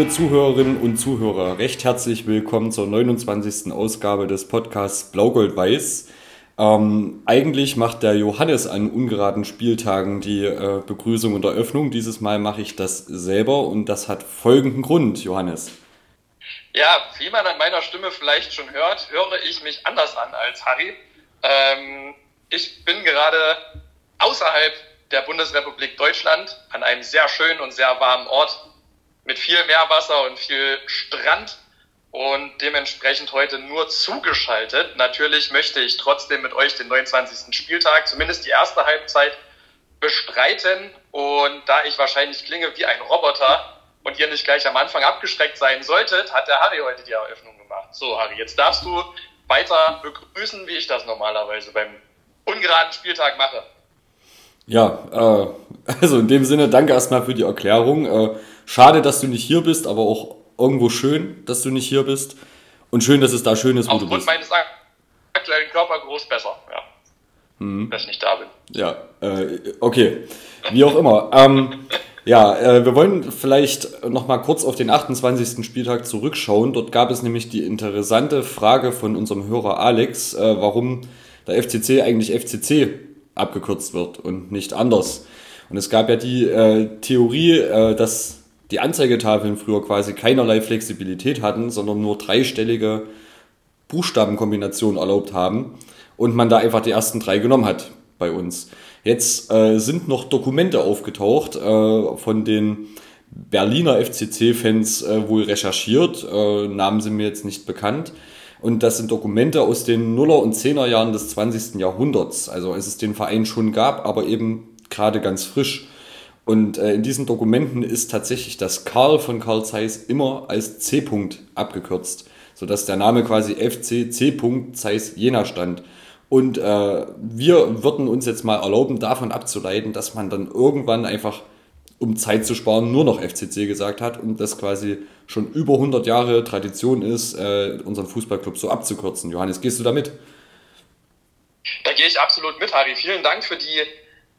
Liebe Zuhörerinnen und Zuhörer, recht herzlich willkommen zur 29. Ausgabe des Podcasts Blaugold-Weiß. Ähm, eigentlich macht der Johannes an ungeraden Spieltagen die äh, Begrüßung und Eröffnung. Dieses Mal mache ich das selber und das hat folgenden Grund, Johannes. Ja, wie man an meiner Stimme vielleicht schon hört, höre ich mich anders an als Harry. Ähm, ich bin gerade außerhalb der Bundesrepublik Deutschland an einem sehr schönen und sehr warmen Ort mit viel Meerwasser und viel Strand und dementsprechend heute nur zugeschaltet. Natürlich möchte ich trotzdem mit euch den 29. Spieltag, zumindest die erste Halbzeit, bestreiten. Und da ich wahrscheinlich klinge wie ein Roboter und ihr nicht gleich am Anfang abgeschreckt sein solltet, hat der Harry heute die Eröffnung gemacht. So, Harry, jetzt darfst du weiter begrüßen, wie ich das normalerweise beim ungeraden Spieltag mache. Ja, äh, also in dem Sinne, danke erstmal für die Erklärung. Äh, schade, dass du nicht hier bist, aber auch irgendwo schön, dass du nicht hier bist. Und schön, dass es da schön ist, wo Aufgrund du bist. meines aktuellen Körpergroß besser, ja. Mhm. Dass ich nicht da bin. Ja, äh, okay. Wie auch immer. ähm, ja, äh, wir wollen vielleicht noch mal kurz auf den 28. Spieltag zurückschauen. Dort gab es nämlich die interessante Frage von unserem Hörer Alex, äh, warum der FCC eigentlich FCC abgekürzt wird und nicht anders. Und es gab ja die äh, Theorie, äh, dass die Anzeigetafeln früher quasi keinerlei Flexibilität hatten, sondern nur dreistellige Buchstabenkombinationen erlaubt haben und man da einfach die ersten drei genommen hat bei uns. Jetzt äh, sind noch Dokumente aufgetaucht äh, von den Berliner FCC-Fans äh, wohl recherchiert, äh, Namen sind mir jetzt nicht bekannt. Und das sind Dokumente aus den Nuller- und Zehnerjahren des 20. Jahrhunderts. Also als es den Verein schon gab, aber eben gerade ganz frisch. Und äh, in diesen Dokumenten ist tatsächlich das Karl von Karl Zeiss immer als C. -Punkt abgekürzt, sodass der Name quasi FC C. Zeiss Jena stand. Und äh, wir würden uns jetzt mal erlauben, davon abzuleiten, dass man dann irgendwann einfach, um Zeit zu sparen, nur noch FCC gesagt hat und das quasi schon über 100 Jahre Tradition ist, äh, unseren Fußballclub so abzukürzen. Johannes, gehst du damit? Da gehe ich absolut mit, Harry. Vielen Dank für die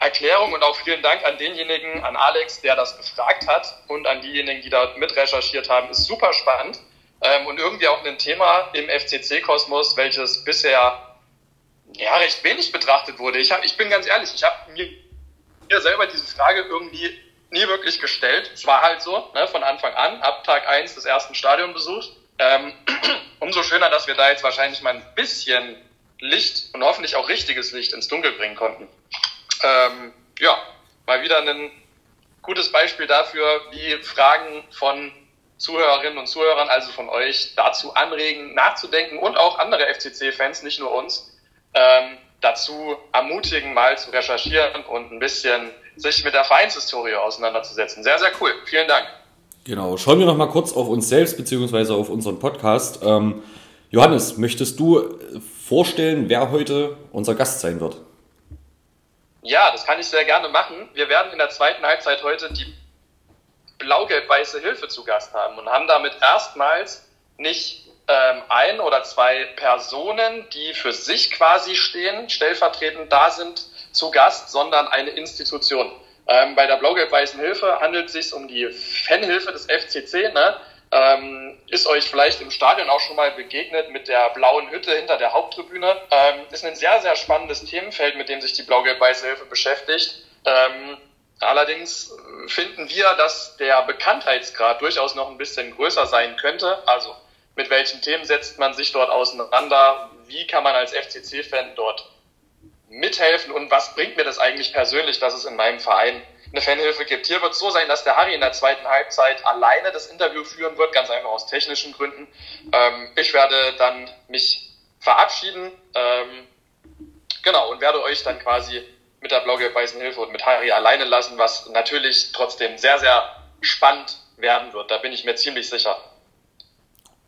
Erklärung und auch vielen Dank an denjenigen, an Alex, der das gefragt hat und an diejenigen, die da mit recherchiert haben. Ist super spannend ähm, und irgendwie auch ein Thema im FCC-Kosmos, welches bisher ja recht wenig betrachtet wurde. Ich, hab, ich bin ganz ehrlich, ich habe mir, mir selber diese Frage irgendwie nie wirklich gestellt. Es war halt so, ne, von Anfang an, ab Tag eins des ersten Stadionbesuchs. Ähm, umso schöner, dass wir da jetzt wahrscheinlich mal ein bisschen Licht und hoffentlich auch richtiges Licht ins Dunkel bringen konnten ähm, ja, mal wieder ein gutes Beispiel dafür, wie Fragen von Zuhörerinnen und Zuhörern, also von euch, dazu anregen, nachzudenken und auch andere FCC-Fans, nicht nur uns, ähm, dazu ermutigen, mal zu recherchieren und ein bisschen sich mit der Vereinshistorie auseinanderzusetzen. Sehr, sehr cool. Vielen Dank. Genau. Schauen wir noch mal kurz auf uns selbst beziehungsweise auf unseren Podcast. Ähm, Johannes, möchtest du vorstellen, wer heute unser Gast sein wird? Ja, das kann ich sehr gerne machen. Wir werden in der zweiten Halbzeit heute die blau-gelb-weiße Hilfe zu Gast haben und haben damit erstmals nicht ähm, ein oder zwei Personen, die für sich quasi stehen, stellvertretend da sind, zu Gast, sondern eine Institution. Ähm, bei der blau-gelb-weißen Hilfe handelt es sich um die Fanhilfe des FCC. Ne? Ähm, ist euch vielleicht im Stadion auch schon mal begegnet mit der blauen Hütte hinter der Haupttribüne. Ähm, ist ein sehr, sehr spannendes Themenfeld, mit dem sich die Blau-Gelb-Weiße Hilfe beschäftigt. Ähm, allerdings finden wir, dass der Bekanntheitsgrad durchaus noch ein bisschen größer sein könnte. Also mit welchen Themen setzt man sich dort auseinander? Wie kann man als FCC-Fan dort mithelfen? Und was bringt mir das eigentlich persönlich, dass es in meinem Verein eine Fanhilfe gibt. Hier wird es so sein, dass der Harry in der zweiten Halbzeit alleine das Interview führen wird, ganz einfach aus technischen Gründen. Ähm, ich werde dann mich verabschieden, ähm, genau, und werde euch dann quasi mit der blau-gelb-weißen Hilfe und mit Harry alleine lassen, was natürlich trotzdem sehr, sehr spannend werden wird. Da bin ich mir ziemlich sicher.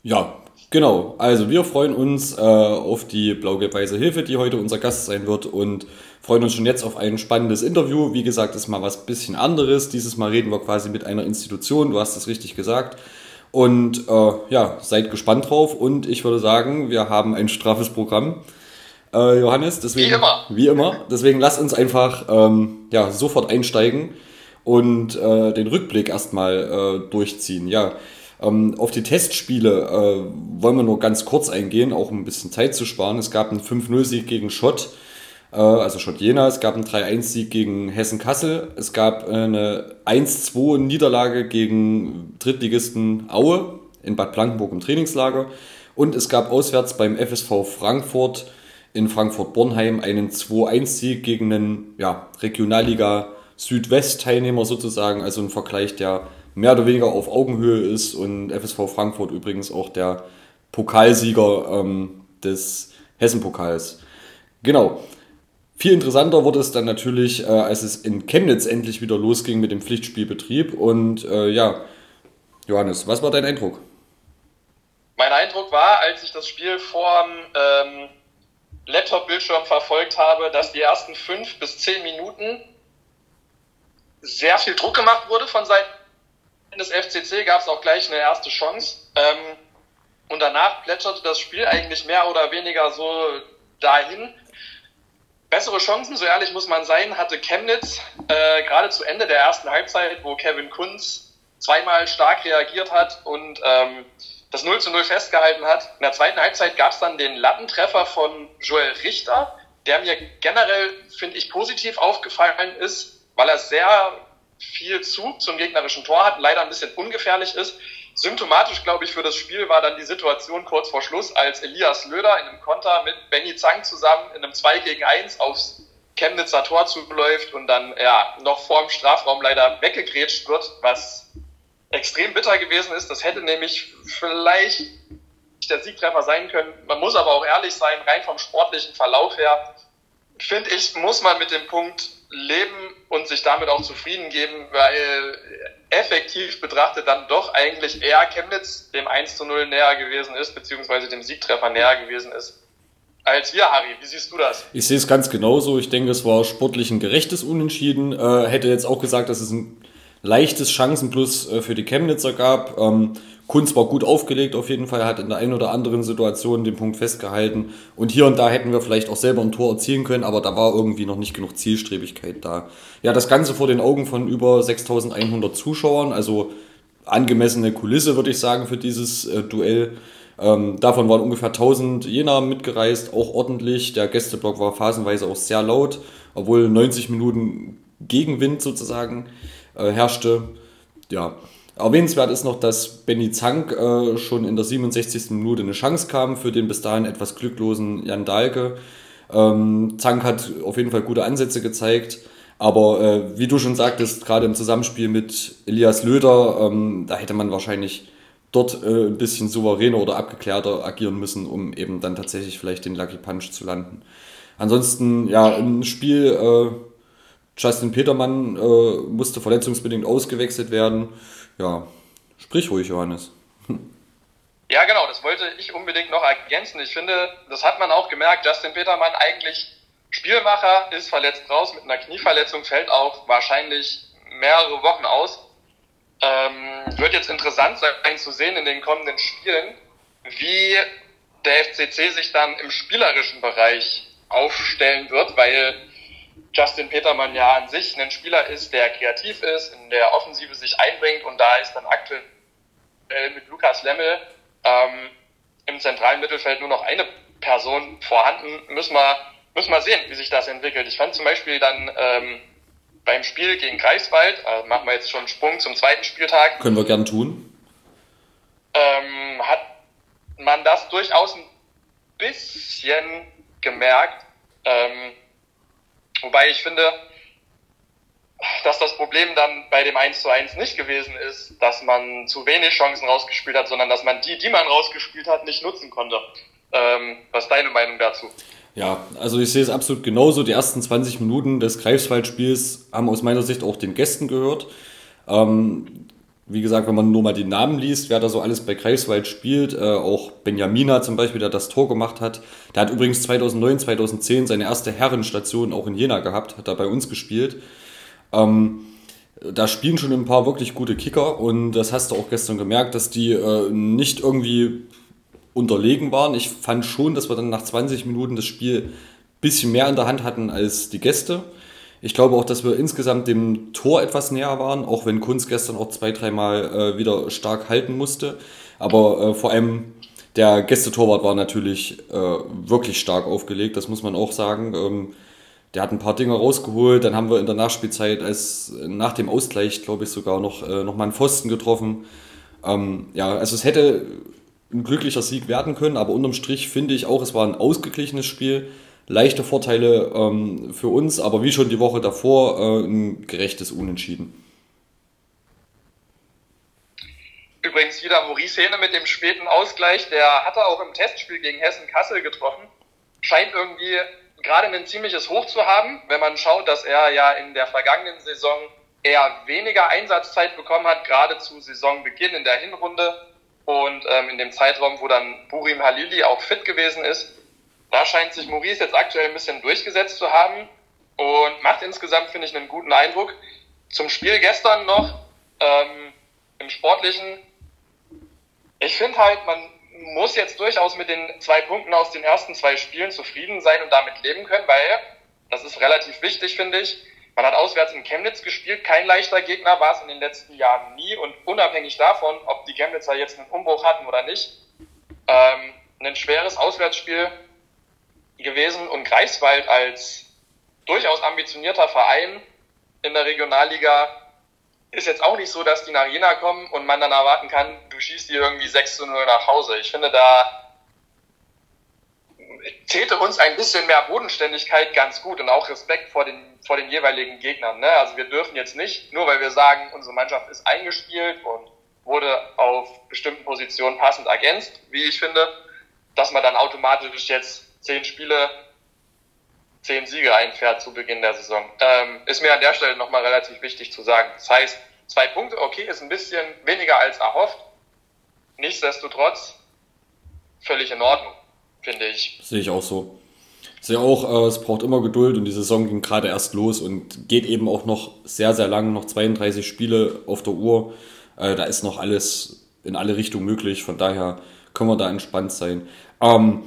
Ja, genau. Also wir freuen uns äh, auf die blau-gelb-weiße Hilfe, die heute unser Gast sein wird und freuen uns schon jetzt auf ein spannendes Interview. Wie gesagt, ist mal was bisschen anderes. Dieses Mal reden wir quasi mit einer Institution, du hast es richtig gesagt. Und äh, ja, seid gespannt drauf und ich würde sagen, wir haben ein straffes Programm. Äh, Johannes, deswegen, wie immer. Wie immer. Deswegen lass uns einfach ähm, ja, sofort einsteigen. und äh, den Rückblick erstmal äh, durchziehen. Ja, ähm, auf die Testspiele äh, wollen wir nur ganz kurz eingehen, auch um ein bisschen Zeit zu sparen. Es gab einen 5-0-Sieg gegen Schott, also Schott Jena. Es gab einen 3-1-Sieg gegen Hessen-Kassel. Es gab eine 1-2-Niederlage gegen Drittligisten Aue in Bad Blankenburg im Trainingslager. Und es gab auswärts beim FSV Frankfurt in Frankfurt-Bornheim einen 2-1-Sieg gegen einen ja, Regionalliga Südwest-Teilnehmer sozusagen, also ein Vergleich, der mehr oder weniger auf Augenhöhe ist und FSV Frankfurt übrigens auch der Pokalsieger ähm, des Hessen-Pokals. Genau. Viel interessanter wurde es dann natürlich, äh, als es in Chemnitz endlich wieder losging mit dem Pflichtspielbetrieb. Und äh, ja, Johannes, was war dein Eindruck? Mein Eindruck war, als ich das Spiel vor ähm, Laptop-Bildschirm verfolgt habe, dass die ersten fünf bis zehn Minuten sehr viel Druck gemacht wurde von Seiten des FCC, gab es auch gleich eine erste Chance. Ähm, und danach plätscherte das Spiel eigentlich mehr oder weniger so dahin. Bessere Chancen, so ehrlich muss man sein, hatte Chemnitz äh, gerade zu Ende der ersten Halbzeit, wo Kevin Kunz zweimal stark reagiert hat und ähm, das 0 zu 0 festgehalten hat. In der zweiten Halbzeit gab es dann den Lattentreffer von Joel Richter, der mir generell, finde ich, positiv aufgefallen ist, weil er sehr viel Zug zum gegnerischen Tor hat, leider ein bisschen ungefährlich ist. Symptomatisch, glaube ich, für das Spiel war dann die Situation kurz vor Schluss, als Elias Löder in einem Konter mit Benny Zang zusammen in einem 2 gegen 1 aufs Chemnitzer Tor zuläuft und dann ja noch vor dem Strafraum leider weggegrätscht wird, was extrem bitter gewesen ist. Das hätte nämlich vielleicht der Siegtreffer sein können. Man muss aber auch ehrlich sein, rein vom sportlichen Verlauf her, finde ich, muss man mit dem Punkt leben und sich damit auch zufrieden geben, weil effektiv betrachtet dann doch eigentlich eher Chemnitz dem 1 zu 0 näher gewesen ist, beziehungsweise dem Siegtreffer näher gewesen ist. Als wir, Harry, wie siehst du das? Ich sehe es ganz genauso. Ich denke, es war sportlich ein gerechtes Unentschieden. Äh, hätte jetzt auch gesagt, dass es ein leichtes Chancenplus äh, für die Chemnitzer gab. Ähm, Kunz war gut aufgelegt auf jeden Fall, hat in der einen oder anderen Situation den Punkt festgehalten. Und hier und da hätten wir vielleicht auch selber ein Tor erzielen können, aber da war irgendwie noch nicht genug Zielstrebigkeit da. Ja, das Ganze vor den Augen von über 6100 Zuschauern, also angemessene Kulisse, würde ich sagen, für dieses äh, Duell. Ähm, davon waren ungefähr 1000 Jena mitgereist, auch ordentlich. Der Gästeblock war phasenweise auch sehr laut, obwohl 90 Minuten Gegenwind sozusagen äh, herrschte. Ja, erwähnenswert ist noch, dass Benny Zank äh, schon in der 67. Minute eine Chance kam für den bis dahin etwas glücklosen Jan Dahlke. Ähm, Zank hat auf jeden Fall gute Ansätze gezeigt. Aber äh, wie du schon sagtest, gerade im Zusammenspiel mit Elias Löder, ähm, da hätte man wahrscheinlich dort äh, ein bisschen souveräner oder abgeklärter agieren müssen, um eben dann tatsächlich vielleicht den Lucky Punch zu landen. Ansonsten, ja, ein Spiel, äh, Justin Petermann äh, musste verletzungsbedingt ausgewechselt werden. Ja, sprich ruhig, Johannes. Ja, genau, das wollte ich unbedingt noch ergänzen. Ich finde, das hat man auch gemerkt. Justin Petermann eigentlich Spielmacher, ist verletzt raus mit einer Knieverletzung, fällt auch wahrscheinlich mehrere Wochen aus. Ähm, wird jetzt interessant sein zu sehen in den kommenden Spielen, wie der FCC sich dann im spielerischen Bereich aufstellen wird, weil Justin Petermann ja an sich ein Spieler ist, der kreativ ist, in der Offensive sich einbringt und da ist dann aktuell mit Lukas Lemmel ähm, im zentralen Mittelfeld nur noch eine Person vorhanden. Müssen wir, müssen wir sehen, wie sich das entwickelt. Ich fand zum Beispiel dann ähm, beim Spiel gegen Greifswald, äh, machen wir jetzt schon einen Sprung zum zweiten Spieltag. Können wir gern tun. Ähm, hat man das durchaus ein bisschen gemerkt. Ähm, Wobei ich finde, dass das Problem dann bei dem 1 zu 1 nicht gewesen ist, dass man zu wenig Chancen rausgespielt hat, sondern dass man die, die man rausgespielt hat, nicht nutzen konnte. Ähm, was ist deine Meinung dazu? Ja, also ich sehe es absolut genauso. Die ersten 20 Minuten des Greifswald-Spiels haben aus meiner Sicht auch den Gästen gehört. Ähm, wie gesagt, wenn man nur mal die Namen liest, wer da so alles bei Greifswald spielt, äh, auch Benjamina zum Beispiel, der das Tor gemacht hat, der hat übrigens 2009, 2010 seine erste Herrenstation auch in Jena gehabt, hat da bei uns gespielt. Ähm, da spielen schon ein paar wirklich gute Kicker und das hast du auch gestern gemerkt, dass die äh, nicht irgendwie unterlegen waren. Ich fand schon, dass wir dann nach 20 Minuten das Spiel ein bisschen mehr in der Hand hatten als die Gäste. Ich glaube auch, dass wir insgesamt dem Tor etwas näher waren, auch wenn Kunz gestern auch zwei, dreimal äh, wieder stark halten musste. Aber äh, vor allem der Gästetorwart war natürlich äh, wirklich stark aufgelegt, das muss man auch sagen. Ähm, der hat ein paar Dinge rausgeholt, dann haben wir in der Nachspielzeit als nach dem Ausgleich, glaube ich, sogar noch, äh, noch mal einen Pfosten getroffen. Ähm, ja, also es hätte ein glücklicher Sieg werden können, aber unterm Strich finde ich auch, es war ein ausgeglichenes Spiel leichte Vorteile ähm, für uns, aber wie schon die Woche davor äh, ein gerechtes Unentschieden. Übrigens wieder Maurice Hähne mit dem späten Ausgleich, der hatte auch im Testspiel gegen Hessen-Kassel getroffen. Scheint irgendwie gerade ein ziemliches Hoch zu haben, wenn man schaut, dass er ja in der vergangenen Saison eher weniger Einsatzzeit bekommen hat, gerade zu Saisonbeginn in der Hinrunde und ähm, in dem Zeitraum, wo dann Burim Halili auch fit gewesen ist. Da scheint sich Maurice jetzt aktuell ein bisschen durchgesetzt zu haben und macht insgesamt, finde ich, einen guten Eindruck. Zum Spiel gestern noch, ähm, im Sportlichen. Ich finde halt, man muss jetzt durchaus mit den zwei Punkten aus den ersten zwei Spielen zufrieden sein und damit leben können, weil das ist relativ wichtig, finde ich. Man hat auswärts in Chemnitz gespielt, kein leichter Gegner war es in den letzten Jahren nie und unabhängig davon, ob die Chemnitzer jetzt einen Umbruch hatten oder nicht, ähm, ein schweres Auswärtsspiel gewesen und Greifswald als durchaus ambitionierter Verein in der Regionalliga ist jetzt auch nicht so, dass die nach Jena kommen und man dann erwarten kann, du schießt die irgendwie 6 zu 0 nach Hause. Ich finde, da täte uns ein bisschen mehr Bodenständigkeit ganz gut und auch Respekt vor den, vor den jeweiligen Gegnern. Ne? Also wir dürfen jetzt nicht, nur weil wir sagen, unsere Mannschaft ist eingespielt und wurde auf bestimmten Positionen passend ergänzt, wie ich finde, dass man dann automatisch jetzt zehn Spiele, zehn Siege einfährt zu Beginn der Saison. Ähm, ist mir an der Stelle nochmal relativ wichtig zu sagen. Das heißt, zwei Punkte, okay, ist ein bisschen weniger als erhofft. Nichtsdestotrotz völlig in Ordnung, finde ich. Sehe ich auch so. Sehe auch, äh, es braucht immer Geduld und die Saison ging gerade erst los und geht eben auch noch sehr, sehr lang, noch 32 Spiele auf der Uhr. Äh, da ist noch alles in alle Richtungen möglich, von daher können wir da entspannt sein. Ähm,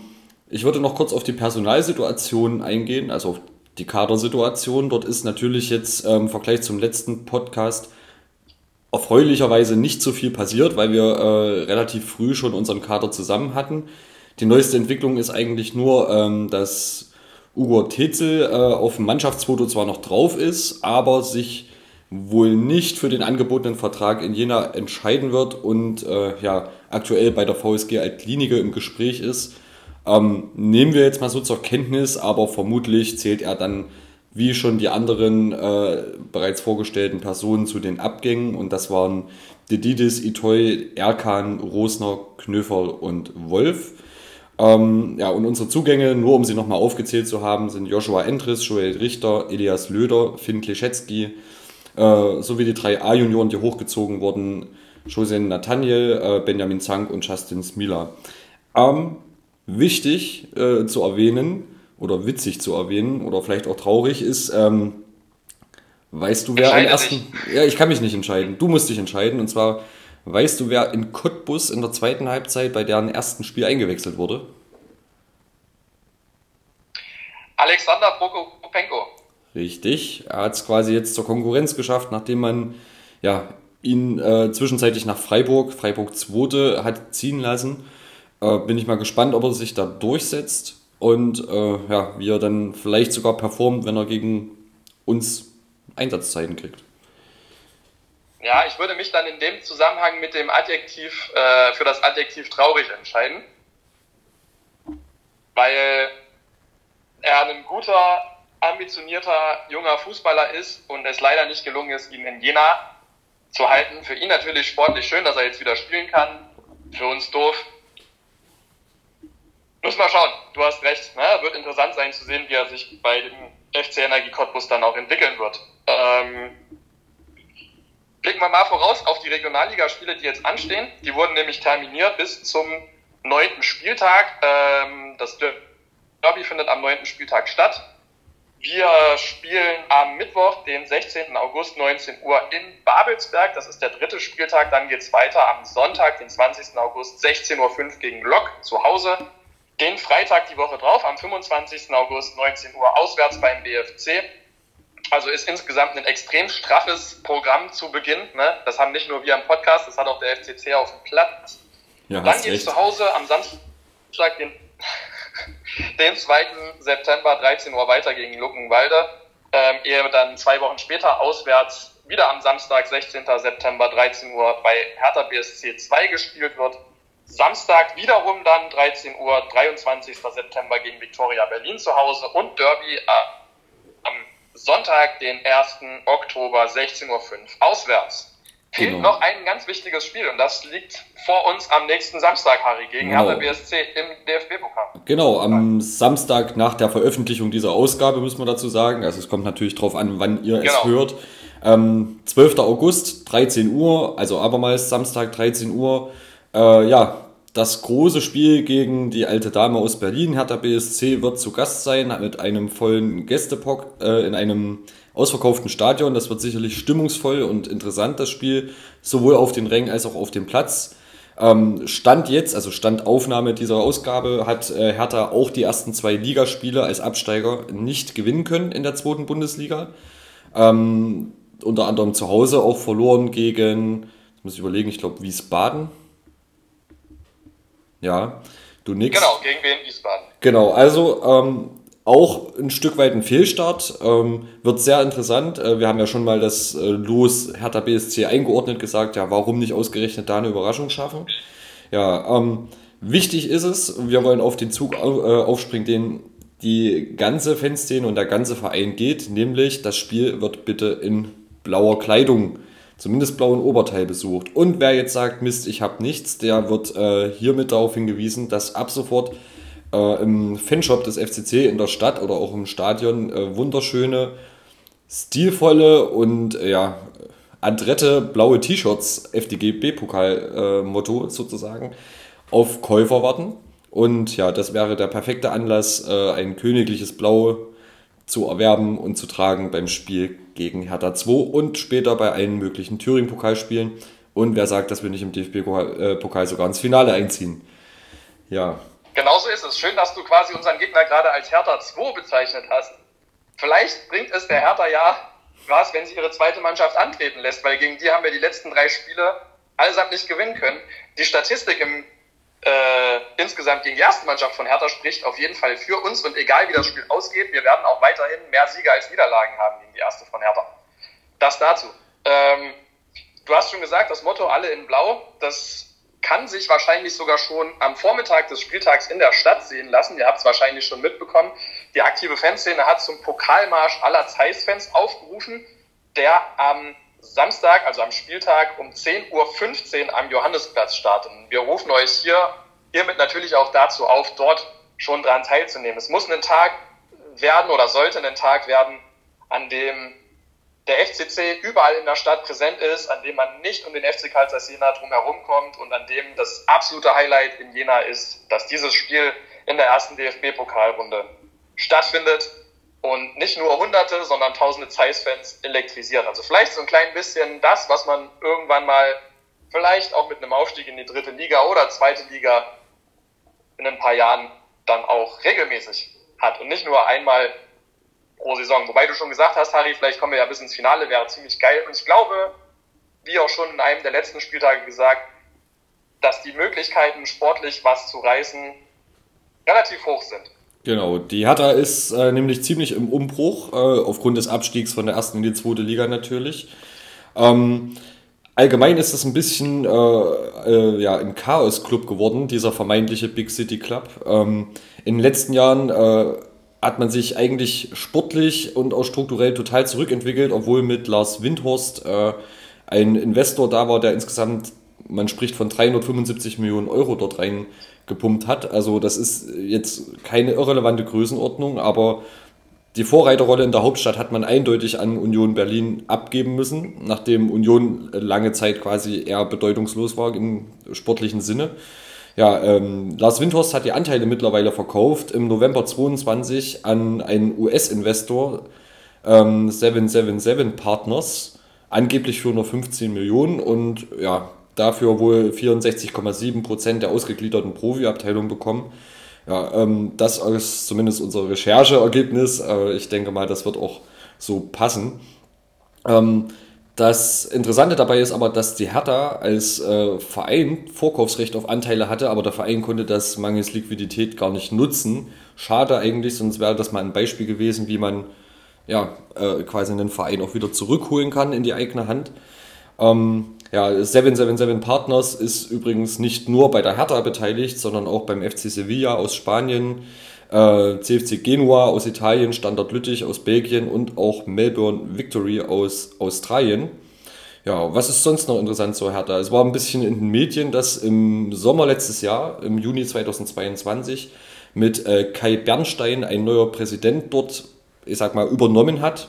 ich würde noch kurz auf die Personalsituation eingehen, also auf die Kadersituation. Dort ist natürlich jetzt ähm, im Vergleich zum letzten Podcast erfreulicherweise nicht so viel passiert, weil wir äh, relativ früh schon unseren Kader zusammen hatten. Die neueste Entwicklung ist eigentlich nur, ähm, dass Ugo Tetzel äh, auf dem Mannschaftsfoto zwar noch drauf ist, aber sich wohl nicht für den angebotenen Vertrag in Jena entscheiden wird und äh, ja aktuell bei der VSG Altlinige im Gespräch ist. Ähm, nehmen wir jetzt mal so zur Kenntnis, aber vermutlich zählt er dann wie schon die anderen äh, bereits vorgestellten Personen zu den Abgängen und das waren Dedidis, Itoy, Erkan, Rosner, Knöfer und Wolf. Ähm, ja, und unsere Zugänge, nur um sie nochmal aufgezählt zu haben, sind Joshua Endres, Joel Richter, Elias Löder, Finn Kleschetzky, äh, sowie die drei A-Junioren, die hochgezogen wurden, Josen Nathaniel, äh, Benjamin Zank und Justin Smila. Ähm, wichtig äh, zu erwähnen oder witzig zu erwähnen oder vielleicht auch traurig ist, ähm, weißt du, wer am ersten. Dich. Ja, ich kann mich nicht entscheiden. Du musst dich entscheiden. Und zwar, weißt du, wer in Cottbus in der zweiten Halbzeit bei deren ersten Spiel eingewechselt wurde? Alexander Prokopenko. Richtig. Er hat es quasi jetzt zur Konkurrenz geschafft, nachdem man ja, ihn äh, zwischenzeitlich nach Freiburg, Freiburg 2. hat ziehen lassen. Äh, bin ich mal gespannt, ob er sich da durchsetzt und äh, ja, wie er dann vielleicht sogar performt, wenn er gegen uns Einsatzzeiten kriegt. Ja, ich würde mich dann in dem Zusammenhang mit dem Adjektiv, äh, für das Adjektiv traurig entscheiden. Weil er ein guter, ambitionierter, junger Fußballer ist und es leider nicht gelungen ist, ihn in Jena zu halten. Für ihn natürlich sportlich schön, dass er jetzt wieder spielen kann. Für uns doof, muss mal schauen, du hast recht. Ne? Wird interessant sein zu sehen, wie er sich bei dem FC Energie Cottbus dann auch entwickeln wird. Ähm, blicken wir mal voraus auf die Regionalligaspiele, die jetzt anstehen. Die wurden nämlich terminiert bis zum neunten Spieltag. Ähm, das Derby findet am neunten Spieltag statt. Wir spielen am Mittwoch, den 16. August, 19 Uhr in Babelsberg. Das ist der dritte Spieltag. Dann geht's weiter am Sonntag, den 20. August, 16.05 Uhr gegen Lok zu Hause. Den Freitag die Woche drauf, am 25. August 19 Uhr auswärts beim BFC Also ist insgesamt ein extrem straffes Programm zu Beginn. Ne? Das haben nicht nur wir am Podcast, das hat auch der FCC auf dem Platz. Ja, dann geht es zu Hause am Samstag, den, den 2. September, 13 Uhr weiter gegen Luckenwalde. Ähm, ehe dann zwei Wochen später auswärts wieder am Samstag, 16. September, 13 Uhr bei Hertha BSC 2 gespielt wird. Samstag wiederum dann 13 Uhr, 23. September gegen Viktoria Berlin zu Hause und Derby äh, am Sonntag, den 1. Oktober, 16.05 Uhr auswärts. Fehlt genau. noch ein ganz wichtiges Spiel und das liegt vor uns am nächsten Samstag, Harry, gegen genau. Hertha BSC im DFB-Pokal. Genau, am Samstag nach der Veröffentlichung dieser Ausgabe, muss man dazu sagen. Also es kommt natürlich darauf an, wann ihr genau. es hört. Ähm, 12. August, 13 Uhr, also abermals Samstag, 13 Uhr. Äh, ja, das große Spiel gegen die alte Dame aus Berlin, Hertha BSC, wird zu Gast sein mit einem vollen Gästepock äh, in einem ausverkauften Stadion. Das wird sicherlich stimmungsvoll und interessant, das Spiel, sowohl auf den Rängen als auch auf dem Platz. Ähm, Stand jetzt, also Standaufnahme dieser Ausgabe, hat äh, Hertha auch die ersten zwei Ligaspiele als Absteiger nicht gewinnen können in der zweiten Bundesliga. Ähm, unter anderem zu Hause auch verloren gegen, ich muss überlegen, ich glaube Wiesbaden ja, du nix. Genau, gegen wen Wiesbaden. Genau, also ähm, auch ein Stück weit ein Fehlstart. Ähm, wird sehr interessant. Äh, wir haben ja schon mal das äh, Los Hertha BSC eingeordnet gesagt, ja, warum nicht ausgerechnet da eine Überraschung schaffen? Ja, ähm, wichtig ist es, wir wollen auf den Zug äh, aufspringen, den die ganze Fanszene und der ganze Verein geht, nämlich das Spiel wird bitte in blauer Kleidung zumindest blauen Oberteil besucht. Und wer jetzt sagt, Mist, ich habe nichts, der wird äh, hiermit darauf hingewiesen, dass ab sofort äh, im Fanshop des FCC in der Stadt oder auch im Stadion äh, wunderschöne, stilvolle und äh, ja, adrette blaue T-Shirts, FDGB-Pokal-Motto sozusagen, auf Käufer warten. Und ja, das wäre der perfekte Anlass, äh, ein königliches Blau zu erwerben und zu tragen beim Spiel gegen Hertha 2 und später bei allen möglichen Thüringen-Pokalspielen. Und wer sagt, dass wir nicht im DFB-Pokal äh, sogar ins Finale einziehen? Ja. Genauso ist es. Schön, dass du quasi unseren Gegner gerade als Hertha 2 bezeichnet hast. Vielleicht bringt es der Hertha ja was, wenn sie ihre zweite Mannschaft antreten lässt, weil gegen die haben wir die letzten drei Spiele allesamt nicht gewinnen können. Die Statistik im äh, insgesamt gegen die erste Mannschaft von Hertha spricht auf jeden Fall für uns und egal wie das Spiel ausgeht, wir werden auch weiterhin mehr Siege als Niederlagen haben gegen die erste von Hertha. Das dazu. Ähm, du hast schon gesagt, das Motto alle in Blau, das kann sich wahrscheinlich sogar schon am Vormittag des Spieltags in der Stadt sehen lassen. Ihr habt es wahrscheinlich schon mitbekommen. Die aktive Fanszene hat zum Pokalmarsch aller Zeiss-Fans aufgerufen, der am Samstag, also am Spieltag um 10.15 Uhr am Johannesplatz starten. Wir rufen euch hier hiermit natürlich auch dazu auf, dort schon dran teilzunehmen. Es muss ein Tag werden oder sollte ein Tag werden, an dem der FCC überall in der Stadt präsent ist, an dem man nicht um den FC Karl Jena drumherum kommt und an dem das absolute Highlight in Jena ist, dass dieses Spiel in der ersten DFB-Pokalrunde stattfindet und nicht nur Hunderte, sondern Tausende Zeiss-Fans elektrisiert. Also vielleicht so ein klein bisschen das, was man irgendwann mal vielleicht auch mit einem Aufstieg in die dritte Liga oder zweite Liga in ein paar Jahren dann auch regelmäßig hat und nicht nur einmal pro Saison. Wobei du schon gesagt hast, Harry, vielleicht kommen wir ja bis ins Finale, wäre ziemlich geil. Und ich glaube, wie auch schon in einem der letzten Spieltage gesagt, dass die Möglichkeiten, sportlich was zu reißen, relativ hoch sind. Genau, die Hertha ist äh, nämlich ziemlich im Umbruch, äh, aufgrund des Abstiegs von der ersten in die zweite Liga natürlich. Ähm, allgemein ist das ein bisschen äh, äh, ja, ein Chaos-Club geworden, dieser vermeintliche Big City Club. Ähm, in den letzten Jahren äh, hat man sich eigentlich sportlich und auch strukturell total zurückentwickelt, obwohl mit Lars Windhorst äh, ein Investor da war, der insgesamt, man spricht von 375 Millionen Euro dort rein gepumpt hat. Also das ist jetzt keine irrelevante Größenordnung, aber die Vorreiterrolle in der Hauptstadt hat man eindeutig an Union Berlin abgeben müssen, nachdem Union lange Zeit quasi eher bedeutungslos war im sportlichen Sinne. Ja, ähm, Lars Windhorst hat die Anteile mittlerweile verkauft im November 22 an einen US-Investor, ähm, 777 Partners, angeblich für nur 15 Millionen und ja, dafür wohl 64,7 Prozent der ausgegliederten Profiabteilung bekommen. Ja, ähm, das ist zumindest unser Rechercheergebnis. Äh, ich denke mal, das wird auch so passen. Ähm, das Interessante dabei ist aber, dass die Hertha als äh, Verein Vorkaufsrecht auf Anteile hatte, aber der Verein konnte das mangels Liquidität gar nicht nutzen. Schade eigentlich, sonst wäre das mal ein Beispiel gewesen, wie man ja, äh, quasi einen Verein auch wieder zurückholen kann in die eigene Hand. Ähm, ja, 777 Partners ist übrigens nicht nur bei der Hertha beteiligt, sondern auch beim FC Sevilla aus Spanien, äh, CFC Genua aus Italien, Standard Lüttich aus Belgien und auch Melbourne Victory aus Australien. Ja, was ist sonst noch interessant zur Hertha? Es war ein bisschen in den Medien, dass im Sommer letztes Jahr, im Juni 2022, mit äh, Kai Bernstein ein neuer Präsident dort, ich sag mal, übernommen hat.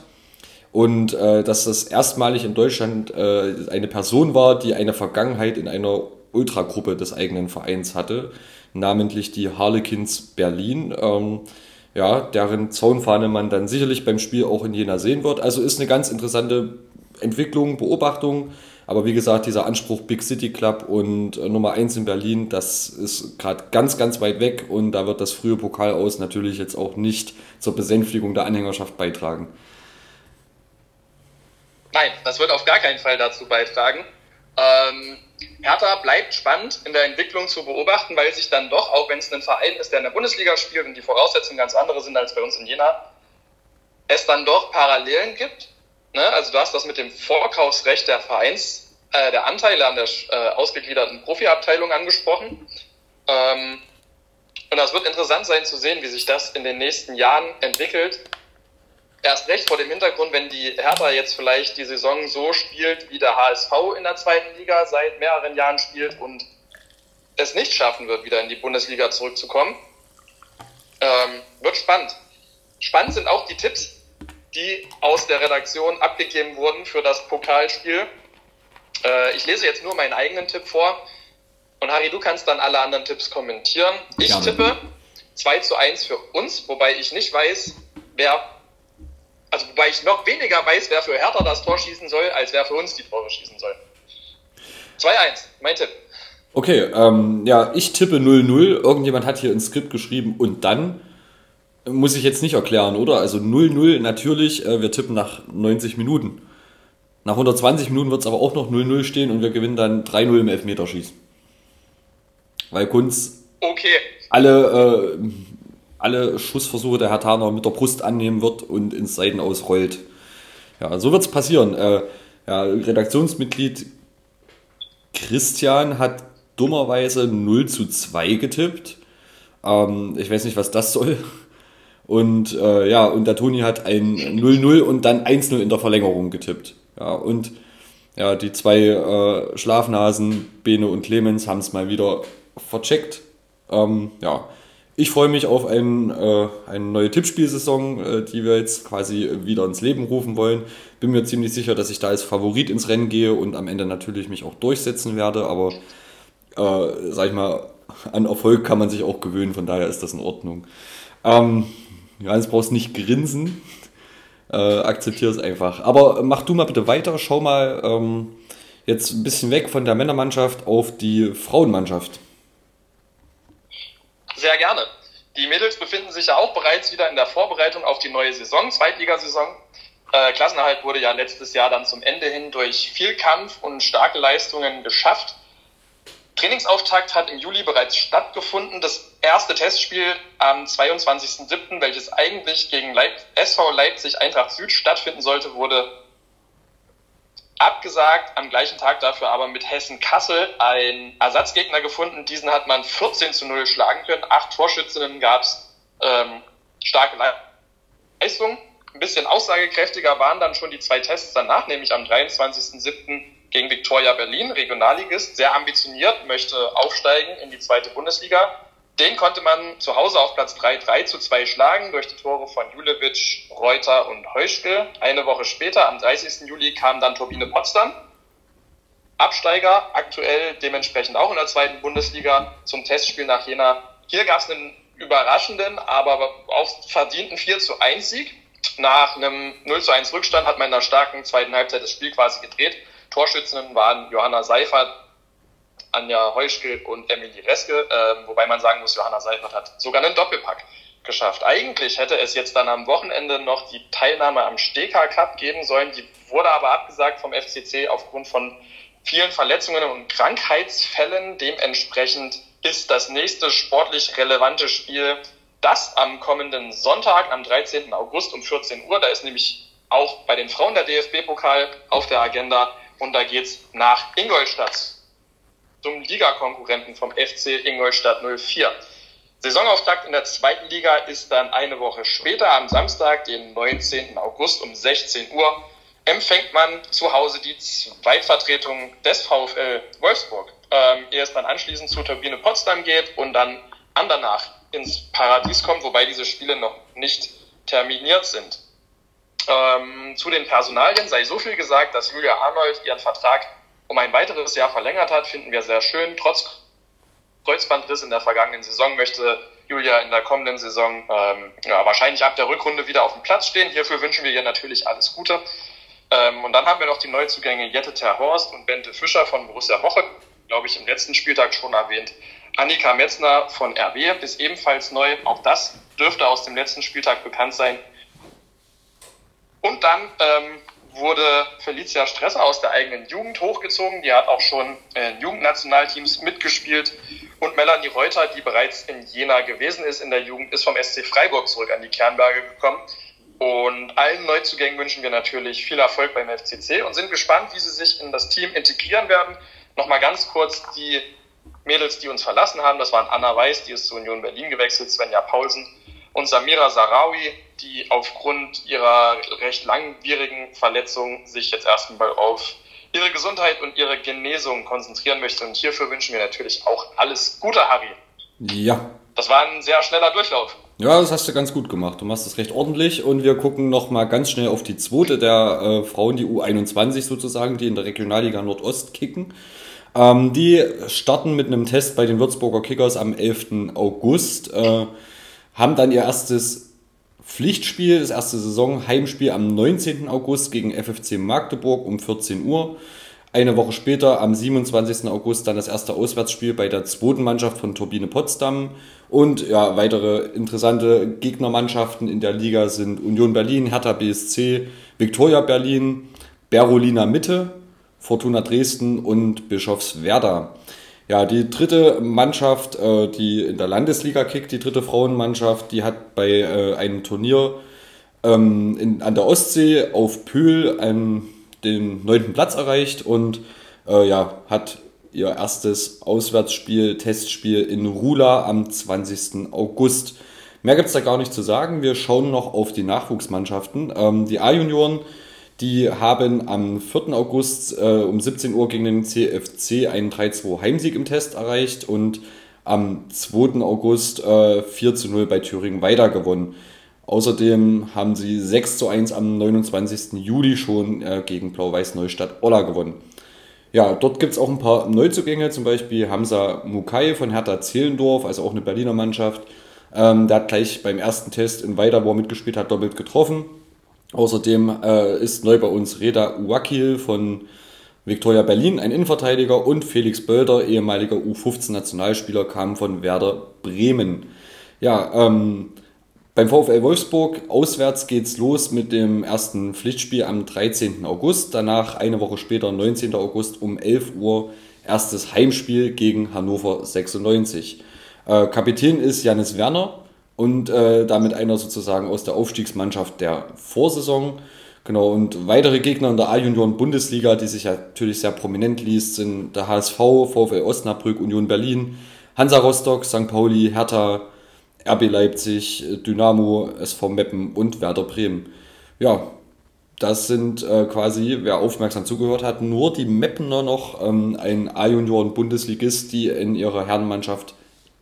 Und äh, dass das erstmalig in Deutschland äh, eine Person war, die eine Vergangenheit in einer Ultragruppe des eigenen Vereins hatte namentlich die Harlequins Berlin, ähm, ja, deren Zaunfahne man dann sicherlich beim Spiel auch in Jena sehen wird. Also ist eine ganz interessante Entwicklung, Beobachtung. Aber wie gesagt, dieser Anspruch Big City Club und äh, Nummer 1 in Berlin, das ist gerade ganz, ganz weit weg und da wird das frühe Pokal aus natürlich jetzt auch nicht zur Besänftigung der Anhängerschaft beitragen. Nein, das wird auf gar keinen Fall dazu beitragen. Ähm, Hertha bleibt spannend in der Entwicklung zu beobachten, weil sich dann doch, auch wenn es ein Verein ist, der in der Bundesliga spielt und die Voraussetzungen ganz andere sind als bei uns in Jena, es dann doch Parallelen gibt. Ne? Also du hast das mit dem Vorkaufsrecht der Vereins, äh, der Anteile an der äh, ausgegliederten Profiabteilung angesprochen. Ähm, und das wird interessant sein zu sehen, wie sich das in den nächsten Jahren entwickelt erst recht vor dem Hintergrund, wenn die Hertha jetzt vielleicht die Saison so spielt, wie der HSV in der zweiten Liga seit mehreren Jahren spielt und es nicht schaffen wird, wieder in die Bundesliga zurückzukommen. Ähm, wird spannend. Spannend sind auch die Tipps, die aus der Redaktion abgegeben wurden für das Pokalspiel. Äh, ich lese jetzt nur meinen eigenen Tipp vor und Harry, du kannst dann alle anderen Tipps kommentieren. Ich Gerne. tippe 2 zu 1 für uns, wobei ich nicht weiß, wer also wobei ich noch weniger weiß, wer für Hertha das Tor schießen soll, als wer für uns die Tore schießen soll. 2-1, mein Tipp. Okay, ähm, ja, ich tippe 0-0. Irgendjemand hat hier ein Skript geschrieben und dann muss ich jetzt nicht erklären, oder? Also 0-0 natürlich, äh, wir tippen nach 90 Minuten. Nach 120 Minuten wird es aber auch noch 0-0 stehen und wir gewinnen dann 3-0 im Elfmeterschießen. Weil Kunz okay. alle äh, alle Schussversuche der Hertaner mit der Brust annehmen wird und ins Seiten ausrollt. Ja, so wird es passieren. Äh, ja, Redaktionsmitglied Christian hat dummerweise 0 zu 2 getippt. Ähm, ich weiß nicht, was das soll. Und äh, ja, und der Toni hat ein 0-0 und dann 1-0 in der Verlängerung getippt. Ja, und ja, die zwei äh, Schlafnasen, Bene und Clemens, haben es mal wieder vercheckt. Ähm, ja, ich freue mich auf ein, äh, eine neue Tippspielsaison, äh, die wir jetzt quasi wieder ins Leben rufen wollen. Bin mir ziemlich sicher, dass ich da als Favorit ins Rennen gehe und am Ende natürlich mich auch durchsetzen werde. Aber äh, sag ich mal, an Erfolg kann man sich auch gewöhnen, von daher ist das in Ordnung. Ähm, Johannes brauchst nicht grinsen. Äh, akzeptiere es einfach. Aber mach du mal bitte weiter. Schau mal ähm, jetzt ein bisschen weg von der Männermannschaft auf die Frauenmannschaft. Sehr gerne. Die Mädels befinden sich ja auch bereits wieder in der Vorbereitung auf die neue Saison, Zweitligasaison. Äh, Klassenerhalt wurde ja letztes Jahr dann zum Ende hin durch viel Kampf und starke Leistungen geschafft. Trainingsauftakt hat im Juli bereits stattgefunden. Das erste Testspiel am 22.07., welches eigentlich gegen Leip SV Leipzig Eintracht Süd stattfinden sollte, wurde abgesagt, am gleichen Tag dafür aber mit Hessen Kassel ein Ersatzgegner gefunden. Diesen hat man 14 zu 0 schlagen können. Acht Torschützinnen gab es ähm, starke Leistungen. Ein bisschen aussagekräftiger waren dann schon die zwei Tests danach, nämlich am 23.07. gegen Viktoria Berlin, Regionalligist, sehr ambitioniert, möchte aufsteigen in die zweite Bundesliga. Den konnte man zu Hause auf Platz 3 3 zu 2 schlagen durch die Tore von Julewitsch, Reuter und Heuschke. Eine Woche später, am 30. Juli, kam dann Turbine Potsdam. Absteiger, aktuell dementsprechend auch in der zweiten Bundesliga zum Testspiel nach Jena. Hier gab es einen überraschenden, aber auch verdienten 4 zu 1 Sieg. Nach einem 0 zu 1 Rückstand hat man in einer starken zweiten Halbzeit das Spiel quasi gedreht. Torschützinnen waren Johanna Seifert, Anja Heuschkel und Emily Reske, äh, wobei man sagen muss, Johanna Seifert hat sogar einen Doppelpack geschafft. Eigentlich hätte es jetzt dann am Wochenende noch die Teilnahme am Steka Cup geben sollen. Die wurde aber abgesagt vom FCC aufgrund von vielen Verletzungen und Krankheitsfällen. Dementsprechend ist das nächste sportlich relevante Spiel das am kommenden Sonntag, am 13. August um 14 Uhr. Da ist nämlich auch bei den Frauen der DFB-Pokal auf der Agenda und da geht's nach Ingolstadt zum Ligakonkurrenten vom FC Ingolstadt 04. Saisonauftakt in der zweiten Liga ist dann eine Woche später, am Samstag, den 19. August um 16 Uhr, empfängt man zu Hause die Zweitvertretung des VfL Wolfsburg, ähm, ehe es dann anschließend zur Turbine Potsdam geht und dann andernach ins Paradies kommt, wobei diese Spiele noch nicht terminiert sind. Ähm, zu den Personalien sei so viel gesagt, dass Julia Arnold ihren Vertrag um ein weiteres Jahr verlängert hat, finden wir sehr schön. Trotz Kreuzbandriss in der vergangenen Saison möchte Julia in der kommenden Saison ähm, ja, wahrscheinlich ab der Rückrunde wieder auf dem Platz stehen. Hierfür wünschen wir ihr natürlich alles Gute. Ähm, und dann haben wir noch die Neuzugänge Jette Terhorst und Bente Fischer von Borussia Woche, glaube ich, im letzten Spieltag schon erwähnt. Annika Metzner von RW ist ebenfalls neu. Auch das dürfte aus dem letzten Spieltag bekannt sein. Und dann ähm, wurde Felicia Stresser aus der eigenen Jugend hochgezogen. Die hat auch schon in Jugendnationalteams mitgespielt. Und Melanie Reuter, die bereits in Jena gewesen ist in der Jugend, ist vom SC Freiburg zurück an die Kernberge gekommen. Und allen Neuzugängen wünschen wir natürlich viel Erfolg beim FCC und sind gespannt, wie sie sich in das Team integrieren werden. Nochmal ganz kurz die Mädels, die uns verlassen haben. Das waren Anna Weiß, die ist zur Union Berlin gewechselt, Svenja Paulsen und Samira Sarawi, die aufgrund ihrer recht langwierigen Verletzung sich jetzt erstmal auf ihre Gesundheit und ihre Genesung konzentrieren möchte. Und hierfür wünschen wir natürlich auch alles Gute, Harry. Ja. Das war ein sehr schneller Durchlauf. Ja, das hast du ganz gut gemacht. Du machst das recht ordentlich und wir gucken noch mal ganz schnell auf die zweite der äh, Frauen, die U21 sozusagen, die in der Regionalliga Nordost kicken. Ähm, die starten mit einem Test bei den Würzburger Kickers am 11. August, äh, haben dann ihr erstes Pflichtspiel, das erste Saison-Heimspiel am 19. August gegen FFC Magdeburg um 14 Uhr. Eine Woche später, am 27. August, dann das erste Auswärtsspiel bei der zweiten Mannschaft von Turbine Potsdam. Und ja, weitere interessante Gegnermannschaften in der Liga sind Union Berlin, Hertha BSC, Viktoria Berlin, Berolina Mitte, Fortuna Dresden und Bischofswerda. Ja, die dritte Mannschaft, äh, die in der Landesliga kickt, die dritte Frauenmannschaft, die hat bei äh, einem Turnier ähm, in, an der Ostsee auf Pühl einen, den neunten Platz erreicht und äh, ja, hat ihr erstes Auswärtsspiel, Testspiel in Rula am 20. August. Mehr gibt es da gar nicht zu sagen. Wir schauen noch auf die Nachwuchsmannschaften. Ähm, die A-Junioren die haben am 4. August äh, um 17 Uhr gegen den CFC einen 3-2 Heimsieg im Test erreicht und am 2. August äh, 4 0 bei Thüringen weiter gewonnen. Außerdem haben sie 6 1 am 29. Juli schon äh, gegen Blau-Weiß Neustadt Olla gewonnen. Ja, dort gibt es auch ein paar Neuzugänge, zum Beispiel Hamza Mukai von Hertha Zehlendorf, also auch eine Berliner Mannschaft. Ähm, der hat gleich beim ersten Test in er mitgespielt hat, doppelt getroffen. Außerdem äh, ist neu bei uns Reda Uwakil von Viktoria Berlin, ein Innenverteidiger, und Felix Bölder, ehemaliger U15-Nationalspieler, kam von Werder Bremen. Ja, ähm, beim VfL Wolfsburg auswärts geht's los mit dem ersten Pflichtspiel am 13. August. Danach eine Woche später, 19. August um 11 Uhr, erstes Heimspiel gegen Hannover 96. Äh, Kapitän ist Janis Werner und äh, damit einer sozusagen aus der Aufstiegsmannschaft der Vorsaison. Genau, und weitere Gegner in der A-Junioren-Bundesliga, die sich natürlich sehr prominent liest, sind der HSV, VfL Osnabrück, Union Berlin, Hansa Rostock, St. Pauli, Hertha, RB Leipzig, Dynamo, SV Meppen und Werder Bremen. Ja, das sind äh, quasi, wer aufmerksam zugehört hat, nur die Meppener noch, ähm, ein A-Junioren-Bundesligist, die in ihrer Herrenmannschaft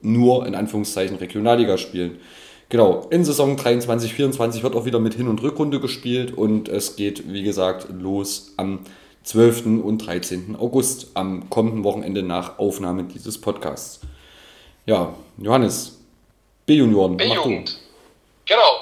nur in Anführungszeichen Regionalliga spielen. Genau, in Saison 23, 24 wird auch wieder mit Hin- und Rückrunde gespielt und es geht, wie gesagt, los am 12. und 13. August, am kommenden Wochenende nach Aufnahme dieses Podcasts. Ja, Johannes, B-Junioren, B-Jugend. Genau,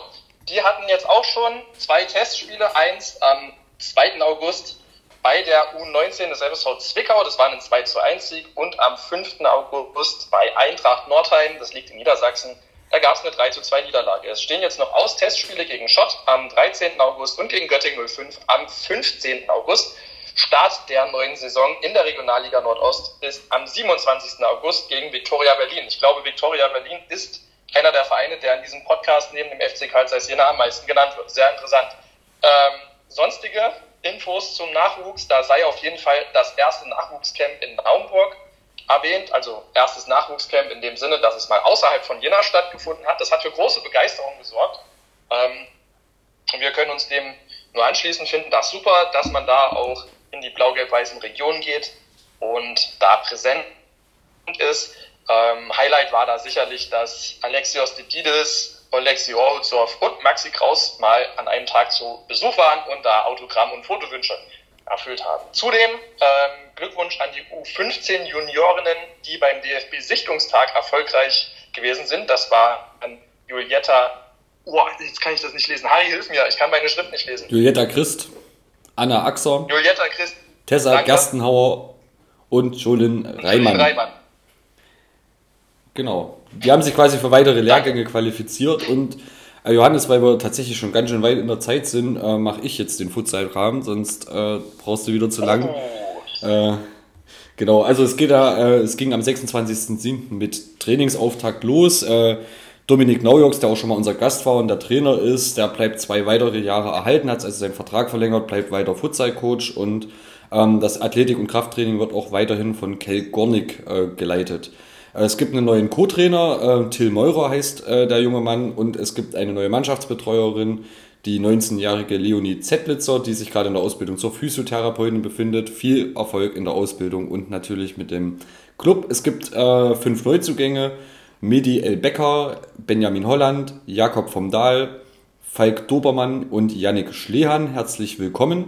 die hatten jetzt auch schon zwei Testspiele, eins am 2. August bei der U19 des FSV Zwickau. Das war ein 2 zu 1 Sieg und am 5. August bei Eintracht Nordheim, das liegt in Niedersachsen, da gab es eine 3 zu 2 Niederlage. Es stehen jetzt noch aus Testspiele gegen Schott am 13. August und gegen Göttingen 05 am 15. August. Start der neuen Saison in der Regionalliga Nordost ist am 27. August gegen Viktoria Berlin. Ich glaube, Viktoria Berlin ist einer der Vereine, der in diesem Podcast neben dem FC Karl Jena am meisten genannt wird. Sehr interessant. Ähm, sonstige Infos zum Nachwuchs, da sei auf jeden Fall das erste Nachwuchscamp in Naumburg erwähnt, also erstes Nachwuchscamp in dem Sinne, dass es mal außerhalb von Jena stattgefunden hat. Das hat für große Begeisterung gesorgt. Ähm, und wir können uns dem nur anschließen, finden das super, dass man da auch in die blau-gelb-weißen Regionen geht und da präsent ist. Ähm, Highlight war da sicherlich, dass Alexios Didides, Alexi Orhuzov und Maxi Kraus mal an einem Tag zu Besuch waren und da Autogramm und Fotowünsche erfüllt haben. Zudem ähm, Glückwunsch an die U15 Juniorinnen, die beim DFB-Sichtungstag erfolgreich gewesen sind. Das war an Julietta, oh, jetzt kann ich das nicht lesen. Harry, hilf mir, ich kann meine Schrift nicht lesen. Julietta Christ, Anna Axer, Julietta Christ, Tessa Danke. Gerstenhauer und Jolin Reimann. Reimann. Genau. Die haben sich quasi für weitere Lehrgänge qualifiziert und äh, Johannes, weil wir tatsächlich schon ganz schön weit in der Zeit sind, äh, mache ich jetzt den Futsal-Rahmen, sonst äh, brauchst du wieder zu lang. Oh. Äh, genau, also es geht da, äh, es ging am 26.07. mit Trainingsauftakt los. Äh, Dominik Naujoks, der auch schon mal unser Gast war und der Trainer ist, der bleibt zwei weitere Jahre erhalten, hat also seinen Vertrag verlängert, bleibt weiter Futsal-Coach und ähm, das Athletik- und Krafttraining wird auch weiterhin von Kel Gornik geleitet. Äh, es gibt einen neuen Co-Trainer, äh, Till Meurer heißt äh, der junge Mann, und es gibt eine neue Mannschaftsbetreuerin, die 19-jährige Leonie Zettlitzer, die sich gerade in der Ausbildung zur Physiotherapeutin befindet. Viel Erfolg in der Ausbildung und natürlich mit dem Club. Es gibt äh, fünf Neuzugänge. Medi L. Becker, Benjamin Holland, Jakob vom Dahl, Falk Dobermann und Yannick Schlehan. Herzlich willkommen.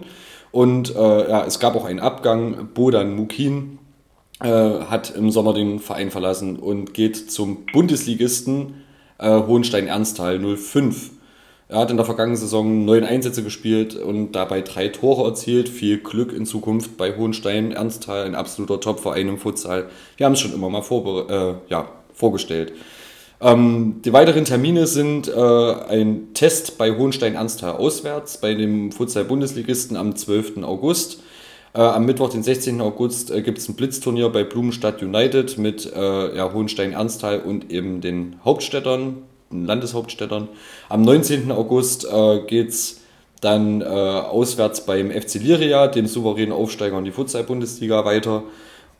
Und äh, ja, es gab auch einen Abgang. Bodan Mukin äh, hat im Sommer den Verein verlassen und geht zum Bundesligisten äh, Hohenstein-Ernsthal 05. Er hat in der vergangenen Saison neun Einsätze gespielt und dabei drei Tore erzielt. Viel Glück in Zukunft bei Hohenstein-Ernsthal, ein absoluter Topverein im Futsal. Wir haben es schon immer mal äh, ja, vorgestellt. Ähm, die weiteren Termine sind äh, ein Test bei Hohenstein-Ernsthal auswärts bei dem Futsal-Bundesligisten am 12. August. Äh, am Mittwoch, den 16. August, äh, gibt es ein Blitzturnier bei Blumenstadt United mit äh, ja, Hohenstein-Ernsthal und eben den Hauptstädtern, den Landeshauptstädtern. Am 19. August äh, geht es dann äh, auswärts beim FC Liria, dem souveränen Aufsteiger in die Futsal-Bundesliga, weiter.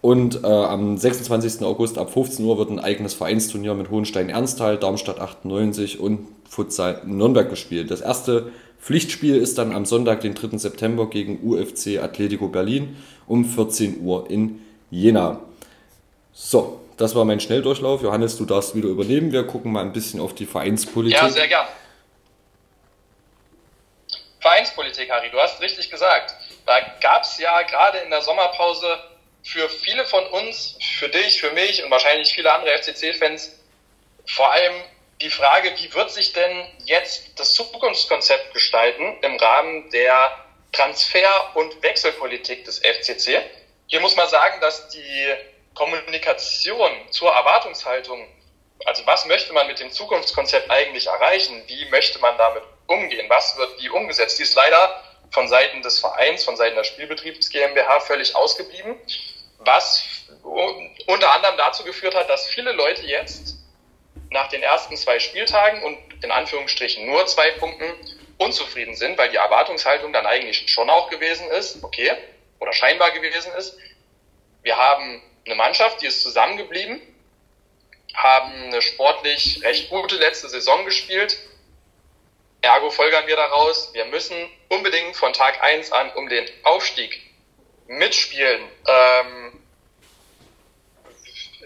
Und äh, am 26. August ab 15 Uhr wird ein eigenes Vereinsturnier mit Hohenstein-Ernsthal, Darmstadt 98 und Futsal Nürnberg gespielt. Das erste Pflichtspiel ist dann am Sonntag, den 3. September gegen UFC Atletico Berlin um 14 Uhr in Jena. So, das war mein Schnelldurchlauf. Johannes, du darfst wieder übernehmen. Wir gucken mal ein bisschen auf die Vereinspolitik. Ja, sehr gern. Vereinspolitik, Harry, du hast richtig gesagt. Da gab es ja gerade in der Sommerpause für viele von uns, für dich, für mich und wahrscheinlich viele andere FCC-Fans vor allem die Frage, wie wird sich denn jetzt das Zukunftskonzept gestalten im Rahmen der Transfer- und Wechselpolitik des FCC? Hier muss man sagen, dass die Kommunikation zur Erwartungshaltung, also was möchte man mit dem Zukunftskonzept eigentlich erreichen, wie möchte man damit umgehen, was wird wie umgesetzt, die ist leider von Seiten des Vereins, von Seiten der Spielbetriebs GmbH völlig ausgeblieben, was unter anderem dazu geführt hat, dass viele Leute jetzt nach den ersten zwei Spieltagen und in Anführungsstrichen nur zwei Punkten unzufrieden sind, weil die Erwartungshaltung dann eigentlich schon auch gewesen ist, okay, oder scheinbar gewesen ist. Wir haben eine Mannschaft, die ist zusammengeblieben, haben eine sportlich recht gute letzte Saison gespielt. Ergo folgern wir daraus, wir müssen unbedingt von Tag eins an um den Aufstieg mitspielen. Ähm,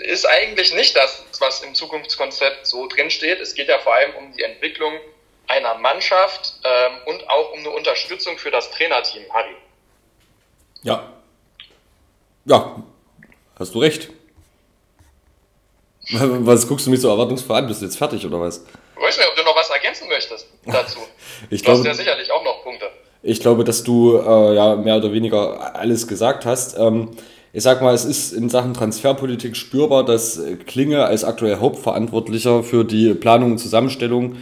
ist eigentlich nicht das, was im Zukunftskonzept so drinsteht. Es geht ja vor allem um die Entwicklung einer Mannschaft ähm, und auch um eine Unterstützung für das Trainerteam, Harry. Ja. Ja, hast du recht. Was guckst du mich so erwartungsvoll an? Bist du jetzt fertig oder was? Ich weiß nicht, ob du noch was ergänzen möchtest dazu. ich du glaube, hast ja sicherlich auch noch Punkte. Ich glaube, dass du äh, ja mehr oder weniger alles gesagt hast. Ähm, ich sag mal, es ist in Sachen Transferpolitik spürbar, dass Klinge als aktuell Hauptverantwortlicher für die Planung und Zusammenstellung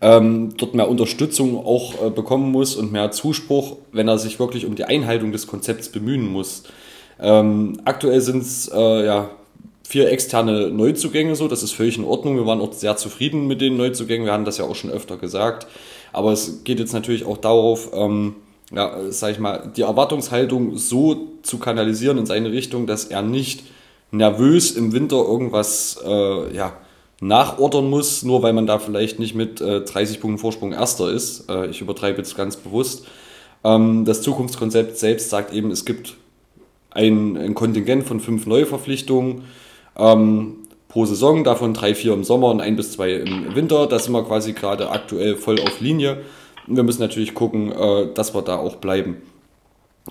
ähm, dort mehr Unterstützung auch äh, bekommen muss und mehr Zuspruch, wenn er sich wirklich um die Einhaltung des Konzepts bemühen muss. Ähm, aktuell sind es äh, ja, vier externe Neuzugänge so, das ist völlig in Ordnung. Wir waren auch sehr zufrieden mit den Neuzugängen, wir haben das ja auch schon öfter gesagt. Aber es geht jetzt natürlich auch darauf, ähm, ja, sag ich mal, die Erwartungshaltung so zu kanalisieren in seine Richtung, dass er nicht nervös im Winter irgendwas äh, ja, nachordern muss, nur weil man da vielleicht nicht mit äh, 30 Punkten Vorsprung Erster ist. Äh, ich übertreibe jetzt ganz bewusst. Ähm, das Zukunftskonzept selbst sagt eben, es gibt ein, ein Kontingent von fünf Neuverpflichtungen ähm, pro Saison, davon drei, vier im Sommer und ein bis zwei im Winter. Da sind wir quasi gerade aktuell voll auf Linie. Wir müssen natürlich gucken, äh, dass wir da auch bleiben.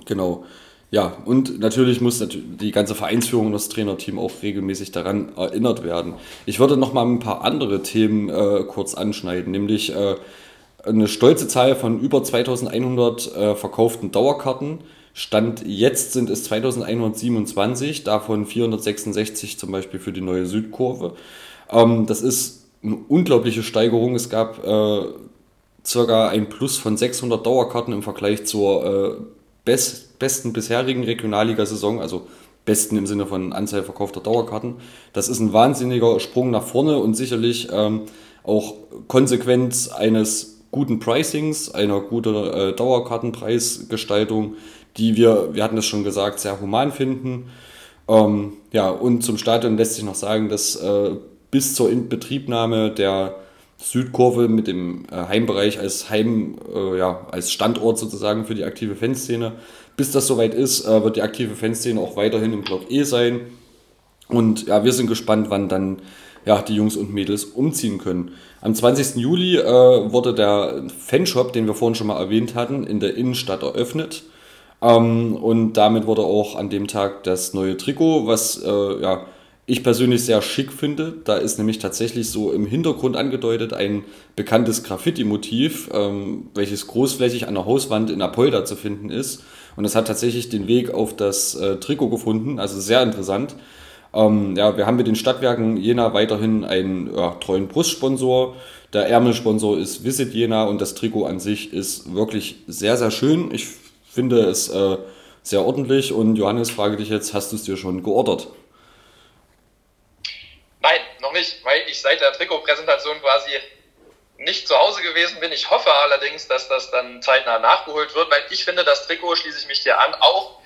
Genau. Ja, und natürlich muss die ganze Vereinsführung und das Trainerteam auch regelmäßig daran erinnert werden. Ich würde noch mal ein paar andere Themen äh, kurz anschneiden, nämlich äh, eine stolze Zahl von über 2100 äh, verkauften Dauerkarten. Stand jetzt sind es 2127, davon 466 zum Beispiel für die neue Südkurve. Ähm, das ist eine unglaubliche Steigerung. Es gab äh, circa ein Plus von 600 Dauerkarten im Vergleich zur äh, best, besten bisherigen Regionalliga-Saison, also besten im Sinne von Anzahl verkaufter Dauerkarten. Das ist ein wahnsinniger Sprung nach vorne und sicherlich ähm, auch Konsequenz eines guten Pricings, einer guten äh, Dauerkartenpreisgestaltung, die wir, wir hatten es schon gesagt, sehr human finden. Ähm, ja, und zum Stadion lässt sich noch sagen, dass äh, bis zur Inbetriebnahme der Südkurve mit dem äh, Heimbereich als Heim, äh, ja, als Standort sozusagen für die aktive Fanszene. Bis das soweit ist, äh, wird die aktive Fanszene auch weiterhin im Block E sein. Und ja, wir sind gespannt, wann dann ja, die Jungs und Mädels umziehen können. Am 20. Juli äh, wurde der Fanshop, den wir vorhin schon mal erwähnt hatten, in der Innenstadt eröffnet. Ähm, und damit wurde auch an dem Tag das neue Trikot, was äh, ja, ich persönlich sehr schick finde. Da ist nämlich tatsächlich so im Hintergrund angedeutet ein bekanntes Graffiti-Motiv, ähm, welches großflächig an der Hauswand in Apolda zu finden ist. Und es hat tatsächlich den Weg auf das äh, Trikot gefunden, also sehr interessant. Ähm, ja, wir haben mit den Stadtwerken Jena weiterhin einen ja, treuen Brustsponsor. Der Ärmelsponsor ist Visit Jena und das Trikot an sich ist wirklich sehr, sehr schön. Ich finde es äh, sehr ordentlich und Johannes, frage dich jetzt, hast du es dir schon geordert? Nein, noch nicht, weil ich seit der Trikotpräsentation quasi nicht zu Hause gewesen bin. Ich hoffe allerdings, dass das dann zeitnah nachgeholt wird, weil ich finde, das Trikot, schließe ich mich dir an, auch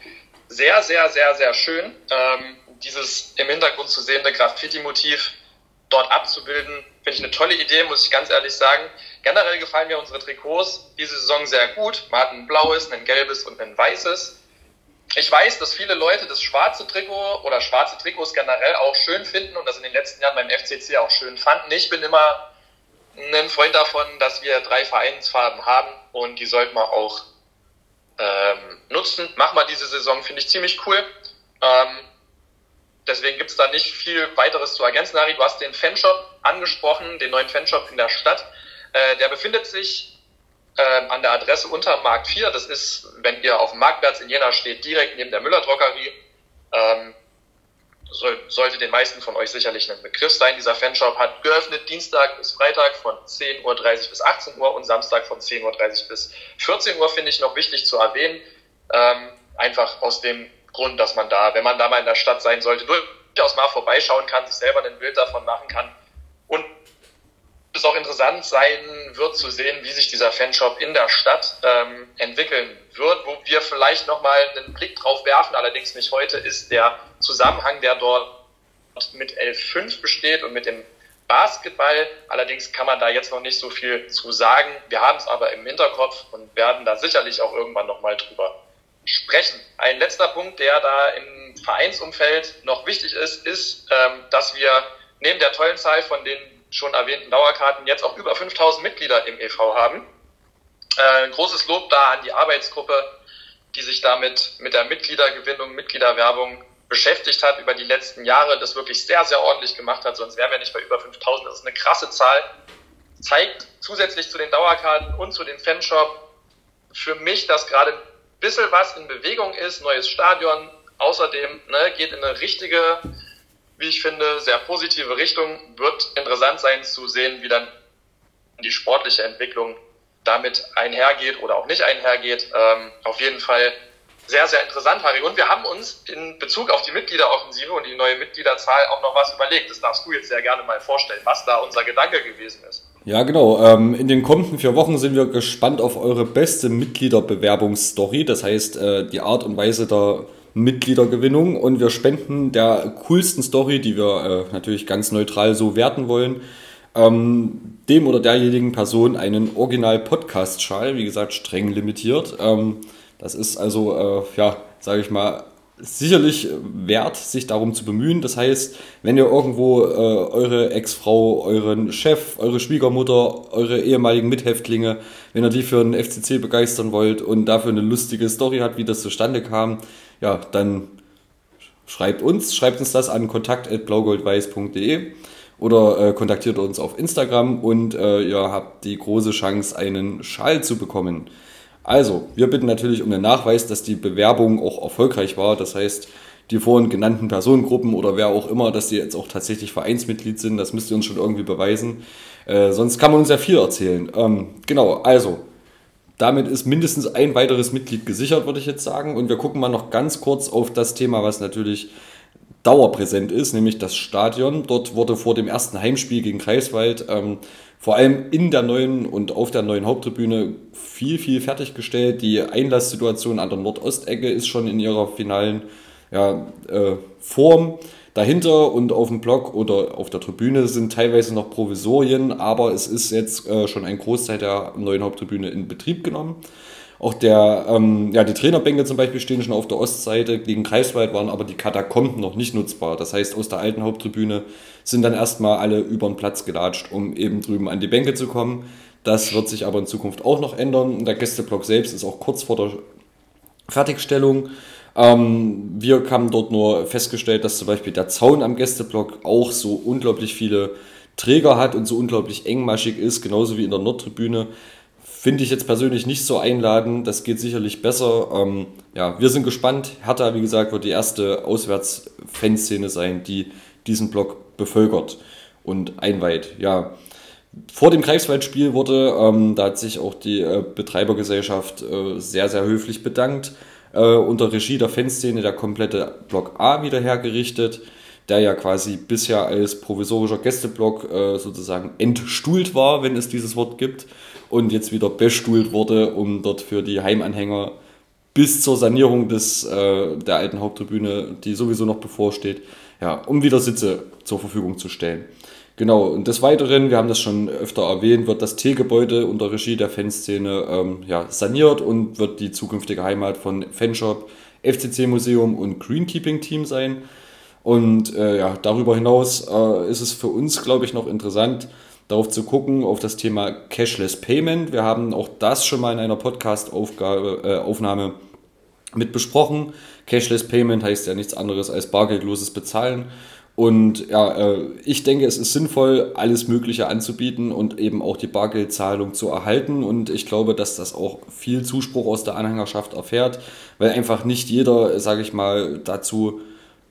sehr, sehr, sehr, sehr schön. Ähm, dieses im Hintergrund zu sehende Graffiti-Motiv dort abzubilden, finde ich eine tolle Idee, muss ich ganz ehrlich sagen. Generell gefallen mir unsere Trikots diese Saison sehr gut. Man hat ein blaues, ein gelbes und ein weißes. Ich weiß, dass viele Leute das schwarze Trikot oder schwarze Trikots generell auch schön finden und das in den letzten Jahren beim FCC auch schön fanden. Ich bin immer ein Freund davon, dass wir drei Vereinsfarben haben und die sollten wir auch ähm, nutzen. Machen wir diese Saison, finde ich ziemlich cool. Ähm, deswegen gibt es da nicht viel weiteres zu ergänzen. Harry, du hast den Fanshop angesprochen, den neuen Fanshop in der Stadt. Äh, der befindet sich ähm, an der Adresse Untermarkt 4. Das ist, wenn ihr auf dem Marktplatz in Jena steht, direkt neben der Müller-Drogerie. Ähm, soll, sollte den meisten von euch sicherlich ein Begriff sein. Dieser Fanshop hat geöffnet Dienstag bis Freitag von 10.30 Uhr bis 18 Uhr und Samstag von 10.30 Uhr bis 14 Uhr, finde ich noch wichtig zu erwähnen. Ähm, einfach aus dem Grund, dass man da, wenn man da mal in der Stadt sein sollte, durchaus mal vorbeischauen kann, sich selber ein Bild davon machen kann und es auch interessant sein wird zu sehen, wie sich dieser Fanshop in der Stadt ähm, entwickeln wird. Wo wir vielleicht nochmal einen Blick drauf werfen, allerdings nicht heute, ist der Zusammenhang, der dort mit L5 besteht und mit dem Basketball. Allerdings kann man da jetzt noch nicht so viel zu sagen. Wir haben es aber im Hinterkopf und werden da sicherlich auch irgendwann nochmal drüber sprechen. Ein letzter Punkt, der da im Vereinsumfeld noch wichtig ist, ist, ähm, dass wir neben der tollen Zahl von den schon erwähnten Dauerkarten jetzt auch über 5000 Mitglieder im EV haben. Äh, ein großes Lob da an die Arbeitsgruppe, die sich damit mit der Mitgliedergewinnung, Mitgliederwerbung beschäftigt hat über die letzten Jahre, das wirklich sehr, sehr ordentlich gemacht hat, sonst wären wir nicht bei über 5000. Das ist eine krasse Zahl. Zeigt zusätzlich zu den Dauerkarten und zu den Fanshop für mich, dass gerade ein bisschen was in Bewegung ist. Neues Stadion, Außerdem ne, geht in eine richtige, wie ich finde, sehr positive Richtung. Wird interessant sein zu sehen, wie dann die sportliche Entwicklung damit einhergeht oder auch nicht einhergeht. Ähm, auf jeden Fall sehr, sehr interessant, Harry. Und wir haben uns in Bezug auf die Mitgliederoffensive und die neue Mitgliederzahl auch noch was überlegt. Das darfst du jetzt sehr gerne mal vorstellen, was da unser Gedanke gewesen ist. Ja, genau. Ähm, in den kommenden vier Wochen sind wir gespannt auf eure beste Mitgliederbewerbungsstory. Das heißt, äh, die Art und Weise der Mitgliedergewinnung. Und wir spenden der coolsten Story, die wir äh, natürlich ganz neutral so werten wollen, ähm, dem oder derjenigen Person einen Original-Podcast-Schal, wie gesagt, streng limitiert. Ähm, das ist also, äh, ja, sage ich mal, sicherlich wert, sich darum zu bemühen. Das heißt, wenn ihr irgendwo äh, eure Ex-Frau, euren Chef, eure Schwiegermutter, eure ehemaligen Mithäftlinge, wenn ihr die für einen FCC begeistern wollt und dafür eine lustige Story hat, wie das zustande kam, ja, dann schreibt uns, schreibt uns das an kontakt.blaugoldweiß.de oder äh, kontaktiert uns auf Instagram und äh, ihr habt die große Chance, einen Schal zu bekommen. Also, wir bitten natürlich um den Nachweis, dass die Bewerbung auch erfolgreich war. Das heißt, die vorhin genannten Personengruppen oder wer auch immer, dass die jetzt auch tatsächlich Vereinsmitglied sind, das müsst ihr uns schon irgendwie beweisen. Äh, sonst kann man uns ja viel erzählen. Ähm, genau, also, damit ist mindestens ein weiteres Mitglied gesichert, würde ich jetzt sagen. Und wir gucken mal noch ganz kurz auf das Thema, was natürlich dauerpräsent ist, nämlich das Stadion. Dort wurde vor dem ersten Heimspiel gegen Kreiswald ähm, vor allem in der neuen und auf der neuen Haupttribüne viel, viel fertiggestellt. Die Einlasssituation an der Nordostecke ist schon in ihrer finalen ja, äh, Form. Dahinter und auf dem Block oder auf der Tribüne sind teilweise noch Provisorien, aber es ist jetzt äh, schon ein Großteil der neuen Haupttribüne in Betrieb genommen. Auch der, ähm, ja, die Trainerbänke zum Beispiel stehen schon auf der Ostseite. Gegen Kreiswald waren aber die Katakomben noch nicht nutzbar. Das heißt, aus der alten Haupttribüne sind dann erstmal alle über den Platz gelatscht, um eben drüben an die Bänke zu kommen. Das wird sich aber in Zukunft auch noch ändern. Der Gästeblock selbst ist auch kurz vor der Fertigstellung. Ähm, wir haben dort nur festgestellt, dass zum Beispiel der Zaun am Gästeblock auch so unglaublich viele Träger hat und so unglaublich engmaschig ist, genauso wie in der Nordtribüne, Finde ich jetzt persönlich nicht so einladend. Das geht sicherlich besser. Ähm, ja, wir sind gespannt. Hertha, wie gesagt, wird die erste Auswärts-Fanszene sein, die diesen Block bevölkert und einweiht. Ja, vor dem Greifswald-Spiel wurde, ähm, da hat sich auch die äh, Betreibergesellschaft äh, sehr, sehr höflich bedankt, äh, unter Regie der Fanszene der komplette Block A wieder hergerichtet, der ja quasi bisher als provisorischer Gästeblock äh, sozusagen entstuhlt war, wenn es dieses Wort gibt und jetzt wieder bestuhlt wurde, um dort für die Heimanhänger bis zur Sanierung des, äh, der alten Haupttribüne, die sowieso noch bevorsteht, ja, um wieder Sitze zur Verfügung zu stellen. Genau, und des Weiteren, wir haben das schon öfter erwähnt, wird das T-Gebäude unter Regie der Fanszene ähm, ja, saniert und wird die zukünftige Heimat von Fanshop, FCC-Museum und Greenkeeping-Team sein. Und äh, ja, darüber hinaus äh, ist es für uns, glaube ich, noch interessant, darauf zu gucken, auf das Thema Cashless Payment. Wir haben auch das schon mal in einer Podcast-Aufnahme äh, mit besprochen. Cashless Payment heißt ja nichts anderes als bargeldloses Bezahlen. Und ja, äh, ich denke, es ist sinnvoll, alles Mögliche anzubieten und eben auch die Bargeldzahlung zu erhalten. Und ich glaube, dass das auch viel Zuspruch aus der Anhängerschaft erfährt, weil einfach nicht jeder, sage ich mal, dazu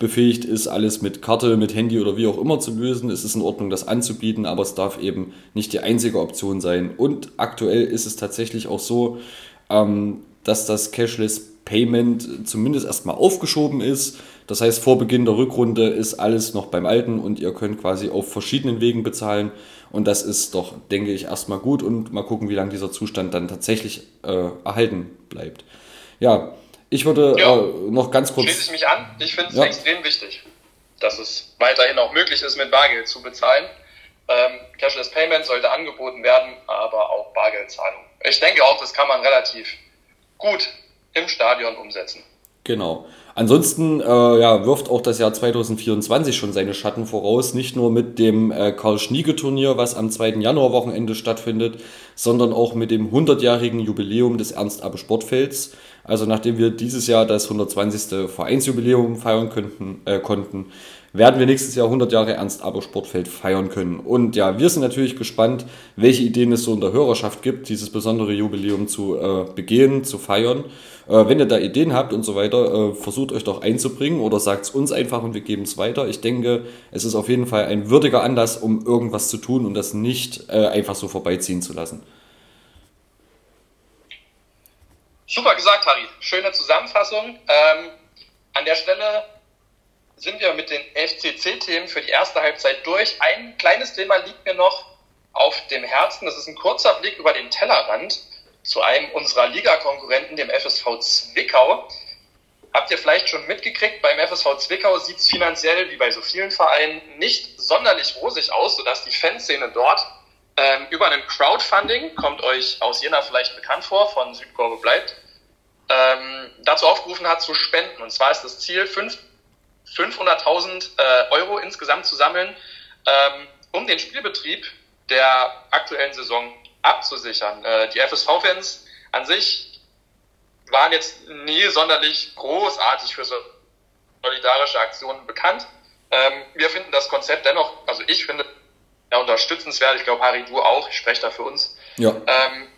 befähigt ist, alles mit Karte, mit Handy oder wie auch immer zu lösen. Es ist in Ordnung, das anzubieten, aber es darf eben nicht die einzige Option sein. Und aktuell ist es tatsächlich auch so, ähm, dass das Cashless Payment zumindest erstmal aufgeschoben ist. Das heißt, vor Beginn der Rückrunde ist alles noch beim Alten und ihr könnt quasi auf verschiedenen Wegen bezahlen. Und das ist doch, denke ich, erstmal gut und mal gucken, wie lange dieser Zustand dann tatsächlich äh, erhalten bleibt. Ja, ich würde ja. äh, noch ganz kurz. Schließe ich mich an. Ich finde es ja. extrem wichtig, dass es weiterhin auch möglich ist, mit Bargeld zu bezahlen. Ähm, Cashless Payment sollte angeboten werden, aber auch Bargeldzahlung. Ich denke auch, das kann man relativ gut im Stadion umsetzen. Genau. Ansonsten äh, ja, wirft auch das Jahr 2024 schon seine Schatten voraus, nicht nur mit dem äh, Karl-Schniege-Turnier, was am 2. Januarwochenende stattfindet, sondern auch mit dem 100-jährigen Jubiläum des Ernst-Abbe-Sportfelds. Also nachdem wir dieses Jahr das 120. Vereinsjubiläum feiern könnten, äh, konnten, werden wir nächstes Jahr 100 Jahre Ernst Aber Sportfeld feiern können. Und ja, wir sind natürlich gespannt, welche Ideen es so in der Hörerschaft gibt, dieses besondere Jubiläum zu äh, begehen, zu feiern. Äh, wenn ihr da Ideen habt und so weiter, äh, versucht euch doch einzubringen oder sagt es uns einfach und wir geben es weiter. Ich denke, es ist auf jeden Fall ein würdiger Anlass, um irgendwas zu tun und das nicht äh, einfach so vorbeiziehen zu lassen. Super gesagt, Harry. Schöne Zusammenfassung. Ähm, an der Stelle sind wir mit den FCC-Themen für die erste Halbzeit durch. Ein kleines Thema liegt mir noch auf dem Herzen. Das ist ein kurzer Blick über den Tellerrand zu einem unserer Ligakonkurrenten, dem FSV Zwickau. Habt ihr vielleicht schon mitgekriegt, beim FSV Zwickau sieht es finanziell, wie bei so vielen Vereinen, nicht sonderlich rosig aus, sodass die Fanszene dort ähm, über ein Crowdfunding, kommt euch aus Jena vielleicht bekannt vor, von Südkurve bleibt, ähm, dazu aufgerufen hat zu spenden. Und zwar ist das Ziel, 500.000 äh, Euro insgesamt zu sammeln, ähm, um den Spielbetrieb der aktuellen Saison abzusichern. Äh, die FSV-Fans an sich waren jetzt nie sonderlich großartig für solidarische Aktionen bekannt. Ähm, wir finden das Konzept dennoch, also ich finde, ja, unterstützenswert. Ich glaube, Harry, du auch. Ich spreche da für uns. Ja. Ähm,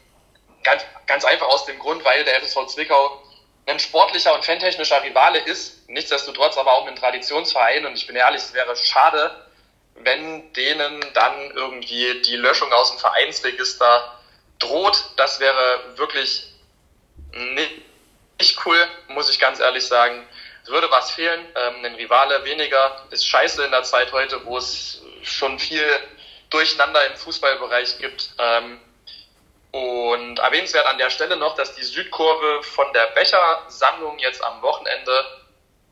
ganz, ganz einfach aus dem Grund, weil der FSV Zwickau ein sportlicher und fantechnischer Rivale ist. Nichtsdestotrotz aber auch ein Traditionsverein. Und ich bin ehrlich, es wäre schade, wenn denen dann irgendwie die Löschung aus dem Vereinsregister droht, das wäre wirklich nicht, cool, muss ich ganz ehrlich sagen. Es würde was fehlen. Ähm, ein Rivale weniger ist scheiße in der Zeit heute, wo es schon viel Durcheinander im Fußballbereich gibt. Ähm, und erwähnenswert an der Stelle noch, dass die Südkurve von der Bechersammlung jetzt am Wochenende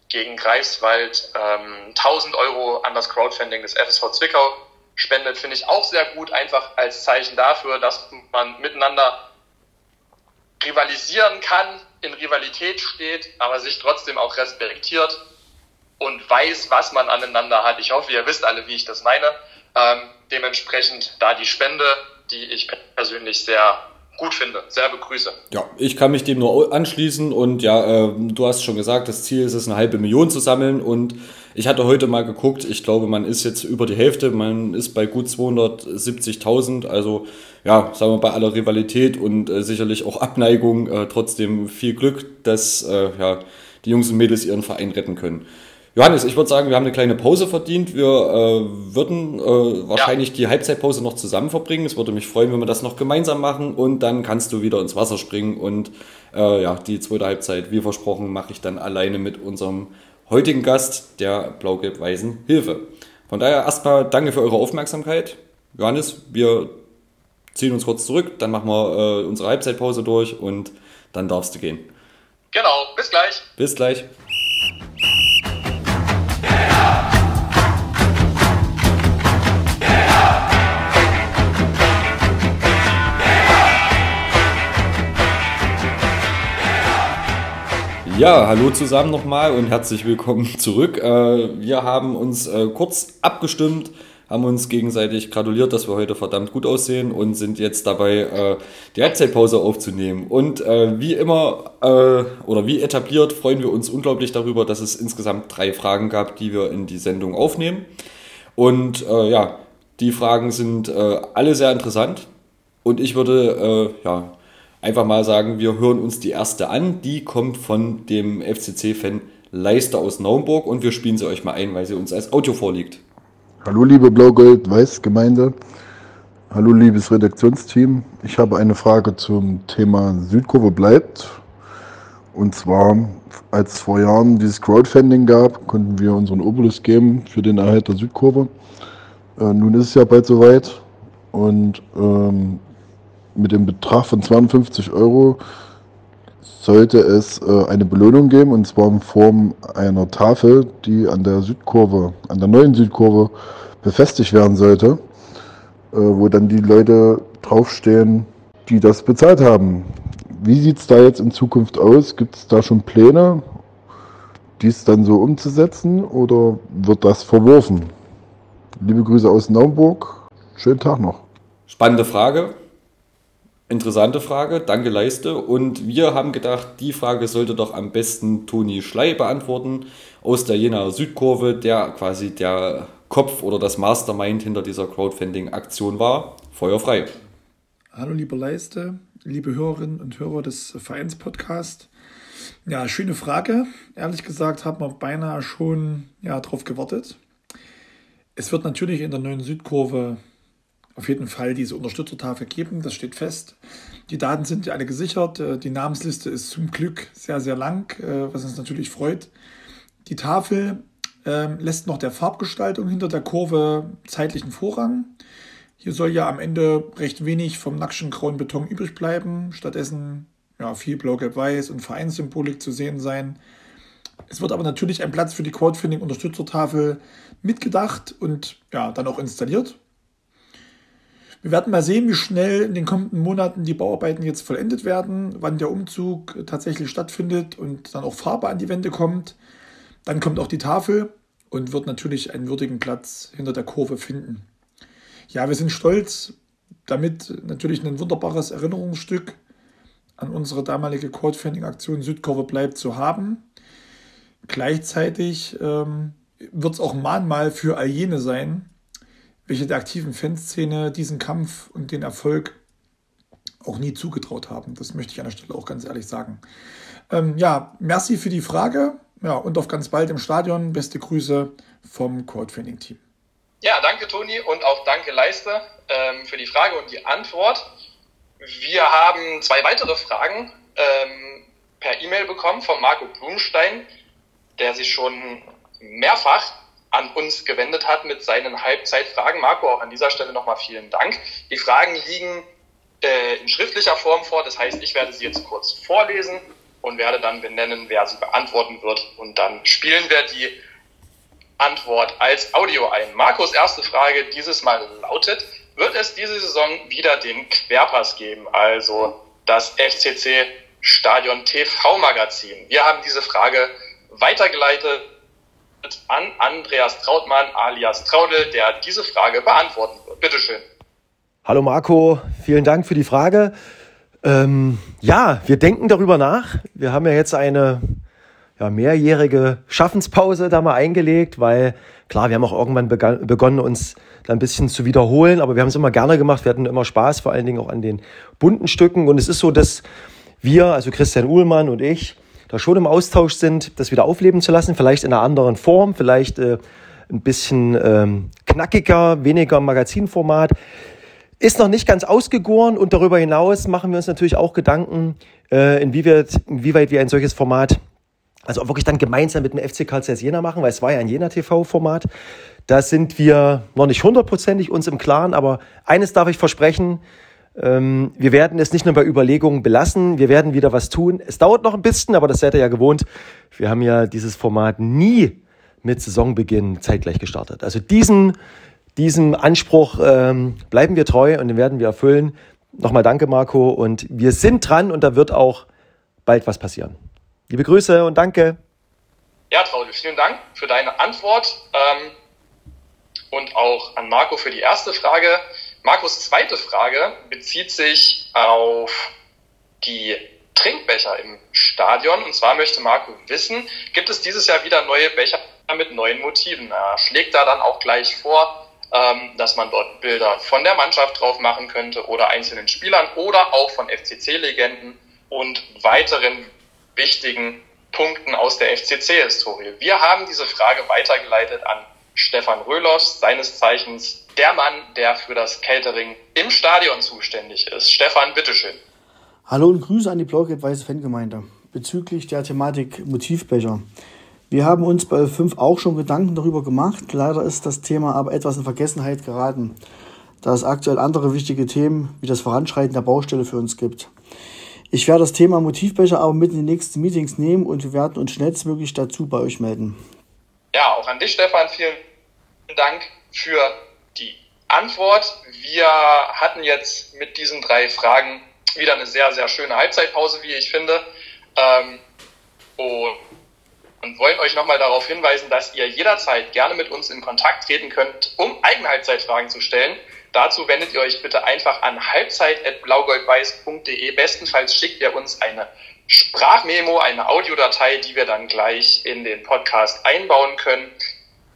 gegen Greifswald ähm, 1000 Euro an das Crowdfunding des FSV Zwickau spendet, finde ich auch sehr gut, einfach als Zeichen dafür, dass man miteinander rivalisieren kann, in Rivalität steht, aber sich trotzdem auch respektiert und weiß, was man aneinander hat. Ich hoffe, ihr wisst alle, wie ich das meine. Ähm, dementsprechend da die Spende, die ich persönlich sehr gut finde, sehr begrüße. Ja, ich kann mich dem nur anschließen und ja, äh, du hast schon gesagt, das Ziel ist es, eine halbe Million zu sammeln und ich hatte heute mal geguckt, ich glaube, man ist jetzt über die Hälfte, man ist bei gut 270.000, also ja, sagen wir bei aller Rivalität und äh, sicherlich auch Abneigung, äh, trotzdem viel Glück, dass äh, ja, die Jungs und Mädels ihren Verein retten können. Johannes, ich würde sagen, wir haben eine kleine Pause verdient. Wir äh, würden äh, wahrscheinlich ja. die Halbzeitpause noch zusammen verbringen. Es würde mich freuen, wenn wir das noch gemeinsam machen und dann kannst du wieder ins Wasser springen und äh, ja, die zweite Halbzeit, wie versprochen, mache ich dann alleine mit unserem heutigen Gast, der Blau-Gelb-Weißen Hilfe. Von daher erstmal danke für eure Aufmerksamkeit. Johannes, wir ziehen uns kurz zurück, dann machen wir äh, unsere Halbzeitpause durch und dann darfst du gehen. Genau, bis gleich. Bis gleich. Ja, hallo zusammen nochmal und herzlich willkommen zurück. Äh, wir haben uns äh, kurz abgestimmt, haben uns gegenseitig gratuliert, dass wir heute verdammt gut aussehen und sind jetzt dabei, äh, die Halbzeitpause aufzunehmen. Und wie immer oder wie etabliert freuen wir uns unglaublich darüber, dass es insgesamt drei Fragen gab, die wir in die Sendung aufnehmen. Und ja, die Fragen sind alle sehr interessant. Und ich würde ja einfach mal sagen, wir hören uns die erste an. Die kommt von dem FCC-Fan Leister aus Naumburg und wir spielen sie euch mal ein, weil sie uns als Audio vorliegt. Hallo liebe Blau-Gold-Weiß-Gemeinde. Hallo liebes Redaktionsteam. Ich habe eine Frage zum Thema Südkurve bleibt. Und zwar, als es vor Jahren dieses Crowdfunding gab, konnten wir unseren Obolus geben für den Erhalt der Südkurve. Äh, nun ist es ja bald soweit. Und ähm, mit dem Betrag von 52 Euro sollte es äh, eine Belohnung geben und zwar in Form einer Tafel, die an der Südkurve, an der neuen Südkurve befestigt werden sollte, äh, wo dann die Leute draufstehen, die das bezahlt haben. Wie sieht es da jetzt in Zukunft aus? Gibt es da schon Pläne, dies dann so umzusetzen oder wird das verworfen? Liebe Grüße aus Naumburg. Schönen Tag noch. Spannende Frage Interessante Frage, danke Leiste. Und wir haben gedacht, die Frage sollte doch am besten Toni Schley beantworten aus der Jena Südkurve, der quasi der Kopf oder das Mastermind hinter dieser Crowdfunding-Aktion war. Feuer frei. Hallo liebe Leiste, liebe Hörerinnen und Hörer des Vereinspodcasts. Ja, schöne Frage. Ehrlich gesagt hat man beinahe schon ja, darauf gewartet. Es wird natürlich in der neuen Südkurve auf jeden Fall diese Unterstützertafel geben, das steht fest. Die Daten sind ja alle gesichert. Äh, die Namensliste ist zum Glück sehr, sehr lang, äh, was uns natürlich freut. Die Tafel ähm, lässt noch der Farbgestaltung hinter der Kurve zeitlichen Vorrang. Hier soll ja am Ende recht wenig vom nackschen grauen Beton übrig bleiben. Stattdessen ja, viel Blau-Gelb-Weiß und Vereinssymbolik zu sehen sein. Es wird aber natürlich ein Platz für die Crowdfunding-Unterstützertafel mitgedacht und ja, dann auch installiert. Wir werden mal sehen, wie schnell in den kommenden Monaten die Bauarbeiten jetzt vollendet werden, wann der Umzug tatsächlich stattfindet und dann auch Farbe an die Wände kommt. Dann kommt auch die Tafel und wird natürlich einen würdigen Platz hinter der Kurve finden. Ja, wir sind stolz, damit natürlich ein wunderbares Erinnerungsstück an unsere damalige Crowdfunding-Aktion Südkurve bleibt zu haben. Gleichzeitig ähm, wird es auch Mahnmal für all jene sein, welche der aktiven Fanszene diesen Kampf und den Erfolg auch nie zugetraut haben. Das möchte ich an der Stelle auch ganz ehrlich sagen. Ähm, ja, merci für die Frage. Ja, und auf ganz bald im Stadion. Beste Grüße vom Crowdfunding-Team. Ja, danke Toni und auch danke Leiste ähm, für die Frage und die Antwort. Wir haben zwei weitere Fragen ähm, per E-Mail bekommen von Marco Blumstein, der sich schon mehrfach an uns gewendet hat mit seinen Halbzeitfragen. Marco, auch an dieser Stelle nochmal vielen Dank. Die Fragen liegen äh, in schriftlicher Form vor, das heißt, ich werde sie jetzt kurz vorlesen und werde dann benennen, wer sie beantworten wird. Und dann spielen wir die Antwort als Audio ein. Marcos erste Frage dieses Mal lautet, wird es diese Saison wieder den Querpass geben, also das FCC Stadion TV Magazin? Wir haben diese Frage weitergeleitet an Andreas Trautmann alias Traudel, der diese Frage beantworten wird. Bitte schön. Hallo Marco, vielen Dank für die Frage. Ähm, ja, wir denken darüber nach. Wir haben ja jetzt eine ja, mehrjährige Schaffenspause da mal eingelegt, weil klar, wir haben auch irgendwann begonnen, uns da ein bisschen zu wiederholen, aber wir haben es immer gerne gemacht. Wir hatten immer Spaß, vor allen Dingen auch an den bunten Stücken. Und es ist so, dass wir, also Christian Uhlmann und ich, da schon im Austausch sind, das wieder aufleben zu lassen, vielleicht in einer anderen Form, vielleicht äh, ein bisschen ähm, knackiger, weniger Magazinformat. Ist noch nicht ganz ausgegoren und darüber hinaus machen wir uns natürlich auch Gedanken, äh, inwieweit, inwieweit wir ein solches Format, also auch wirklich dann gemeinsam mit dem FC Karl Jena machen, weil es war ja ein Jena TV-Format. Da sind wir noch nicht hundertprozentig uns im Klaren, aber eines darf ich versprechen, ähm, wir werden es nicht nur bei Überlegungen belassen, wir werden wieder was tun. Es dauert noch ein bisschen, aber das seid ihr ja gewohnt. Wir haben ja dieses Format nie mit Saisonbeginn zeitgleich gestartet. Also diesen, diesem Anspruch ähm, bleiben wir treu und den werden wir erfüllen. Nochmal danke, Marco. Und wir sind dran und da wird auch bald was passieren. Liebe Grüße und danke. Ja, Traudel, vielen Dank für deine Antwort ähm, und auch an Marco für die erste Frage. Markus zweite Frage bezieht sich auf die Trinkbecher im Stadion. Und zwar möchte Marco wissen, gibt es dieses Jahr wieder neue Becher mit neuen Motiven? Er schlägt da dann auch gleich vor, ähm, dass man dort Bilder von der Mannschaft drauf machen könnte oder einzelnen Spielern oder auch von FCC-Legenden und weiteren wichtigen Punkten aus der FCC-Historie. Wir haben diese Frage weitergeleitet an Stefan Röhlos, seines Zeichens der Mann, der für das Catering im Stadion zuständig ist. Stefan, bitteschön. Hallo und Grüße an die Blau-Weiße Fangemeinde bezüglich der Thematik Motivbecher. Wir haben uns bei 5 auch schon Gedanken darüber gemacht. Leider ist das Thema aber etwas in Vergessenheit geraten, da es aktuell andere wichtige Themen wie das Voranschreiten der Baustelle für uns gibt. Ich werde das Thema Motivbecher aber mit in die nächsten Meetings nehmen und wir werden uns schnellstmöglich dazu bei euch melden. Ja, auch an dich, Stefan, vielen Dank für Antwort. Wir hatten jetzt mit diesen drei Fragen wieder eine sehr, sehr schöne Halbzeitpause, wie ich finde. Ähm, und wollen euch nochmal darauf hinweisen, dass ihr jederzeit gerne mit uns in Kontakt treten könnt, um eigene Halbzeitfragen zu stellen. Dazu wendet ihr euch bitte einfach an halbzeit.blaugoldweiß.de. Bestenfalls schickt ihr uns eine Sprachmemo, eine Audiodatei, die wir dann gleich in den Podcast einbauen können.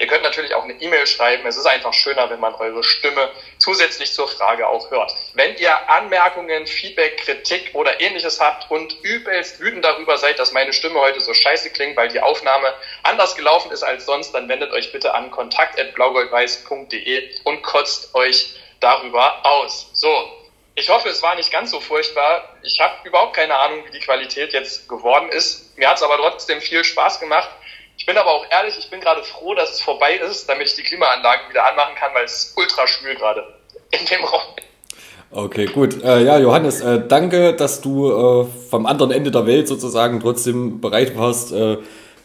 Ihr könnt natürlich auch eine E-Mail schreiben. Es ist einfach schöner, wenn man eure Stimme zusätzlich zur Frage auch hört. Wenn ihr Anmerkungen, Feedback, Kritik oder ähnliches habt und übelst wütend darüber seid, dass meine Stimme heute so scheiße klingt, weil die Aufnahme anders gelaufen ist als sonst, dann wendet euch bitte an kontakt.blaugoldweiß.de und kotzt euch darüber aus. So, ich hoffe, es war nicht ganz so furchtbar. Ich habe überhaupt keine Ahnung, wie die Qualität jetzt geworden ist. Mir hat es aber trotzdem viel Spaß gemacht. Ich bin aber auch ehrlich, ich bin gerade froh, dass es vorbei ist, damit ich die Klimaanlagen wieder anmachen kann, weil es ultra schwül gerade in dem Raum. Okay, gut. Äh, ja, Johannes, äh, danke, dass du äh, vom anderen Ende der Welt sozusagen trotzdem bereit warst, äh,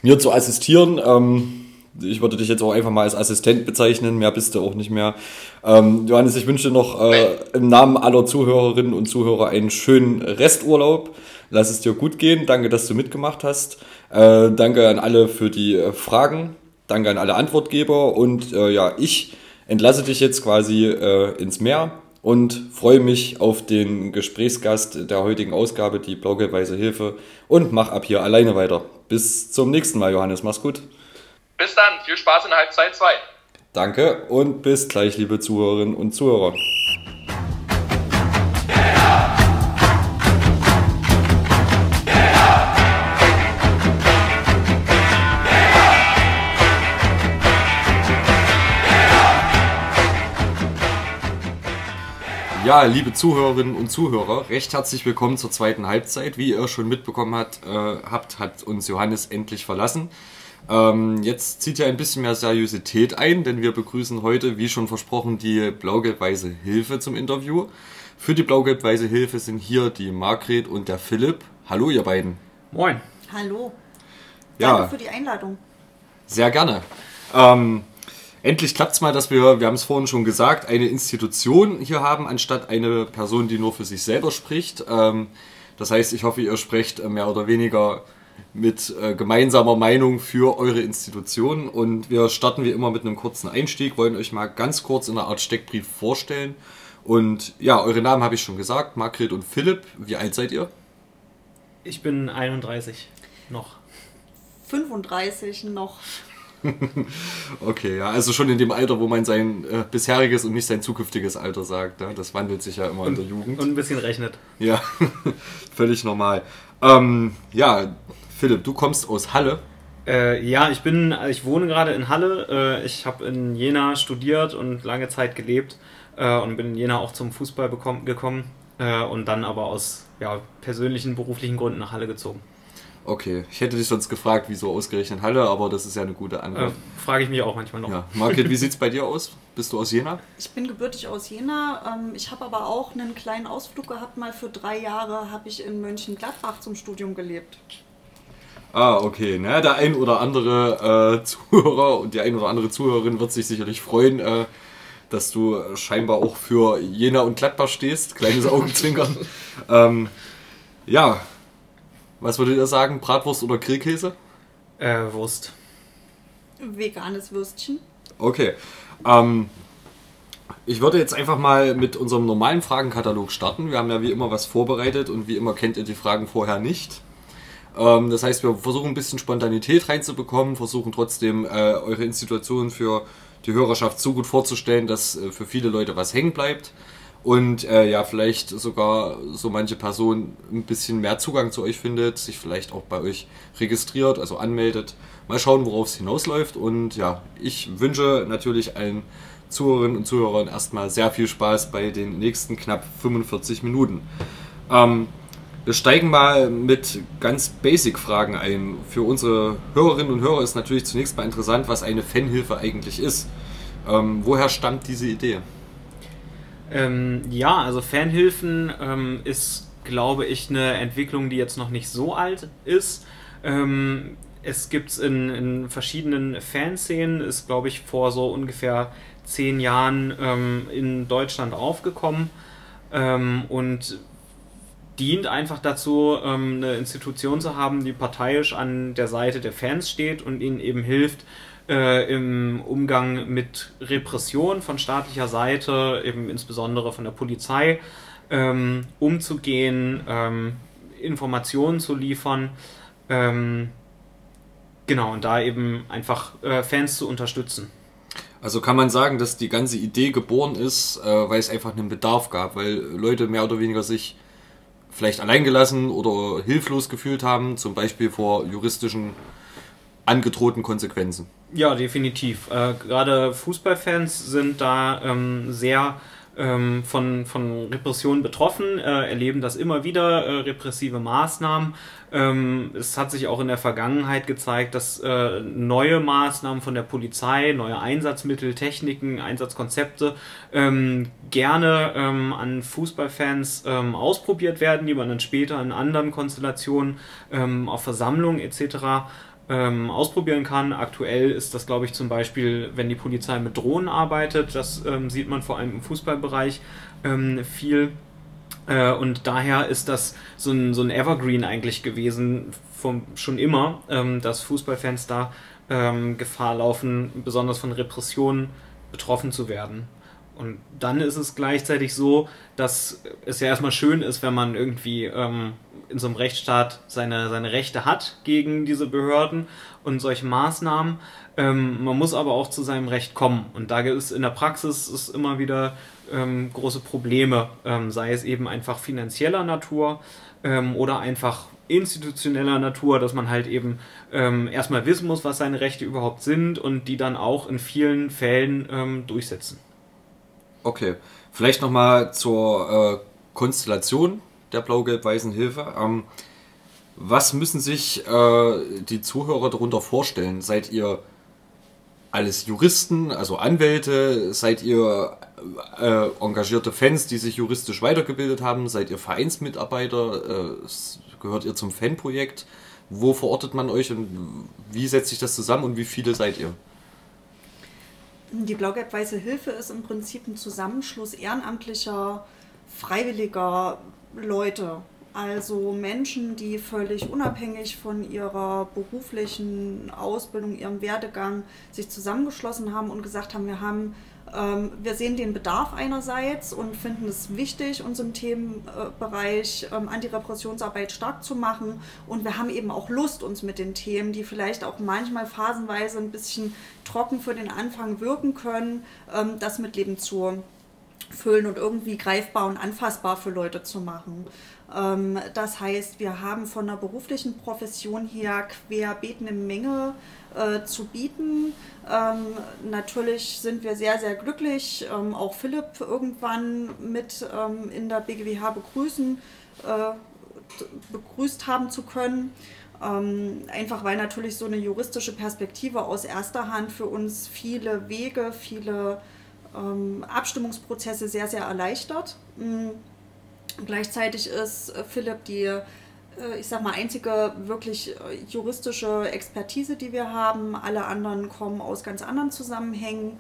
mir zu assistieren. Ähm, ich würde dich jetzt auch einfach mal als Assistent bezeichnen, mehr bist du auch nicht mehr. Ähm, Johannes, ich wünsche dir noch äh, im Namen aller Zuhörerinnen und Zuhörer einen schönen Resturlaub. Lass es dir gut gehen. Danke, dass du mitgemacht hast. Äh, danke an alle für die äh, Fragen. Danke an alle Antwortgeber. Und äh, ja, ich entlasse dich jetzt quasi äh, ins Meer und freue mich auf den Gesprächsgast der heutigen Ausgabe, die Blaugelb-Weiße Hilfe. Und mach ab hier alleine weiter. Bis zum nächsten Mal, Johannes. Mach's gut. Bis dann. Viel Spaß in Halbzeit 2. Danke und bis gleich, liebe Zuhörerinnen und Zuhörer. Ja, liebe Zuhörerinnen und Zuhörer, recht herzlich willkommen zur zweiten Halbzeit. Wie ihr schon mitbekommen habt, äh, habt hat uns Johannes endlich verlassen. Ähm, jetzt zieht ja ein bisschen mehr Seriosität ein, denn wir begrüßen heute, wie schon versprochen, die Blau-Gelb-Weiße Hilfe zum Interview. Für die Blau-Gelb-Weiße Hilfe sind hier die Margret und der Philipp. Hallo, ihr beiden. Moin. Hallo. Ja. Danke für die Einladung. Sehr gerne. Ähm, endlich klappt es mal, dass wir, wir haben es vorhin schon gesagt, eine Institution hier haben, anstatt eine Person, die nur für sich selber spricht. Ähm, das heißt, ich hoffe, ihr sprecht äh, mehr oder weniger mit äh, gemeinsamer Meinung für eure Institution. Und wir starten wie immer mit einem kurzen Einstieg, wollen euch mal ganz kurz in einer Art Steckbrief vorstellen. Und ja, eure Namen habe ich schon gesagt, Margret und Philipp. Wie alt seid ihr? Ich bin 31 noch. 35 noch. Okay, ja, also schon in dem Alter, wo man sein äh, bisheriges und nicht sein zukünftiges Alter sagt. Ne? Das wandelt sich ja immer in der Jugend. Und ein bisschen rechnet. Ja, völlig normal. Ähm, ja, Philipp, du kommst aus Halle. Äh, ja, ich bin, ich wohne gerade in Halle. Äh, ich habe in Jena studiert und lange Zeit gelebt äh, und bin in Jena auch zum Fußball bekommen, gekommen äh, und dann aber aus ja, persönlichen, beruflichen Gründen nach Halle gezogen. Okay, ich hätte dich sonst gefragt, wieso ausgerechnet Halle, aber das ist ja eine gute Äh, Antwort. Frage ich mich auch manchmal noch. Ja, Margret, wie sieht's bei dir aus? Bist du aus Jena? Ich bin gebürtig aus Jena. Ähm, Ich habe aber auch einen kleinen Ausflug gehabt. Mal für drei Jahre habe ich in Mönchengladbach zum Studium gelebt. Ah, okay. Na, der ein oder andere äh, Zuhörer und die ein oder andere Zuhörerin wird sich sicherlich freuen, äh, dass du scheinbar auch für Jena und Gladbach stehst. Kleines Augenzwinkern. ähm, ja, was würdet ihr sagen? Bratwurst oder Grillkäse? Äh, Wurst. Veganes Würstchen. Okay. Ähm, ich würde jetzt einfach mal mit unserem normalen Fragenkatalog starten. Wir haben ja wie immer was vorbereitet und wie immer kennt ihr die Fragen vorher nicht. Ähm, das heißt, wir versuchen ein bisschen Spontanität reinzubekommen, versuchen trotzdem äh, eure Institution für die Hörerschaft so gut vorzustellen, dass äh, für viele Leute was hängen bleibt und äh, ja, vielleicht sogar so manche Person ein bisschen mehr Zugang zu euch findet, sich vielleicht auch bei euch registriert, also anmeldet. Mal schauen, worauf es hinausläuft und ja, ich wünsche natürlich allen Zuhörerinnen und Zuhörern erstmal sehr viel Spaß bei den nächsten knapp 45 Minuten. Ähm, wir steigen mal mit ganz Basic-Fragen ein. Für unsere Hörerinnen und Hörer ist natürlich zunächst mal interessant, was eine Fanhilfe eigentlich ist. Ähm, woher stammt diese Idee? Ähm, ja, also Fanhilfen ähm, ist, glaube ich, eine Entwicklung, die jetzt noch nicht so alt ist. Ähm, es gibt es in, in verschiedenen Fanszenen, ist, glaube ich, vor so ungefähr zehn Jahren ähm, in Deutschland aufgekommen ähm, und dient einfach dazu, ähm, eine Institution zu haben, die parteiisch an der Seite der Fans steht und ihnen eben hilft, äh, im Umgang mit Repression von staatlicher Seite, eben insbesondere von der Polizei, ähm, umzugehen, ähm, Informationen zu liefern. Ähm, genau, und da eben einfach äh, Fans zu unterstützen. Also kann man sagen, dass die ganze Idee geboren ist, äh, weil es einfach einen Bedarf gab, weil Leute mehr oder weniger sich vielleicht alleingelassen oder hilflos gefühlt haben, zum Beispiel vor juristischen angedrohten Konsequenzen. Ja, definitiv. Äh, Gerade Fußballfans sind da ähm, sehr ähm, von, von Repressionen betroffen, äh, erleben das immer wieder, äh, repressive Maßnahmen. Ähm, es hat sich auch in der Vergangenheit gezeigt, dass äh, neue Maßnahmen von der Polizei, neue Einsatzmittel, Techniken, Einsatzkonzepte ähm, gerne ähm, an Fußballfans ähm, ausprobiert werden, die man dann später in anderen Konstellationen ähm, auf Versammlungen etc ähm, ausprobieren kann. Aktuell ist das, glaube ich, zum Beispiel, wenn die Polizei mit Drohnen arbeitet. Das ähm, sieht man vor allem im Fußballbereich ähm, viel. Äh, und daher ist das so ein, so ein Evergreen eigentlich gewesen, vom, schon immer, ähm, dass Fußballfans da ähm, Gefahr laufen, besonders von Repressionen betroffen zu werden. Und dann ist es gleichzeitig so, dass es ja erstmal schön ist, wenn man irgendwie ähm, in so einem Rechtsstaat seine, seine Rechte hat gegen diese Behörden und solche Maßnahmen. Ähm, man muss aber auch zu seinem Recht kommen. Und da ist in der Praxis ist immer wieder ähm, große Probleme, ähm, sei es eben einfach finanzieller Natur ähm, oder einfach institutioneller Natur, dass man halt eben ähm, erstmal wissen muss, was seine Rechte überhaupt sind und die dann auch in vielen Fällen ähm, durchsetzen. Okay, vielleicht nochmal zur äh, Konstellation der blau-gelb-weißen Hilfe. Ähm, was müssen sich äh, die Zuhörer darunter vorstellen? Seid ihr alles Juristen, also Anwälte? Seid ihr äh, engagierte Fans, die sich juristisch weitergebildet haben? Seid ihr Vereinsmitarbeiter? Äh, gehört ihr zum Fanprojekt? Wo verortet man euch und wie setzt sich das zusammen und wie viele seid ihr? Die Blau-Gelb-Weiße Hilfe ist im Prinzip ein Zusammenschluss ehrenamtlicher, freiwilliger Leute. Also Menschen, die völlig unabhängig von ihrer beruflichen Ausbildung, ihrem Werdegang sich zusammengeschlossen haben und gesagt haben, wir haben ähm, wir sehen den Bedarf einerseits und finden es wichtig, unseren Themenbereich ähm, Antirepressionsarbeit stark zu machen. Und wir haben eben auch Lust, uns mit den Themen, die vielleicht auch manchmal phasenweise ein bisschen trocken für den Anfang wirken können, ähm, das mit Leben zu füllen und irgendwie greifbar und anfassbar für Leute zu machen. Ähm, das heißt, wir haben von der beruflichen Profession her querbeet eine Menge äh, zu bieten. Ähm, natürlich sind wir sehr, sehr glücklich, ähm, auch Philipp irgendwann mit in der BGWH begrüßen, äh, begrüßt haben zu können. Ähm, einfach weil natürlich so eine juristische Perspektive aus erster Hand für uns viele Wege, viele Abstimmungsprozesse sehr, sehr erleichtert. Mhm. Gleichzeitig ist äh, Philipp die, äh, ich sag mal, einzige wirklich äh, juristische Expertise, die wir haben. Alle anderen kommen aus ganz anderen Zusammenhängen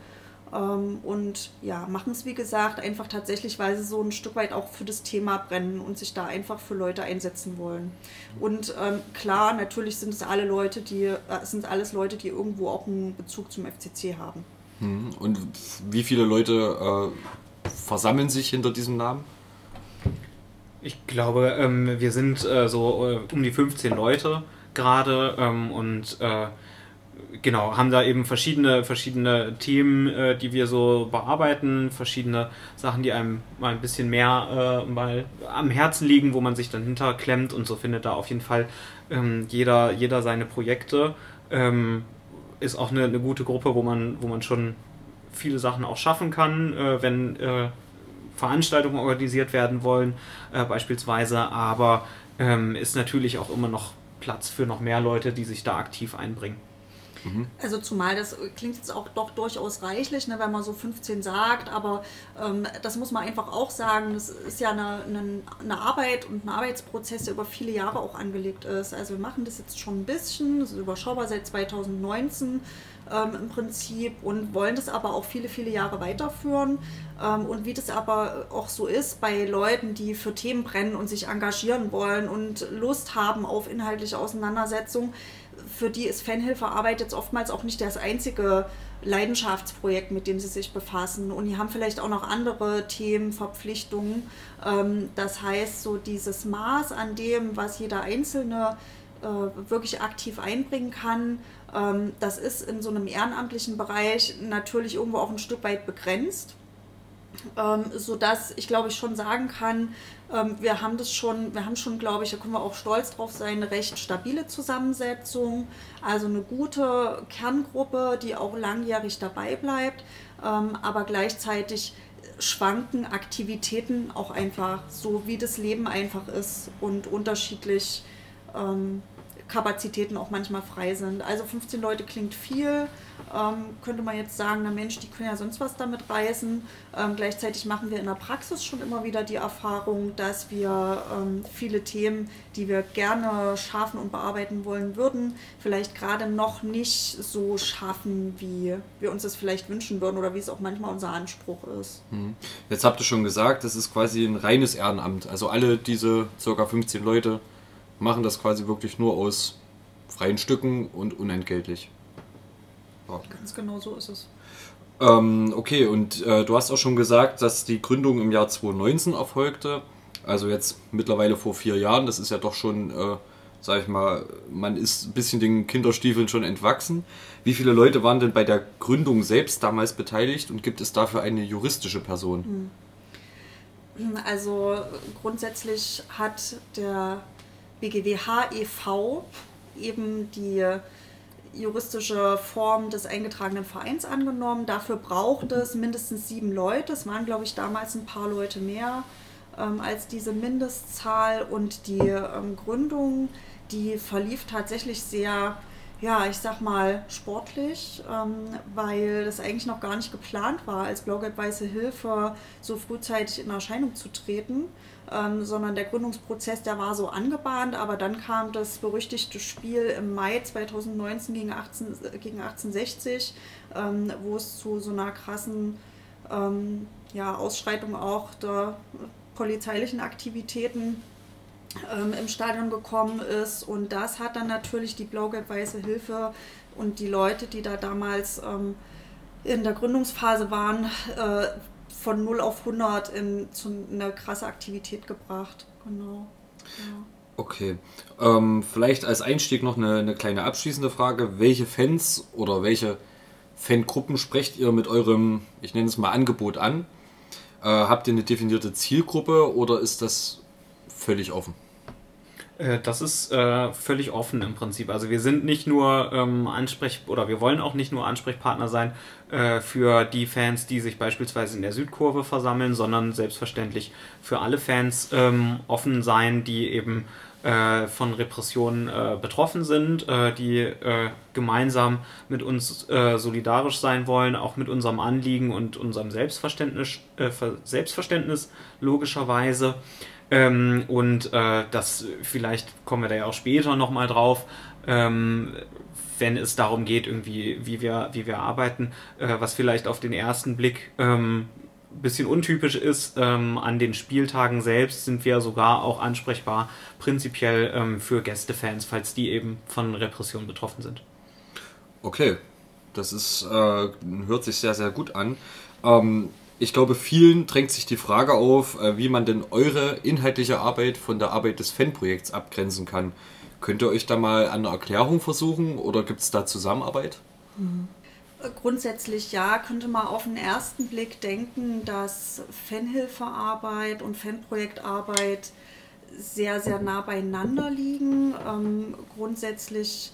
ähm, und ja, machen es wie gesagt einfach tatsächlich, weil sie so ein Stück weit auch für das Thema brennen und sich da einfach für Leute einsetzen wollen. Und ähm, klar, natürlich sind es alle Leute, die äh, sind alles Leute, die irgendwo auch einen Bezug zum FCC haben. Mhm. Und wie viele Leute äh, versammeln sich hinter diesem Namen? Ich glaube, ähm, wir sind äh, so äh, um die 15 Leute gerade ähm, und äh, genau, haben da eben verschiedene, verschiedene Themen, äh, die wir so bearbeiten, verschiedene Sachen, die einem mal ein bisschen mehr äh, mal am Herzen liegen, wo man sich dann hinterklemmt und so findet da auf jeden Fall ähm, jeder, jeder seine Projekte. Ähm, ist auch eine, eine gute Gruppe, wo man, wo man schon viele Sachen auch schaffen kann, äh, wenn äh, Veranstaltungen organisiert werden wollen, äh, beispielsweise. Aber ähm, ist natürlich auch immer noch Platz für noch mehr Leute, die sich da aktiv einbringen. Mhm. Also zumal das klingt jetzt auch doch durchaus reichlich, ne, wenn man so 15 sagt, aber ähm, das muss man einfach auch sagen, das ist ja eine, eine, eine, Arbeit und ein Arbeitsprozess, der über viele Jahre auch angelegt ist. Also wir machen das jetzt schon ein bisschen, das ist überschaubar seit 2019 ähm, im Prinzip und wollen das aber auch viele, viele Jahre weiterführen. Ähm, und wie das aber auch so ist bei Leuten, die für Themen brennen und sich engagieren wollen und Lust haben auf inhaltliche Auseinandersetzung, für die ist Fanhilfearbeit jetzt oftmals auch nicht das einzige Leidenschaftsprojekt, mit dem sie sich befassen. Und die haben vielleicht auch noch andere Themen, Verpflichtungen. Ähm, das heißt, so dieses Maß an dem, was jeder Einzelne äh, wirklich aktiv einbringen kann, ähm, das ist in so einem ehrenamtlichen Bereich natürlich irgendwo auch ein Stück weit begrenzt. Ähm, sodass ich glaube ich schon sagen kann, ähm, wir haben das schon, wir haben schon, glaube ich, da können wir auch stolz drauf sein, eine recht stabile Zusammensetzung, also eine gute Kerngruppe, die auch langjährig dabei bleibt, ähm, aber gleichzeitig schwanken Aktivitäten auch einfach so, wie das Leben einfach ist und unterschiedlich ähm, Kapazitäten auch manchmal frei sind. Also 15 Leute klingt viel, ähm, könnte man jetzt sagen, na Mensch, die können ja sonst was damit reißen. Ähm, gleichzeitig machen wir in der Praxis schon immer wieder die Erfahrung, dass wir ähm, viele Themen, die wir gerne schaffen und bearbeiten wollen würden, vielleicht gerade noch nicht so schaffen, wie wir uns das vielleicht wünschen würden oder wie es auch manchmal unser Anspruch ist. Mhm. Jetzt habt ihr schon gesagt, das ist quasi ein reines Ehrenamt. Also alle diese circa 15 Leute machen das quasi wirklich nur aus freien Stücken und unentgeltlich. Ja. Ganz genau so ist es. Ähm, okay, und äh, du hast auch schon gesagt, dass die Gründung im Jahr 2019 erfolgte. Also jetzt mittlerweile vor vier Jahren. Das ist ja doch schon, äh, sag ich mal, man ist ein bisschen den Kinderstiefeln schon entwachsen. Wie viele Leute waren denn bei der Gründung selbst damals beteiligt und gibt es dafür eine juristische Person? Hm. Also grundsätzlich hat der BGWH e.V. eben die juristische Form des eingetragenen Vereins angenommen. Dafür braucht es mindestens sieben Leute. Es waren, glaube ich, damals ein paar Leute mehr ähm, als diese Mindestzahl. Und die ähm, Gründung, die verlief tatsächlich sehr, ja, ich sag mal, sportlich, ähm, weil das eigentlich noch gar nicht geplant war, als Blau-Gelb-Weiße Hilfe so frühzeitig in Erscheinung zu treten ähm, sondern der Gründungsprozess, der war so angebahnt, aber dann kam das berüchtigte Spiel im Mai 2019 gegen, 18, gegen 1860, ähm, wo es zu so einer krassen ähm, ja, Ausschreitung auch der polizeilichen Aktivitäten ähm, im Stadion gekommen ist. Und das hat dann natürlich die Blau-Gelb-Weiße Hilfe und die Leute, die da damals ähm, in der Gründungsphase waren, äh, von 0 auf 100 in zu eine krasse Aktivität gebracht. Genau. Ja. Okay. Ähm, vielleicht als Einstieg noch eine, eine, kleine abschließende Frage. Welche Fans oder welche Fangruppen sprecht ihr mit eurem, ich nenne es mal, Angebot an? Äh, habt ihr eine definierte Zielgruppe oder ist das völlig offen? Äh, das ist äh, völlig offen im Prinzip. Also wir sind nicht nur ähm, Ansprech oder wir wollen auch nicht nur Ansprechpartner sein äh, für die Fans, die sich beispielsweise in der Südkurve versammeln, sondern selbstverständlich für alle Fans ähm, offen sein, die eben äh, von Repressionen äh, betroffen sind, äh, die gemeinsam mit uns solidarisch sein wollen, auch mit unserem Anliegen und unserem Selbstverständnis, Selbstverständnis logischerweise. Ähm, und äh, das, vielleicht kommen wir da ja auch später nochmal drauf, ähm, wenn es darum geht, irgendwie, wie wir, wie wir arbeiten, äh, was vielleicht auf den ersten Blick ähm, bisschen untypisch ist. Ähm, an den Spieltagen selbst sind wir sogar auch ansprechbar, prinzipiell ähm, für Gästefans, falls die eben von Repression betroffen sind. Okay, das ist, äh, hört sich sehr, sehr gut an. Ähm, ich glaube, vielen drängt sich die Frage auf, äh, wie man denn eure inhaltliche Arbeit von der Arbeit des Fanprojekts abgrenzen kann. Könnt ihr euch da mal an einer Erklärung versuchen oder gibt es da Zusammenarbeit? Mhm. Grundsätzlich ja, könnte man auf den ersten Blick denken, dass Fanhilfearbeit und Fanprojektarbeit sehr, sehr nah beieinander liegen. Ähm, grundsätzlich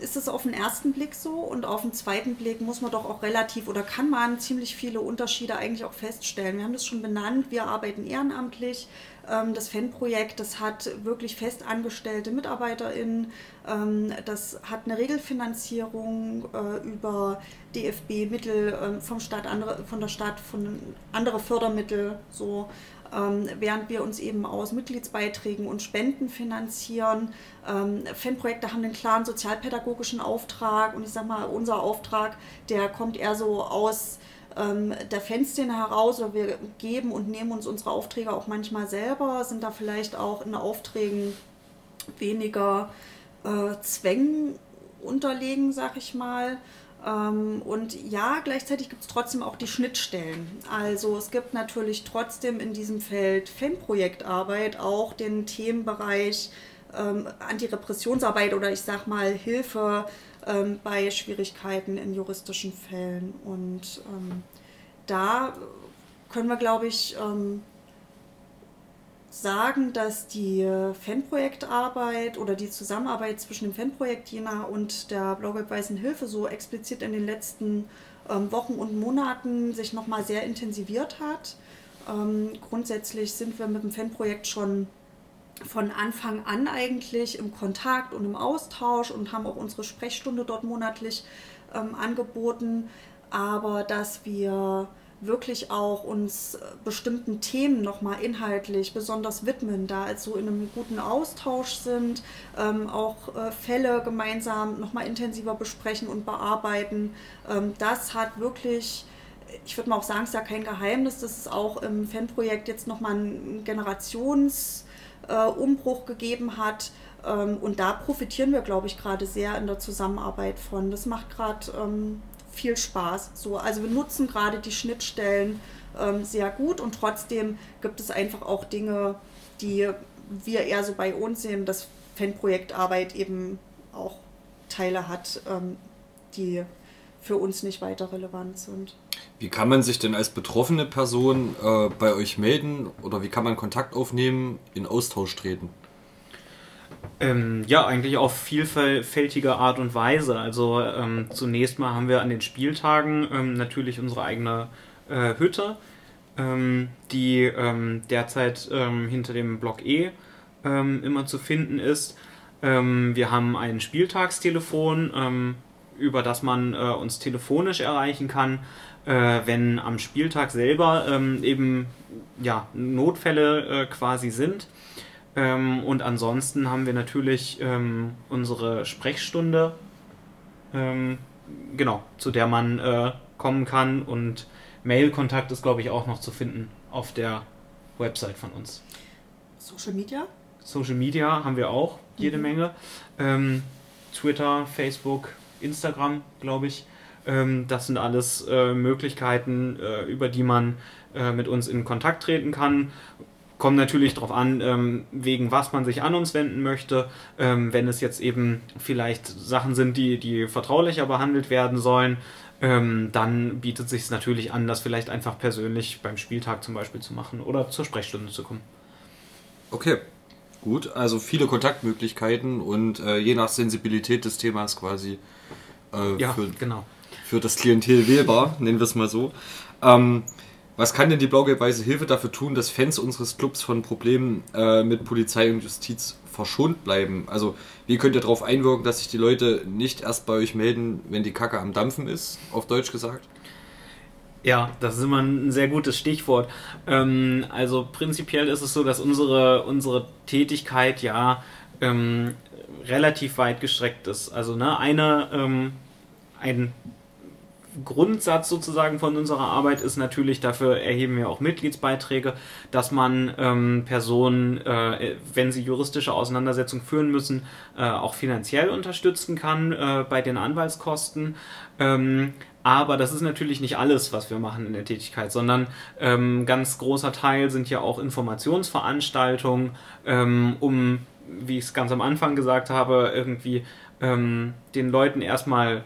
ist es auf den ersten Blick so und auf den zweiten Blick muss man doch auch relativ oder kann man ziemlich viele Unterschiede eigentlich auch feststellen. Wir haben das schon benannt, wir arbeiten ehrenamtlich. Ähm, das Fanprojekt, das hat wirklich fest angestellte MitarbeiterInnen, ähm, das hat eine Regelfinanzierung äh, über DFB-Mittel ähm, vom Staat, andere, von der Stadt, von andere Fördermittel so ähm, während wir uns eben aus Mitgliedsbeiträgen und Spenden finanzieren. Ähm, Fanprojekte haben einen klaren sozialpädagogischen Auftrag und ich sage mal, unser Auftrag, der kommt eher so aus ähm, der Fanszene heraus oder wir geben und nehmen uns unsere Aufträge auch manchmal selber, sind da vielleicht auch in Aufträgen weniger äh, Zwängen unterlegen, sag ich mal. Ähm, und ja, gleichzeitig gibt es trotzdem auch die Schnittstellen. Also es gibt natürlich trotzdem in diesem Feld Fanprojektarbeit auch den Themenbereich ähm, Antirepressionsarbeit oder ich sag mal Hilfe ähm, bei Schwierigkeiten in juristischen Fällen. Und ähm, da können wir, glaube ich, ähm, sagen, dass die Fanprojektarbeit oder die Zusammenarbeit zwischen dem Fanprojekt Jena und der Blaugelb Weißen Hilfe so explizit in den letzten ähm, Wochen und Monaten sich nochmal sehr intensiviert hat. Ähm, grundsätzlich sind wir mit dem Fanprojekt schon von Anfang an eigentlich im Kontakt und im Austausch und haben auch unsere Sprechstunde dort monatlich ähm, angeboten. Aber dass wir wirklich auch uns bestimmten Themen nochmal inhaltlich besonders widmen, da also in einem guten Austausch sind, ähm, auch äh, Fälle gemeinsam nochmal intensiver besprechen und bearbeiten. Ähm, das hat wirklich, ich würde mal auch sagen, es ist ja kein Geheimnis, dass es auch im Fanprojekt jetzt nochmal einen Generationsumbruch äh, gegeben hat. Ähm, und da profitieren wir, glaube ich, gerade sehr in der Zusammenarbeit von. Das macht gerade ähm, viel Spaß. So, also wir nutzen gerade die Schnittstellen ähm, sehr gut und trotzdem gibt es einfach auch Dinge, die wir eher so bei uns sehen, dass Fanprojektarbeit eben auch Teile hat, ähm, die für uns nicht weiter relevant sind. Wie kann man sich denn als betroffene Person äh, bei euch melden oder wie kann man Kontakt aufnehmen, in Austausch treten? Ähm, ja, eigentlich auf vielfältige Art und Weise. Also ähm, zunächst mal haben wir an den Spieltagen ähm, natürlich unsere eigene äh, Hütte, ähm, die ähm, derzeit ähm, hinter dem Block E immer zu finden ist. wir haben ein Spieltagstelefon, über das man äh, uns telefonisch erreichen kann, äh, wenn am Spieltag selber eben ja, Notfälle äh, quasi sind. Ähm, und ansonsten haben wir natürlich ähm, unsere Sprechstunde, ähm, genau, zu der man äh, kommen kann. Und Mailkontakt ist, glaube ich, auch noch zu finden auf der Website von uns. Social Media? Social Media haben wir auch jede mhm. Menge. Ähm, Twitter, Facebook, Instagram, glaube ich. Ähm, das sind alles äh, Möglichkeiten, äh, über die man äh, mit uns in Kontakt treten kann. Kommt natürlich darauf an, ähm, wegen was man sich an uns wenden möchte. Ähm, wenn es jetzt eben vielleicht Sachen sind, die, die vertraulicher behandelt werden sollen, ähm, dann bietet es sich natürlich an, das vielleicht einfach persönlich beim Spieltag zum Beispiel zu machen oder zur Sprechstunde zu kommen. Okay, gut. Also viele Kontaktmöglichkeiten und äh, je nach Sensibilität des Themas quasi äh, ja, für, genau. für das Klientel wählbar, nennen wir es mal so. Ähm, was kann denn die blau-gelb-weiße Hilfe dafür tun, dass Fans unseres Clubs von Problemen äh, mit Polizei und Justiz verschont bleiben? Also, wie könnt ihr darauf einwirken, dass sich die Leute nicht erst bei euch melden, wenn die Kacke am Dampfen ist, auf Deutsch gesagt? Ja, das ist immer ein sehr gutes Stichwort. Ähm, also prinzipiell ist es so, dass unsere, unsere Tätigkeit ja ähm, relativ weit gestreckt ist. Also ne, eine, ähm, ein Grundsatz sozusagen von unserer Arbeit ist natürlich, dafür erheben wir auch Mitgliedsbeiträge, dass man ähm, Personen, äh, wenn sie juristische Auseinandersetzungen führen müssen, äh, auch finanziell unterstützen kann äh, bei den Anwaltskosten. Ähm, aber das ist natürlich nicht alles, was wir machen in der Tätigkeit, sondern ähm, ganz großer Teil sind ja auch Informationsveranstaltungen, ähm, um, wie ich es ganz am Anfang gesagt habe, irgendwie ähm, den Leuten erstmal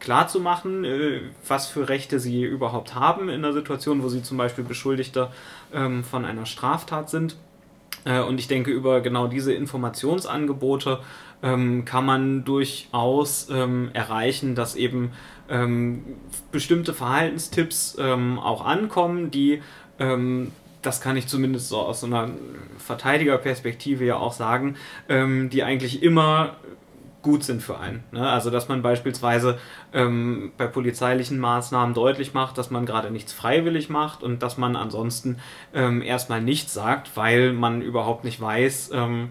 ähm, klar zu machen, äh, was für Rechte sie überhaupt haben in einer Situation, wo sie zum Beispiel Beschuldigter ähm, von einer Straftat sind. Äh, und ich denke, über genau diese Informationsangebote ähm, kann man durchaus ähm, erreichen, dass eben ähm, bestimmte Verhaltenstipps ähm, auch ankommen, die ähm, das kann ich zumindest so aus einer Verteidigerperspektive ja auch sagen, ähm, die eigentlich immer gut sind für einen. Ne? Also dass man beispielsweise ähm, bei polizeilichen Maßnahmen deutlich macht, dass man gerade nichts freiwillig macht und dass man ansonsten ähm, erstmal nichts sagt, weil man überhaupt nicht weiß, ähm,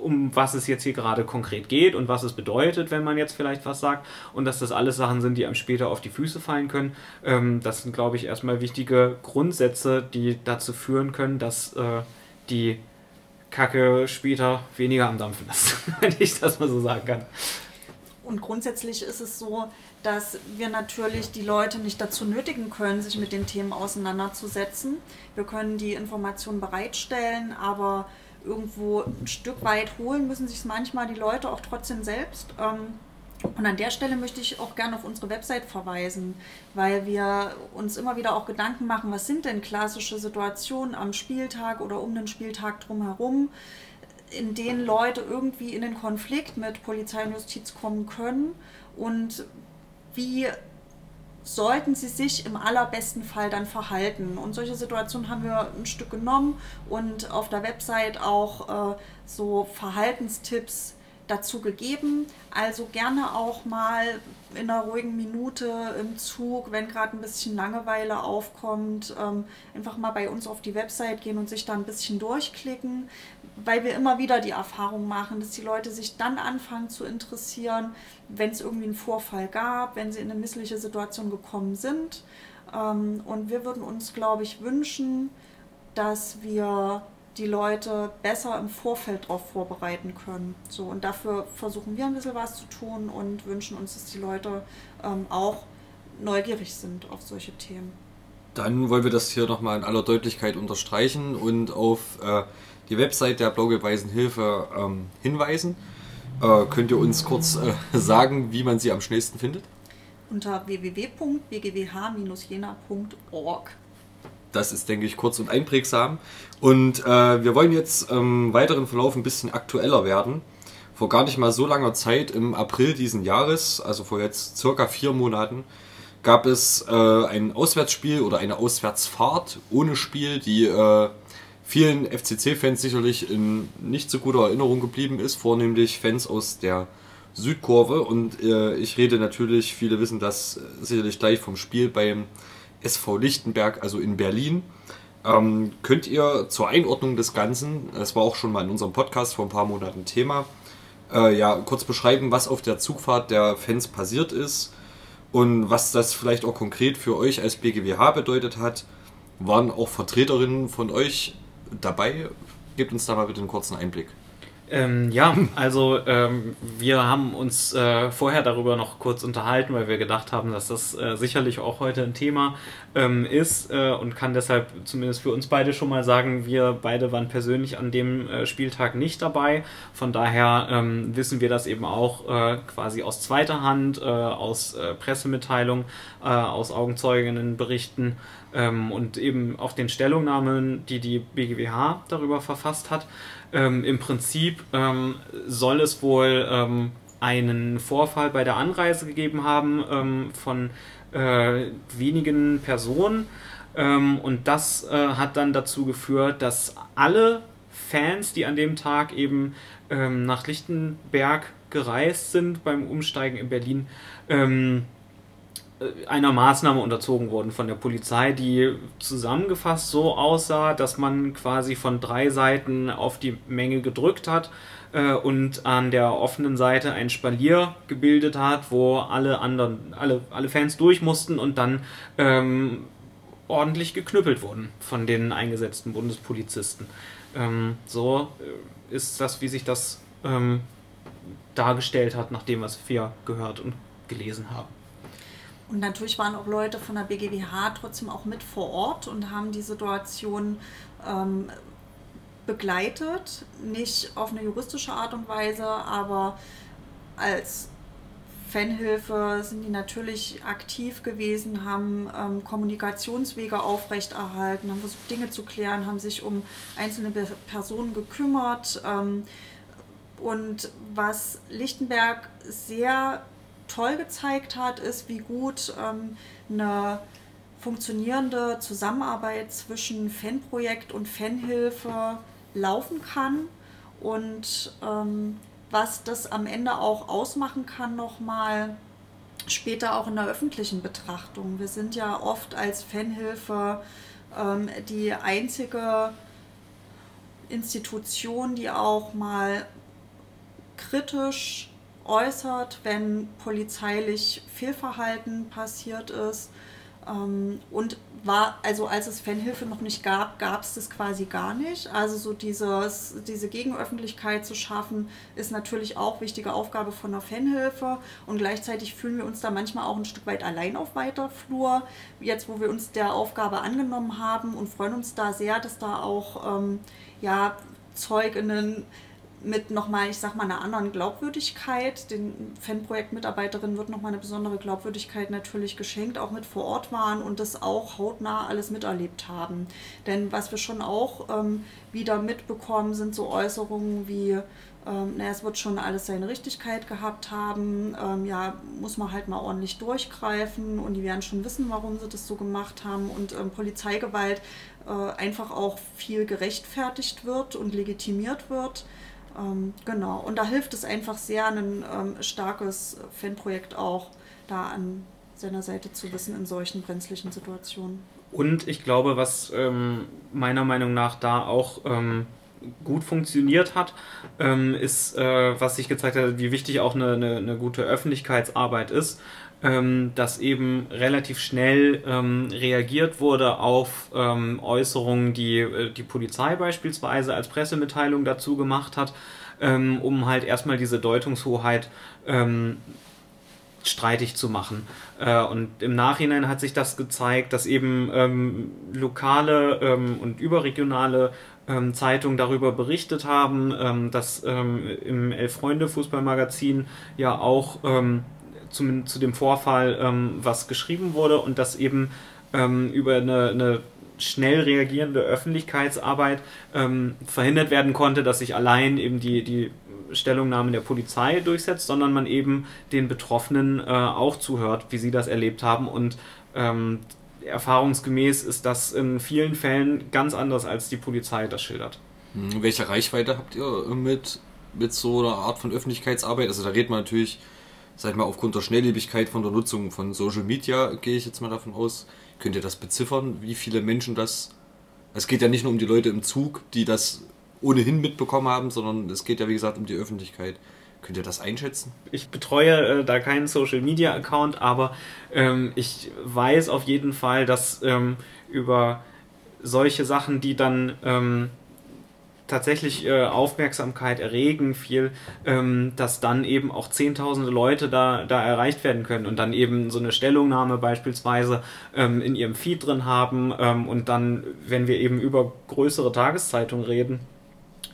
um was es jetzt hier gerade konkret geht und was es bedeutet, wenn man jetzt vielleicht was sagt und dass das alles Sachen sind, die einem später auf die Füße fallen können. Ähm, das sind, glaube ich, erstmal wichtige Grundsätze, die dazu führen können, dass äh, die Kacke später weniger am Dampfen ist, wenn ich das mal so sagen kann. Und grundsätzlich ist es so, dass wir natürlich die Leute nicht dazu nötigen können, sich mit den Themen auseinanderzusetzen. Wir können die Informationen bereitstellen, aber irgendwo ein Stück weit holen müssen sich manchmal die Leute auch trotzdem selbst. Ähm, und an der Stelle möchte ich auch gerne auf unsere Website verweisen, weil wir uns immer wieder auch Gedanken machen, was sind denn klassische Situationen am Spieltag oder um den Spieltag drumherum, in denen Leute irgendwie in den Konflikt mit Polizei und Justiz kommen können und wie sollten sie sich im allerbesten Fall dann verhalten. Und solche Situationen haben wir ein Stück genommen und auf der Website auch äh, so Verhaltenstipps dazu gegeben. Also gerne auch mal in einer ruhigen Minute im Zug, wenn gerade ein bisschen Langeweile aufkommt, ähm, einfach mal bei uns auf die Website gehen und sich da ein bisschen durchklicken, weil wir immer wieder die Erfahrung machen, dass die Leute sich dann anfangen zu interessieren, wenn es irgendwie einen Vorfall gab, wenn sie in eine missliche Situation gekommen sind. Ähm, und wir würden uns, glaube ich, wünschen, dass wir die Leute besser im Vorfeld darauf vorbereiten können. So, und dafür versuchen wir ein bisschen was zu tun und wünschen uns, dass die Leute ähm, auch neugierig sind auf solche Themen. Dann wollen wir das hier nochmal in aller Deutlichkeit unterstreichen und auf äh, die Website der Blaugelb-Weißen Hilfe ähm, hinweisen. Äh, könnt ihr uns kurz äh, sagen, wie man sie am schnellsten findet? Unter www.bgwh-jena.org. Das ist, denke ich, kurz und einprägsam. Und äh, wir wollen jetzt im weiteren Verlauf ein bisschen aktueller werden. Vor gar nicht mal so langer Zeit, im April diesen Jahres, also vor jetzt circa vier Monaten, gab es äh, ein Auswärtsspiel oder eine Auswärtsfahrt ohne Spiel, die äh, vielen FCC-Fans sicherlich in nicht so guter Erinnerung geblieben ist, vornehmlich Fans aus der Südkurve. Und äh, ich rede natürlich, viele wissen das sicherlich gleich vom Spiel beim SV Lichtenberg, also in Berlin. Ähm, könnt ihr zur Einordnung des Ganzen, das war auch schon mal in unserem Podcast vor ein paar Monaten Thema, äh, ja, kurz beschreiben, was auf der Zugfahrt der Fans passiert ist und was das vielleicht auch konkret für euch als BGWH bedeutet hat. Waren auch Vertreterinnen von euch dabei? Gebt uns da mal bitte einen kurzen Einblick. Ähm, ja, also ähm, wir haben uns äh, vorher darüber noch kurz unterhalten, weil wir gedacht haben, dass das äh, sicherlich auch heute ein Thema ähm, ist äh, und kann deshalb zumindest für uns beide schon mal sagen, wir beide waren persönlich an dem äh, Spieltag nicht dabei. Von daher ähm, wissen wir das eben auch äh, quasi aus zweiter Hand, äh, aus Pressemitteilungen, aus Augenzeuginnenberichten ähm, und eben auch den Stellungnahmen, die die BGWH darüber verfasst hat. Ähm, Im Prinzip ähm, soll es wohl ähm, einen Vorfall bei der Anreise gegeben haben ähm, von äh, wenigen Personen. Ähm, und das äh, hat dann dazu geführt, dass alle Fans, die an dem Tag eben ähm, nach Lichtenberg gereist sind beim Umsteigen in Berlin, einer Maßnahme unterzogen wurden von der Polizei, die zusammengefasst so aussah, dass man quasi von drei Seiten auf die Menge gedrückt hat äh, und an der offenen Seite ein Spalier gebildet hat, wo alle anderen, alle, alle Fans durch mussten und dann ähm, ordentlich geknüppelt wurden von den eingesetzten Bundespolizisten. Ähm, so äh, ist das, wie sich das ähm, dargestellt hat, nach dem, was wir gehört und gelesen haben. Und natürlich waren auch Leute von der BGWH trotzdem auch mit vor Ort und haben die Situation ähm, begleitet. Nicht auf eine juristische Art und Weise, aber als Fanhilfe sind die natürlich aktiv gewesen, haben ähm, Kommunikationswege aufrechterhalten, haben versucht, Dinge zu klären, haben sich um einzelne Personen gekümmert. Ähm, und was Lichtenberg sehr toll gezeigt hat, ist, wie gut ähm, eine funktionierende Zusammenarbeit zwischen Fanprojekt und Fanhilfe laufen kann und ähm, was das am Ende auch ausmachen kann, nochmal später auch in der öffentlichen Betrachtung. Wir sind ja oft als Fanhilfe ähm, die einzige Institution, die auch mal kritisch äußert, wenn polizeilich Fehlverhalten passiert ist. Ähm, und war, also als es Fanhilfe noch nicht gab, gab es das quasi gar nicht. Also so dieses, diese Gegenöffentlichkeit zu schaffen, ist natürlich auch wichtige Aufgabe von der Fanhilfe. Und gleichzeitig fühlen wir uns da manchmal auch ein Stück weit allein auf weiter Flur. Jetzt, wo wir uns der Aufgabe angenommen haben und freuen uns da sehr, dass da auch ähm, ja, Zeuginnen mit nochmal, ich sag mal, einer anderen Glaubwürdigkeit. Den Fanprojekt-Mitarbeiterinnen wird nochmal eine besondere Glaubwürdigkeit natürlich geschenkt, auch mit vor Ort waren und das auch hautnah alles miterlebt haben. Denn was wir schon auch ähm, wieder mitbekommen, sind so Äußerungen wie, ähm, naja, es wird schon alles seine Richtigkeit gehabt haben, ähm, ja, muss man halt mal ordentlich durchgreifen und die werden schon wissen, warum sie das so gemacht haben und ähm, Polizeigewalt äh, einfach auch viel gerechtfertigt wird und legitimiert wird. Ähm, genau, und da hilft es einfach sehr, ein ähm, starkes Fanprojekt auch da an seiner Seite zu wissen in solchen brenzlichen Situationen. Und ich glaube, was ähm, meiner Meinung nach da auch ähm, gut funktioniert hat, ähm, ist, äh, was sich gezeigt hat, wie wichtig auch eine, eine, eine gute Öffentlichkeitsarbeit ist ähm, dass eben relativ schnell ähm, reagiert wurde auf ähm, Äußerungen, die äh, die Polizei beispielsweise als Pressemitteilung dazu gemacht hat, ähm, um halt erstmal diese Deutungshoheit ähm, streitig zu machen. Äh, und im Nachhinein hat sich das gezeigt, dass eben ähm, lokale und überregionale Zeitungen darüber berichtet haben, dass im Elf-Freunde-Fußballmagazin ja auch zum, zu dem Vorfall ähm, was geschrieben wurde und das eben ähm, über eine, eine, schnell reagierende Öffentlichkeitsarbeit ähm, verhindert werden konnte, dass sich allein eben die, die Stellungnahme der Polizei durchsetzt, sondern man eben den Betroffenen äh, auch zuhört, wie sie das erlebt haben und ähm, erfahrungsgemäß ist das in vielen Fällen ganz anders, als die Polizei das schildert. Hm, welche Reichweite habt ihr mit, mit so einer Art von Öffentlichkeitsarbeit? Also da redet man natürlich sag ich mal, aufgrund der Schnelllebigkeit von der Nutzung von Social Media, gehe ich jetzt mal davon aus, könnt ihr das beziffern, wie viele Menschen das. Es geht ja nicht nur um die Leute im Zug, die das ohnehin mitbekommen haben, sondern es geht ja, wie gesagt, um die Öffentlichkeit. Könnt ihr das einschätzen? Ich betreue äh, da keinen Social Media Account, aber ähm, ich weiß auf jeden Fall, dass ähm, über solche Sachen, die dann ähm, tatsächlich äh, Aufmerksamkeit erregen, viel, ähm, dass dann eben auch zehntausende Leute da, da erreicht werden können und dann eben so eine Stellungnahme beispielsweise ähm, in ihrem Feed drin haben ähm, und dann, wenn wir eben über größere Tageszeitungen reden,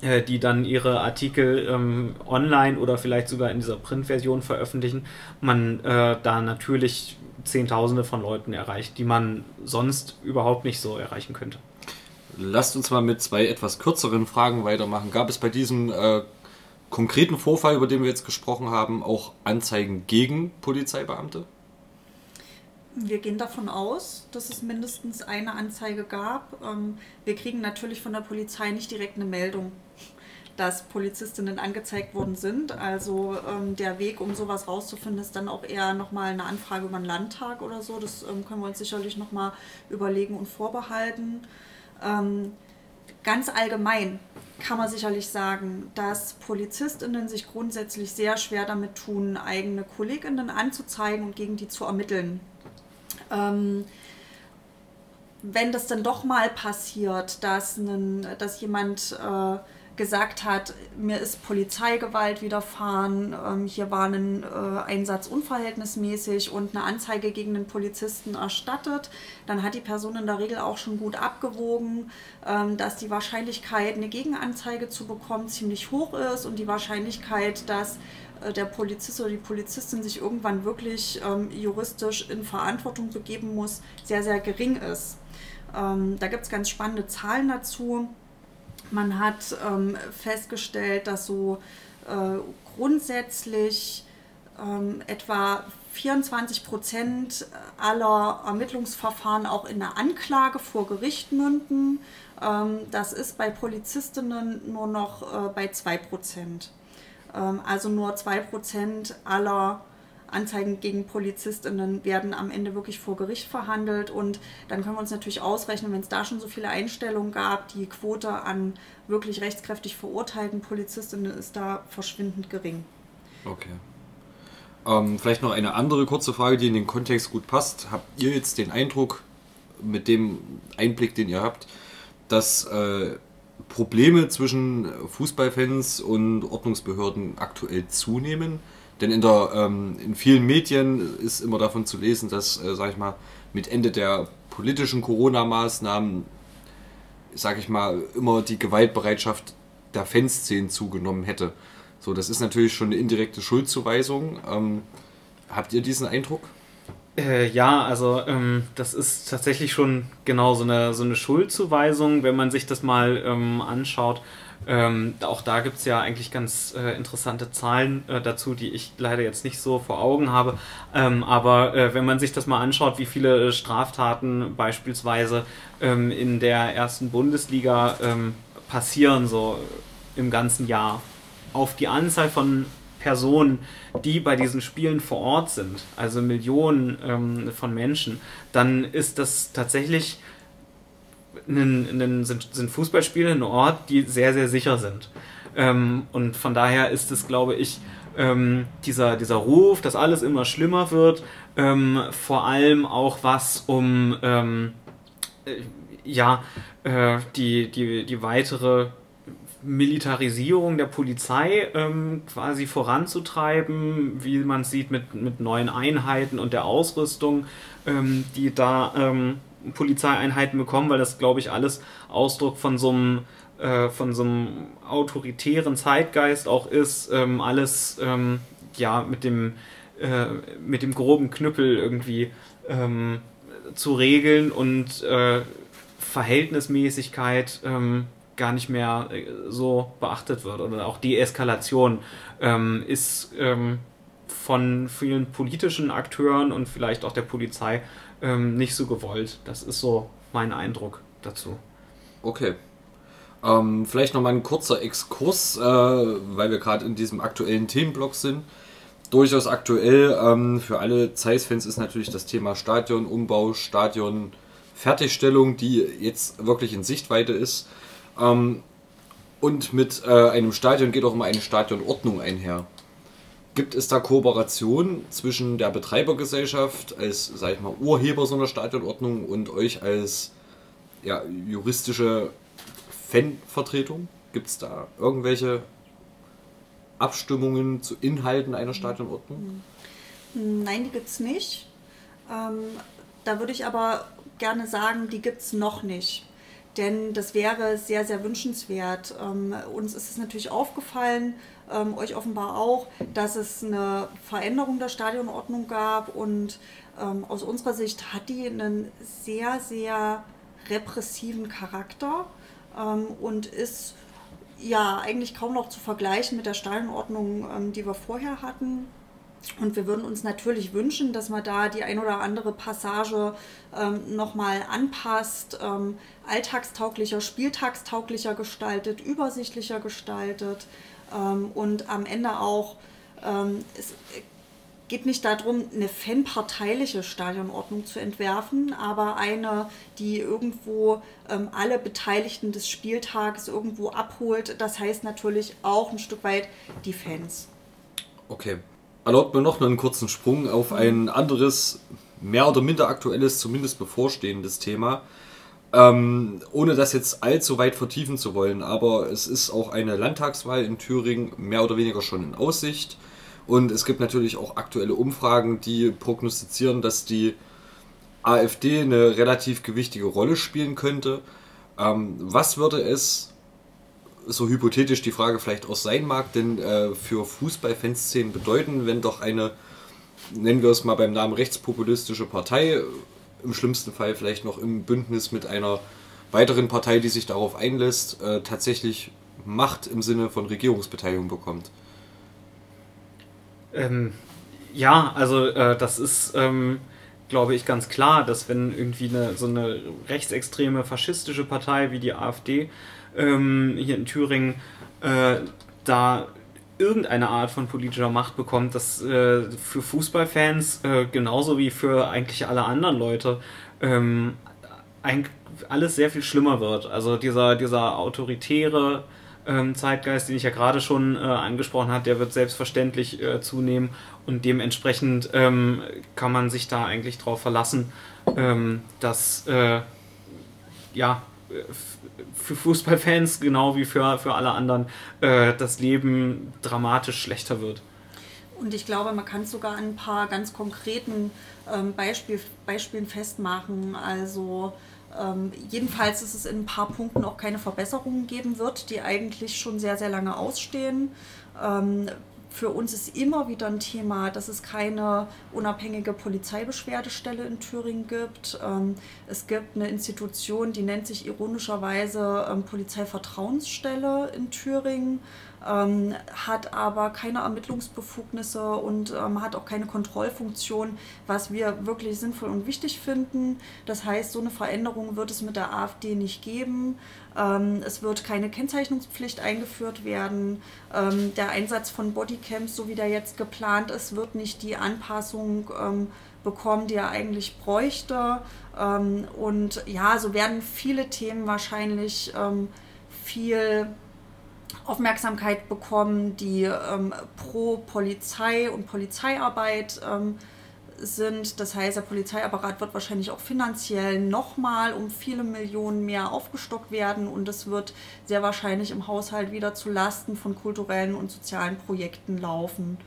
äh, die dann ihre Artikel ähm, online oder vielleicht sogar in dieser Printversion veröffentlichen, man äh, da natürlich Zehntausende von Leuten erreicht, die man sonst überhaupt nicht so erreichen könnte. Lasst uns mal mit zwei etwas kürzeren Fragen weitermachen. Gab es bei diesem äh, konkreten Vorfall, über den wir jetzt gesprochen haben, auch Anzeigen gegen Polizeibeamte? Wir gehen davon aus, dass es mindestens eine Anzeige gab. Ähm, wir kriegen natürlich von der Polizei nicht direkt eine Meldung, dass Polizistinnen angezeigt worden sind. Also ähm, der Weg, um sowas rauszufinden, ist dann auch eher nochmal eine Anfrage über den Landtag oder so. Das ähm, können wir uns sicherlich nochmal überlegen und vorbehalten. Ähm, ganz allgemein kann man sicherlich sagen, dass Polizistinnen sich grundsätzlich sehr schwer damit tun, eigene Kolleginnen anzuzeigen und gegen die zu ermitteln. Ähm, wenn das dann doch mal passiert, dass, einen, dass jemand äh, gesagt hat, mir ist Polizeigewalt widerfahren, ähm, hier war ein äh, Einsatz unverhältnismäßig und eine Anzeige gegen den Polizisten erstattet, dann hat die Person in der Regel auch schon gut abgewogen, ähm, dass die Wahrscheinlichkeit, eine Gegenanzeige zu bekommen, ziemlich hoch ist und die Wahrscheinlichkeit, dass äh, der Polizist oder die Polizistin sich irgendwann wirklich ähm, juristisch in Verantwortung begeben muss, sehr, sehr gering ist. Ähm, da gibt es ganz spannende Zahlen dazu. Man hat ähm, festgestellt, dass so äh, grundsätzlich ähm, etwa 24 Prozent aller Ermittlungsverfahren auch in der Anklage vor Gericht münden. Ähm, das ist bei Polizistinnen nur noch äh, bei 2 Prozent. Ähm, also nur 2 Prozent aller Anzeigen gegen Polizistinnen werden am Ende wirklich vor Gericht verhandelt und dann können wir uns natürlich ausrechnen, wenn es da schon so viele Einstellungen gab, die Quote an wirklich rechtskräftig verurteilten Polizistinnen ist da verschwindend gering. Okay. Ähm, vielleicht noch eine andere kurze Frage, die in den Kontext gut passt. Habt ihr jetzt den Eindruck, mit dem Einblick, den ihr habt, dass äh, Probleme zwischen Fußballfans und Ordnungsbehörden aktuell zunehmen? Denn in, der, ähm, in vielen Medien ist immer davon zu lesen, dass, äh, sag ich mal, mit Ende der politischen Corona-Maßnahmen, sag ich mal, immer die Gewaltbereitschaft der Fanszenen zugenommen hätte. So, das ist natürlich schon eine indirekte Schuldzuweisung. Ähm, habt ihr diesen Eindruck? Äh, ja, also ähm, das ist tatsächlich schon genau so eine, so eine Schuldzuweisung, wenn man sich das mal ähm, anschaut. Ähm, auch da gibt es ja eigentlich ganz äh, interessante Zahlen äh, dazu, die ich leider jetzt nicht so vor Augen habe. Ähm, aber äh, wenn man sich das mal anschaut, wie viele Straftaten beispielsweise ähm, in der ersten Bundesliga ähm, passieren, so im ganzen Jahr, auf die Anzahl von Personen, die bei diesen Spielen vor Ort sind, also Millionen ähm, von Menschen, dann ist das tatsächlich ein, ein, sind, sind Fußballspiele ein Ort, die sehr, sehr sicher sind. Ähm, und von daher ist es, glaube ich, ähm, dieser, dieser Ruf, dass alles immer schlimmer wird, ähm, vor allem auch was um ähm, äh, ja, äh, die, die, die weitere Militarisierung der Polizei ähm, quasi voranzutreiben, wie man sieht mit, mit neuen Einheiten und der Ausrüstung, ähm, die da ähm, Polizeieinheiten bekommen, weil das, glaube ich, alles Ausdruck von so einem äh, von so einem autoritären Zeitgeist auch ist, ähm, alles ähm, ja mit dem äh, mit dem groben Knüppel irgendwie ähm, zu regeln und äh, Verhältnismäßigkeit ähm, gar nicht mehr äh, so beachtet wird. Oder auch Deeskalation ähm, ist ähm, von vielen politischen Akteuren und vielleicht auch der Polizei ähm, nicht so gewollt. Das ist so mein Eindruck dazu. Okay. Ähm, vielleicht nochmal ein kurzer Exkurs, äh, weil wir gerade in diesem aktuellen Themenblock sind. Durchaus aktuell ähm, für alle Zeiss-Fans ist natürlich das Thema Stadionumbau, Stadionfertigstellung, die jetzt wirklich in Sichtweite ist. Ähm, und mit äh, einem Stadion geht auch immer eine Stadionordnung einher. Gibt es da Kooperation zwischen der Betreibergesellschaft als, sag ich mal, Urheber so einer Stadionordnung und euch als ja, juristische Fanvertretung? Gibt es da irgendwelche Abstimmungen zu Inhalten einer Stadionordnung? Nein, die gibt es nicht. Ähm, da würde ich aber gerne sagen, die gibt es noch nicht. Denn das wäre sehr, sehr wünschenswert. Ähm, uns ist es natürlich aufgefallen, ähm, euch offenbar auch, dass es eine Veränderung der Stadionordnung gab. Und ähm, aus unserer Sicht hat die einen sehr, sehr repressiven Charakter ähm, und ist ja eigentlich kaum noch zu vergleichen mit der Stadionordnung, ähm, die wir vorher hatten. Und wir würden uns natürlich wünschen, dass man da die ein oder andere Passage ähm, nochmal anpasst, ähm, alltagstauglicher, spieltagstauglicher gestaltet, übersichtlicher gestaltet ähm, und am Ende auch, ähm, es geht nicht darum, eine fanparteiliche Stadionordnung zu entwerfen, aber eine, die irgendwo ähm, alle Beteiligten des Spieltags irgendwo abholt. Das heißt natürlich auch ein Stück weit die Fans. Okay, erlaubt mir noch einen kurzen Sprung auf ein anderes, mehr oder minder aktuelles, zumindest bevorstehendes Thema. Ähm, ohne das jetzt allzu weit vertiefen zu wollen, aber es ist auch eine Landtagswahl in Thüringen mehr oder weniger schon in Aussicht. Und es gibt natürlich auch aktuelle Umfragen, die prognostizieren, dass die AfD eine relativ gewichtige Rolle spielen könnte. Ähm, was würde es so hypothetisch die Frage vielleicht auch sein mag, denn äh, für Fußballfanszenen bedeuten, wenn doch eine, nennen wir es mal beim Namen rechtspopulistische Partei, im schlimmsten Fall vielleicht noch im Bündnis mit einer weiteren Partei, die sich darauf einlässt, äh, tatsächlich Macht im Sinne von Regierungsbeteiligung bekommt. Ähm, ja, also äh, das ist, ähm, glaube ich, ganz klar, dass wenn irgendwie eine, so eine rechtsextreme faschistische Partei wie die AfD ähm, hier in Thüringen äh, da irgendeine Art von politischer Macht bekommt, das äh, für Fußballfans äh, genauso wie für eigentlich alle anderen Leute ähm, ein, alles sehr viel schlimmer wird. Also dieser, dieser autoritäre ähm, Zeitgeist, den ich ja gerade schon äh, angesprochen habe, der wird selbstverständlich äh, zunehmen und dementsprechend ähm, kann man sich da eigentlich darauf verlassen, ähm, dass äh, ja für Fußballfans genau wie für, für alle anderen äh, das Leben dramatisch schlechter wird. Und ich glaube, man kann es sogar an ein paar ganz konkreten ähm, Beispiel, Beispielen festmachen. Also ähm, jedenfalls ist es in ein paar Punkten auch keine Verbesserungen geben wird, die eigentlich schon sehr, sehr lange ausstehen. Ähm, für uns ist immer wieder ein Thema, dass es keine unabhängige Polizeibeschwerdestelle in Thüringen gibt. Ähm, es gibt eine Institution, die nennt sich ironischerweise ähm, Polizeivertrauensstelle in Thüringen ähm, hat aber keine Ermittlungsbefugnisse und ähm, hat auch keine Kontrollfunktion, was wir wirklich sinnvoll und wichtig finden. Das heißt, so eine Veränderung wird es mit der AfD nicht geben. Ähm, es wird keine Kennzeichnungspflicht eingeführt werden. Ähm, der Einsatz von Bodycams, so wie der jetzt geplant ist, wird nicht die Anpassung ähm, bekommen, die er eigentlich bräuchte. Ähm, und ja, so werden viele Themen wahrscheinlich viel Aufmerksamkeit bekommen, die ähm, pro Polizei und Polizeiarbeit ähm, sind. Das heißt, der Polizeiapparat wird wahrscheinlich auch finanziell nochmal um viele Millionen mehr aufgestockt werden und es wird sehr wahrscheinlich im Haushalt wieder zu Lasten von kulturellen und sozialen Projekten laufen.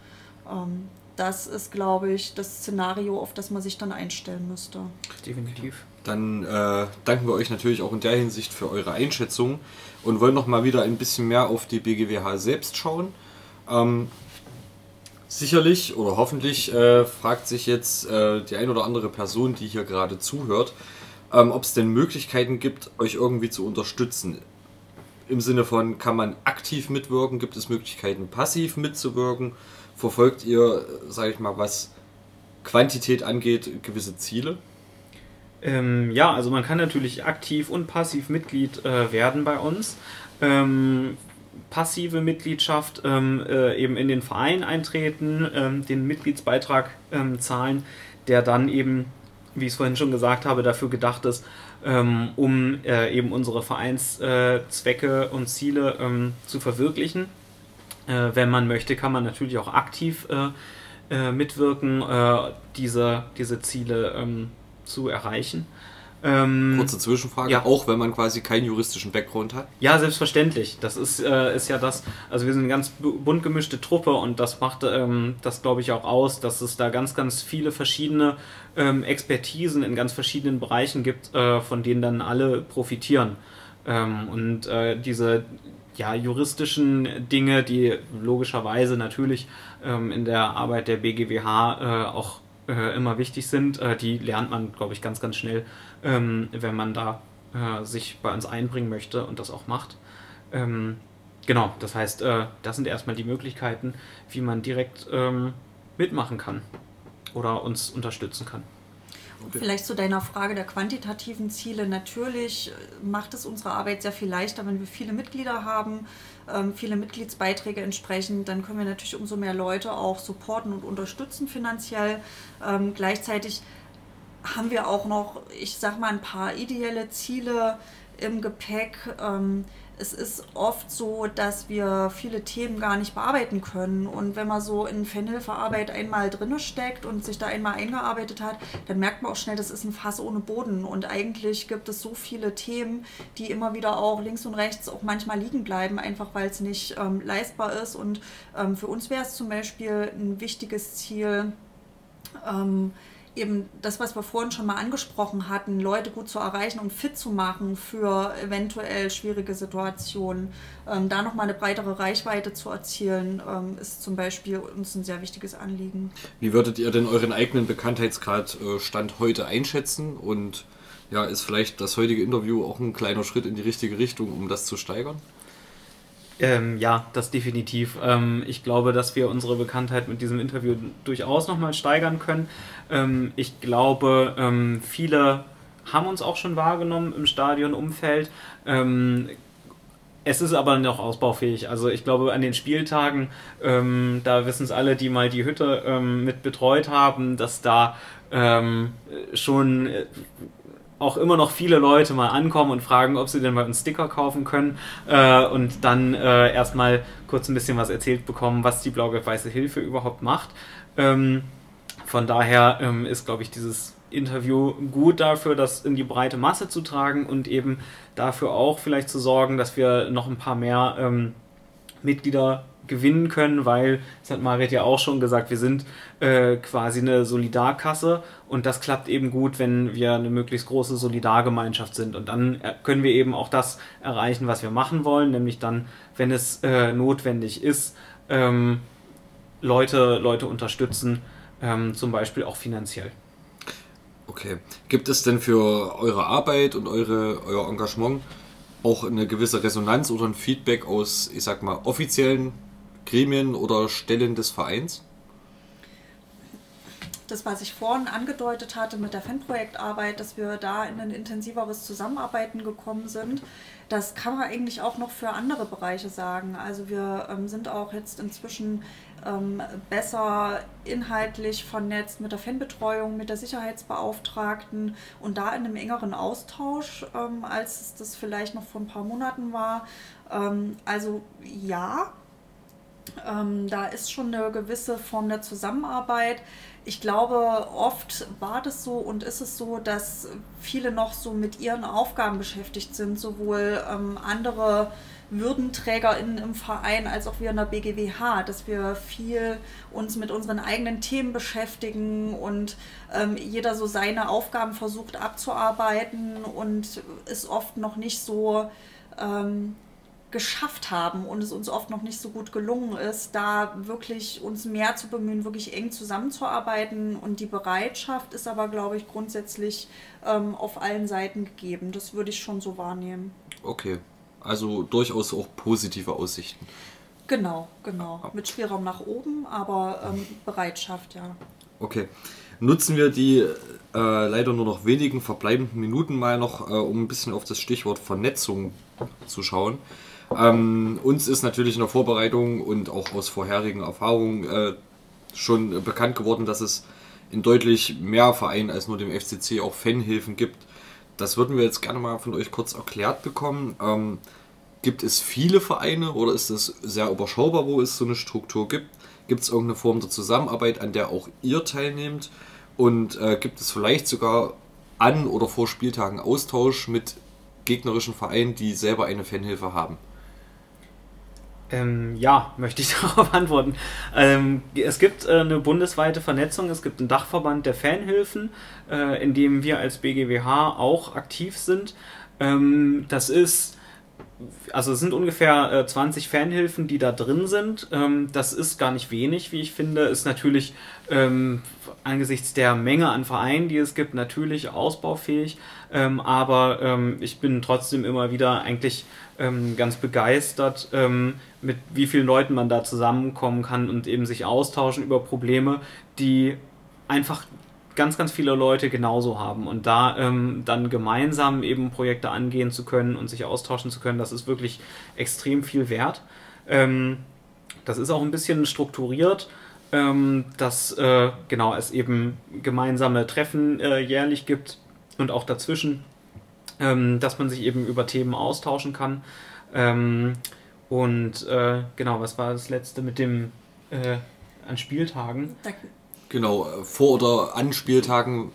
Ähm, das ist, glaube ich, das Szenario, auf das man sich dann einstellen müsste. Definitiv. Dann äh, danken wir euch natürlich auch in der Hinsicht für eure Einschätzung und wollen noch mal wieder ein bisschen mehr auf die BGWH selbst schauen. Ähm, sicherlich oder hoffentlich äh, fragt sich jetzt äh, die ein oder andere Person, die hier gerade zuhört, ähm, ob es denn Möglichkeiten gibt, euch irgendwie zu unterstützen. Im Sinne von, kann man aktiv mitwirken? Gibt es Möglichkeiten, passiv mitzuwirken? Verfolgt ihr, sage ich mal, was Quantität angeht, gewisse Ziele? Ähm, ja, also man kann natürlich aktiv und passiv Mitglied äh, werden bei uns. Ähm, passive Mitgliedschaft ähm, äh, eben in den Verein eintreten, ähm, den Mitgliedsbeitrag ähm, zahlen, der dann eben, wie ich es vorhin schon gesagt habe, dafür gedacht ist, ähm, um äh, eben unsere Vereinszwecke und Ziele zu verwirklichen. Äh, wenn man möchte, kann man natürlich auch aktiv äh, äh, mitwirken, diese, diese Ziele zu erreichen. Ähm, Kurze Zwischenfrage, ja. auch wenn man quasi keinen juristischen Background hat? Ja, selbstverständlich. Das ist, äh, ist ja das, also wir sind eine ganz bunt gemischte Truppe und das macht ähm, das, glaube ich, auch aus, dass es da ganz, ganz viele verschiedene ähm, Expertisen in ganz verschiedenen Bereichen gibt, äh, von denen dann alle profitieren. Ähm, und äh, diese ja, juristischen Dinge, die logischerweise natürlich ähm, in der Arbeit der BGWH äh, auch äh, immer wichtig sind. Äh, die lernt man, glaube ich, ganz, ganz schnell, ähm, wenn man da äh, sich bei uns einbringen möchte und das auch macht. Ähm, genau, das heißt, äh, das sind erstmal die Möglichkeiten, wie man direkt ähm, mitmachen kann oder uns unterstützen kann. Vielleicht zu deiner Frage der quantitativen Ziele. Natürlich macht es unsere Arbeit sehr viel leichter, wenn wir viele Mitglieder haben, ähm, viele Mitgliedsbeiträge entsprechend. Dann können wir natürlich umso mehr Leute auch supporten und unterstützen finanziell. Ähm, gleichzeitig haben wir auch noch, ich sag mal, ein paar ideelle Ziele im Gepäck. Es ist oft so, dass wir viele Themen gar nicht bearbeiten können. Und wenn man so in Fanhilfearbeit einmal drinne steckt und sich da einmal eingearbeitet hat, dann merkt man auch schnell, das ist ein Fass ohne Boden. Und eigentlich gibt es so viele Themen, die immer wieder auch links und rechts auch manchmal liegen bleiben, einfach weil es nicht ähm, leistbar ist. Und ähm, für uns wäre es zum Beispiel ein wichtiges Ziel, ähm, eben das, was wir vorhin schon mal angesprochen hatten, Leute gut zu erreichen und fit zu machen für eventuell schwierige Situationen, ähm, da nochmal eine breitere Reichweite zu erzielen, ähm, ist zum Beispiel uns ein sehr wichtiges Anliegen. Wie würdet ihr denn euren eigenen Bekanntheitsgrad äh, Stand heute einschätzen und ja, ist vielleicht das heutige Interview auch ein kleiner Schritt in die richtige Richtung, um das zu steigern? Ähm, ja, das definitiv. Ähm, ich glaube, dass wir unsere Bekanntheit mit diesem Interview durchaus nochmal steigern können. Ähm, ich glaube, ähm, viele haben uns auch schon wahrgenommen im Stadionumfeld. Ähm, es ist aber noch ausbaufähig. Also ich glaube, an den Spieltagen, ähm, da wissen es alle, die mal die Hütte mit betreut haben, dass da schon auch immer noch viele Leute mal ankommen und fragen, ob sie denn mal einen Sticker kaufen können äh, und dann äh, erstmal kurz ein bisschen was erzählt bekommen, was die Blau-Weiße Hilfe überhaupt macht. Ähm, von daher ähm, ist, glaube ich, dieses Interview gut dafür, das in die breite Masse zu tragen und eben dafür auch vielleicht zu sorgen, dass wir noch ein paar mehr ähm, Mitglieder gewinnen können, weil, das hat Marit ja auch schon gesagt, wir sind äh, quasi eine Solidarkasse und das klappt eben gut, wenn wir eine möglichst große Solidargemeinschaft sind und dann äh, können wir eben auch das erreichen, was wir machen wollen, nämlich dann, wenn es äh, notwendig ist, ähm, Leute, Leute unterstützen, ähm, zum Beispiel auch finanziell. Okay. Gibt es denn für eure Arbeit und eure, euer Engagement auch eine gewisse Resonanz oder ein Feedback aus, ich sag mal, offiziellen Gremien oder Stellen des Vereins? Das, was ich vorhin angedeutet hatte mit der Fanprojektarbeit, dass wir da in ein intensiveres Zusammenarbeiten gekommen sind, das kann man eigentlich auch noch für andere Bereiche sagen. Also wir ähm, sind auch jetzt inzwischen ähm, besser inhaltlich vernetzt mit der Fanbetreuung, mit der Sicherheitsbeauftragten und da in einem engeren Austausch, ähm, als es das vielleicht noch vor ein paar Monaten war. Ähm, also ja, ähm, da ist schon eine gewisse Form der Zusammenarbeit. Ich glaube, oft war das so und ist es so, dass viele noch so mit ihren Aufgaben beschäftigt sind, sowohl ähm, andere WürdenträgerInnen im Verein als auch wir in der BGWH, dass wir viel uns mit unseren eigenen Themen beschäftigen und ähm, jeder so seine Aufgaben versucht abzuarbeiten und ist oft noch nicht so ähm, geschafft haben und es uns oft noch nicht so gut gelungen ist, da wirklich uns mehr zu bemühen, wirklich eng zusammenzuarbeiten. Und die Bereitschaft ist aber, glaube ich, grundsätzlich ähm, auf allen Seiten gegeben. Das würde ich schon so wahrnehmen. Okay, also durchaus auch positive Aussichten. Genau, genau. Mit Spielraum nach oben, aber ähm, Bereitschaft, ja. Okay. Nutzen wir die äh, leider nur noch wenigen verbleibenden Minuten mal noch, äh, um ein bisschen auf das Stichwort Vernetzung zu schauen. Ähm, uns ist natürlich in der Vorbereitung und auch aus vorherigen Erfahrungen äh, schon bekannt geworden, dass es in deutlich mehr Vereinen als nur dem FCC auch Fanhilfen gibt. Das würden wir jetzt gerne mal von euch kurz erklärt bekommen. Ähm, gibt es viele Vereine oder ist es sehr überschaubar, wo es so eine Struktur gibt? Gibt es irgendeine Form der Zusammenarbeit, an der auch ihr teilnehmt? Und äh, gibt es vielleicht sogar an oder vor Spieltagen Austausch mit gegnerischen Vereinen, die selber eine Fanhilfe haben? Ähm, ja, möchte ich darauf antworten. Ähm, es gibt äh, eine bundesweite Vernetzung, es gibt einen Dachverband der Fanhilfen, äh, in dem wir als BGWH auch aktiv sind. Ähm, das ist, also es sind ungefähr äh, 20 Fanhilfen, die da drin sind. Ähm, das ist gar nicht wenig, wie ich finde. Ist natürlich ähm, angesichts der Menge an Vereinen, die es gibt, natürlich ausbaufähig. Ähm, aber ich bin trotzdem immer wieder eigentlich ganz begeistert, mit wie vielen Leuten man da zusammenkommen kann und eben sich austauschen über Probleme, die einfach ganz, ganz viele Leute genauso haben. Und da ähm, dann gemeinsam eben Projekte angehen zu können und sich austauschen zu können, das ist wirklich extrem viel wert. Ähm, das ist auch ein bisschen strukturiert, ähm, dass äh, genau es eben gemeinsame Treffen äh, jährlich gibt und auch dazwischen, ähm, dass man sich eben über Themen austauschen kann. Ähm, und äh, genau, was war das letzte mit dem äh, an Spieltagen? Genau, äh, vor oder an Spieltagen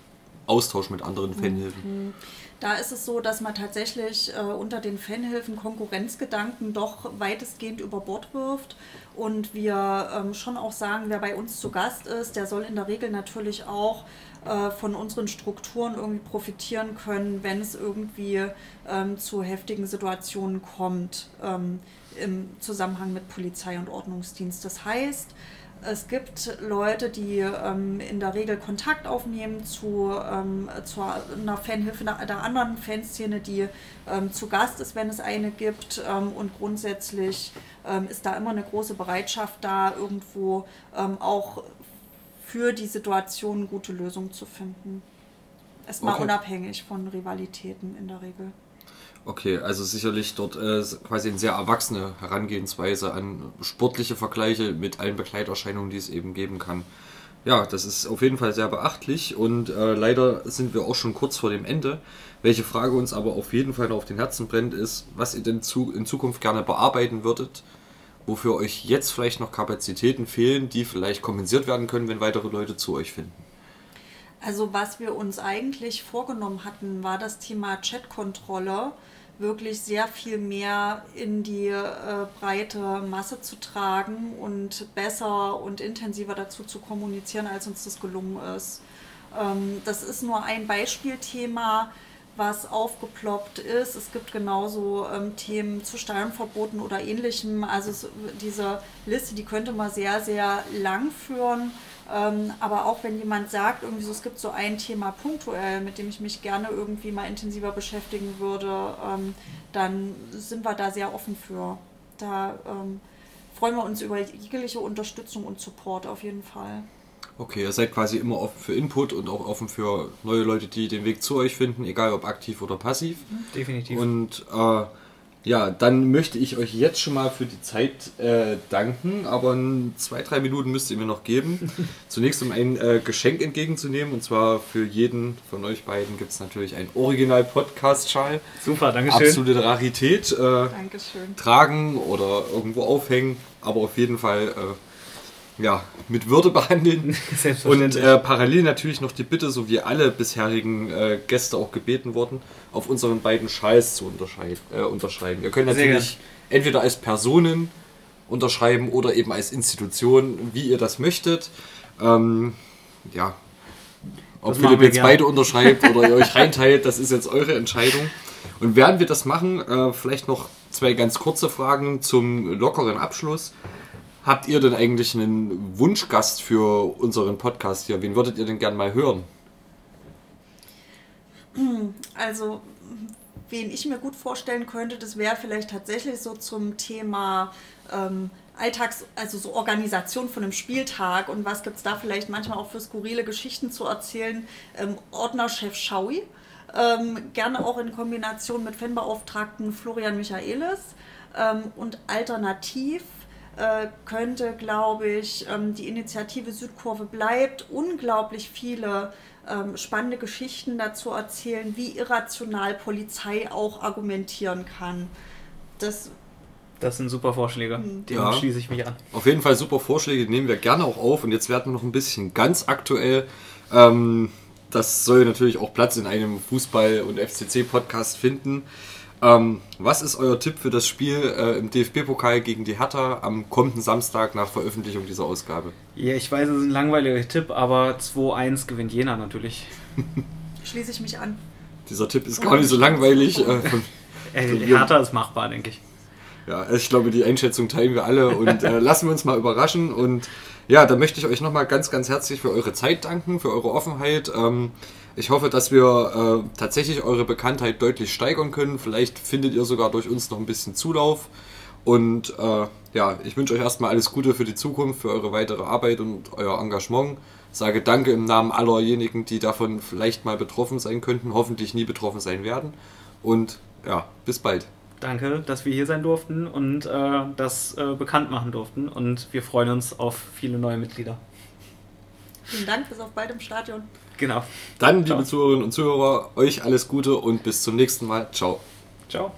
Austausch mit anderen mhm. Fanhilfen. Mhm. Da ist es so, dass man tatsächlich äh, unter den Fanhilfen Konkurrenzgedanken doch weitestgehend über Bord wirft und wir ähm, schon auch sagen, wer bei uns zu Gast ist, der soll in der Regel natürlich auch äh, von unseren Strukturen irgendwie profitieren können, wenn es irgendwie ähm, zu heftigen Situationen kommt. Ähm, im Zusammenhang mit Polizei und Ordnungsdienst. Das heißt, es gibt Leute, die ähm, in der Regel Kontakt aufnehmen zu, ähm, zu einer Fanhilfe der anderen Fanszene, die ähm, zu Gast ist, wenn es eine gibt. Ähm, und grundsätzlich ähm, ist da immer eine große Bereitschaft da, irgendwo ähm, auch für die Situation gute Lösungen zu finden. Erstmal okay. unabhängig von Rivalitäten in der Regel. Okay, also sicherlich dort äh, quasi eine sehr erwachsene Herangehensweise an sportliche Vergleiche mit allen Begleiterscheinungen, die es eben geben kann. ja, das ist auf jeden Fall sehr beachtlich und äh, leider sind wir auch schon kurz vor dem Ende. Welche Frage uns aber auf jeden Fall noch auf den Herzen brennt, ist, was ihr denn zu, in Zukunft gerne bearbeiten würdet, wofür euch jetzt vielleicht noch Kapazitäten fehlen, die vielleicht kompensiert werden können, wenn weitere Leute zu euch finden. Also was wir uns eigentlich vorgenommen hatten, war das Thema Chatkontrolle wirklich sehr viel mehr in die äh, breite Masse zu tragen und besser und intensiver dazu zu kommunizieren, als uns das gelungen ist. Ähm, das ist nur ein Beispielthema, was aufgeploppt ist. Es gibt genauso ähm, Themen zu Steuernverboten oder ähnlichem. Also es, diese Liste, die könnte man sehr, sehr lang führen. Ähm, aber auch wenn jemand sagt, irgendwie so, es gibt so ein Thema punktuell, mit dem ich mich gerne irgendwie mal intensiver beschäftigen würde, ähm, dann sind wir da sehr offen für. Da ähm, freuen wir uns über jegliche Unterstützung und Support auf jeden Fall. Okay, ihr seid quasi immer offen für Input und auch offen für neue Leute, die den Weg zu euch finden, egal ob aktiv oder passiv. Definitiv. Und äh, ja, dann möchte ich euch jetzt schon mal für die Zeit äh, danken, aber in zwei, drei Minuten müsst ihr mir noch geben. Zunächst um ein äh, Geschenk entgegenzunehmen und zwar für jeden von euch beiden gibt es natürlich ein Original-Podcast-Schal. Super, Dankeschön. Absolute Rarität. Äh, Dankeschön. Tragen oder irgendwo aufhängen, aber auf jeden Fall äh, ja, mit Würde behandeln. Und äh, parallel natürlich noch die Bitte, so wie alle bisherigen äh, Gäste auch gebeten wurden, auf unseren beiden Schals zu äh, unterschreiben. Ihr könnt natürlich entweder als Personen unterschreiben oder eben als Institution, wie ihr das möchtet. Ähm, ja, ob Philipp wir jetzt gerne. beide unterschreibt oder ihr euch reinteilt, das ist jetzt eure Entscheidung. Und während wir das machen, äh, vielleicht noch zwei ganz kurze Fragen zum lockeren Abschluss. Habt ihr denn eigentlich einen Wunschgast für unseren Podcast hier? Wen würdet ihr denn gern mal hören? Also, wen ich mir gut vorstellen könnte, das wäre vielleicht tatsächlich so zum Thema ähm, Alltags-, also so Organisation von einem Spieltag und was gibt es da vielleicht manchmal auch für skurrile Geschichten zu erzählen. Ähm, Ordnerchef Schaui, ähm, gerne auch in Kombination mit Fanbeauftragten Florian Michaelis ähm, und alternativ könnte, glaube ich, ähm, die Initiative Südkurve bleibt unglaublich viele ähm, spannende Geschichten dazu erzählen, wie irrational Polizei auch argumentieren kann. Das Das sind super Vorschläge. Hm. Dem Ja. schließe ich mich an. Auf jeden Fall super Vorschläge, die nehmen wir gerne auch auf. Und jetzt werden wir noch ein bisschen ganz aktuell. Ähm, das soll natürlich auch Platz in einem Fußball- und FCC-Podcast finden. Ähm, was ist euer Tipp für das Spiel äh, im DFB-Pokal gegen die Hertha am kommenden Samstag nach Veröffentlichung dieser Ausgabe? Ja, ich weiß, es ist ein langweiliger Tipp, aber 2-1 gewinnt Jena natürlich. schließe ich mich an. Dieser Tipp ist gar nicht so langweilig. Äh, von, Äh, Wir- Hertha ist machbar, denke ich. Ja, ich glaube, die Einschätzung teilen wir alle und äh, lassen wir uns mal überraschen. Und ja, da möchte ich euch nochmal ganz, ganz herzlich für eure Zeit danken, für eure Offenheit. Ähm, ich hoffe, dass wir äh, tatsächlich eure Bekanntheit deutlich steigern können. Vielleicht findet ihr sogar durch uns noch ein bisschen Zulauf. Und äh, ja, ich wünsche euch erstmal alles Gute für die Zukunft, für eure weitere Arbeit und euer Engagement. Sage Danke im Namen allerjenigen, die davon vielleicht mal betroffen sein könnten, hoffentlich nie betroffen sein werden. Und ja, bis bald. Danke, dass wir hier sein durften und äh, das äh, bekannt machen durften. Und wir freuen uns auf viele neue Mitglieder. Vielen Dank, bis auf bald im Stadion. Genau. Dann, Ciao. liebe Zuhörerinnen und Zuhörer, euch alles Gute und bis zum nächsten Mal. Ciao. Ciao.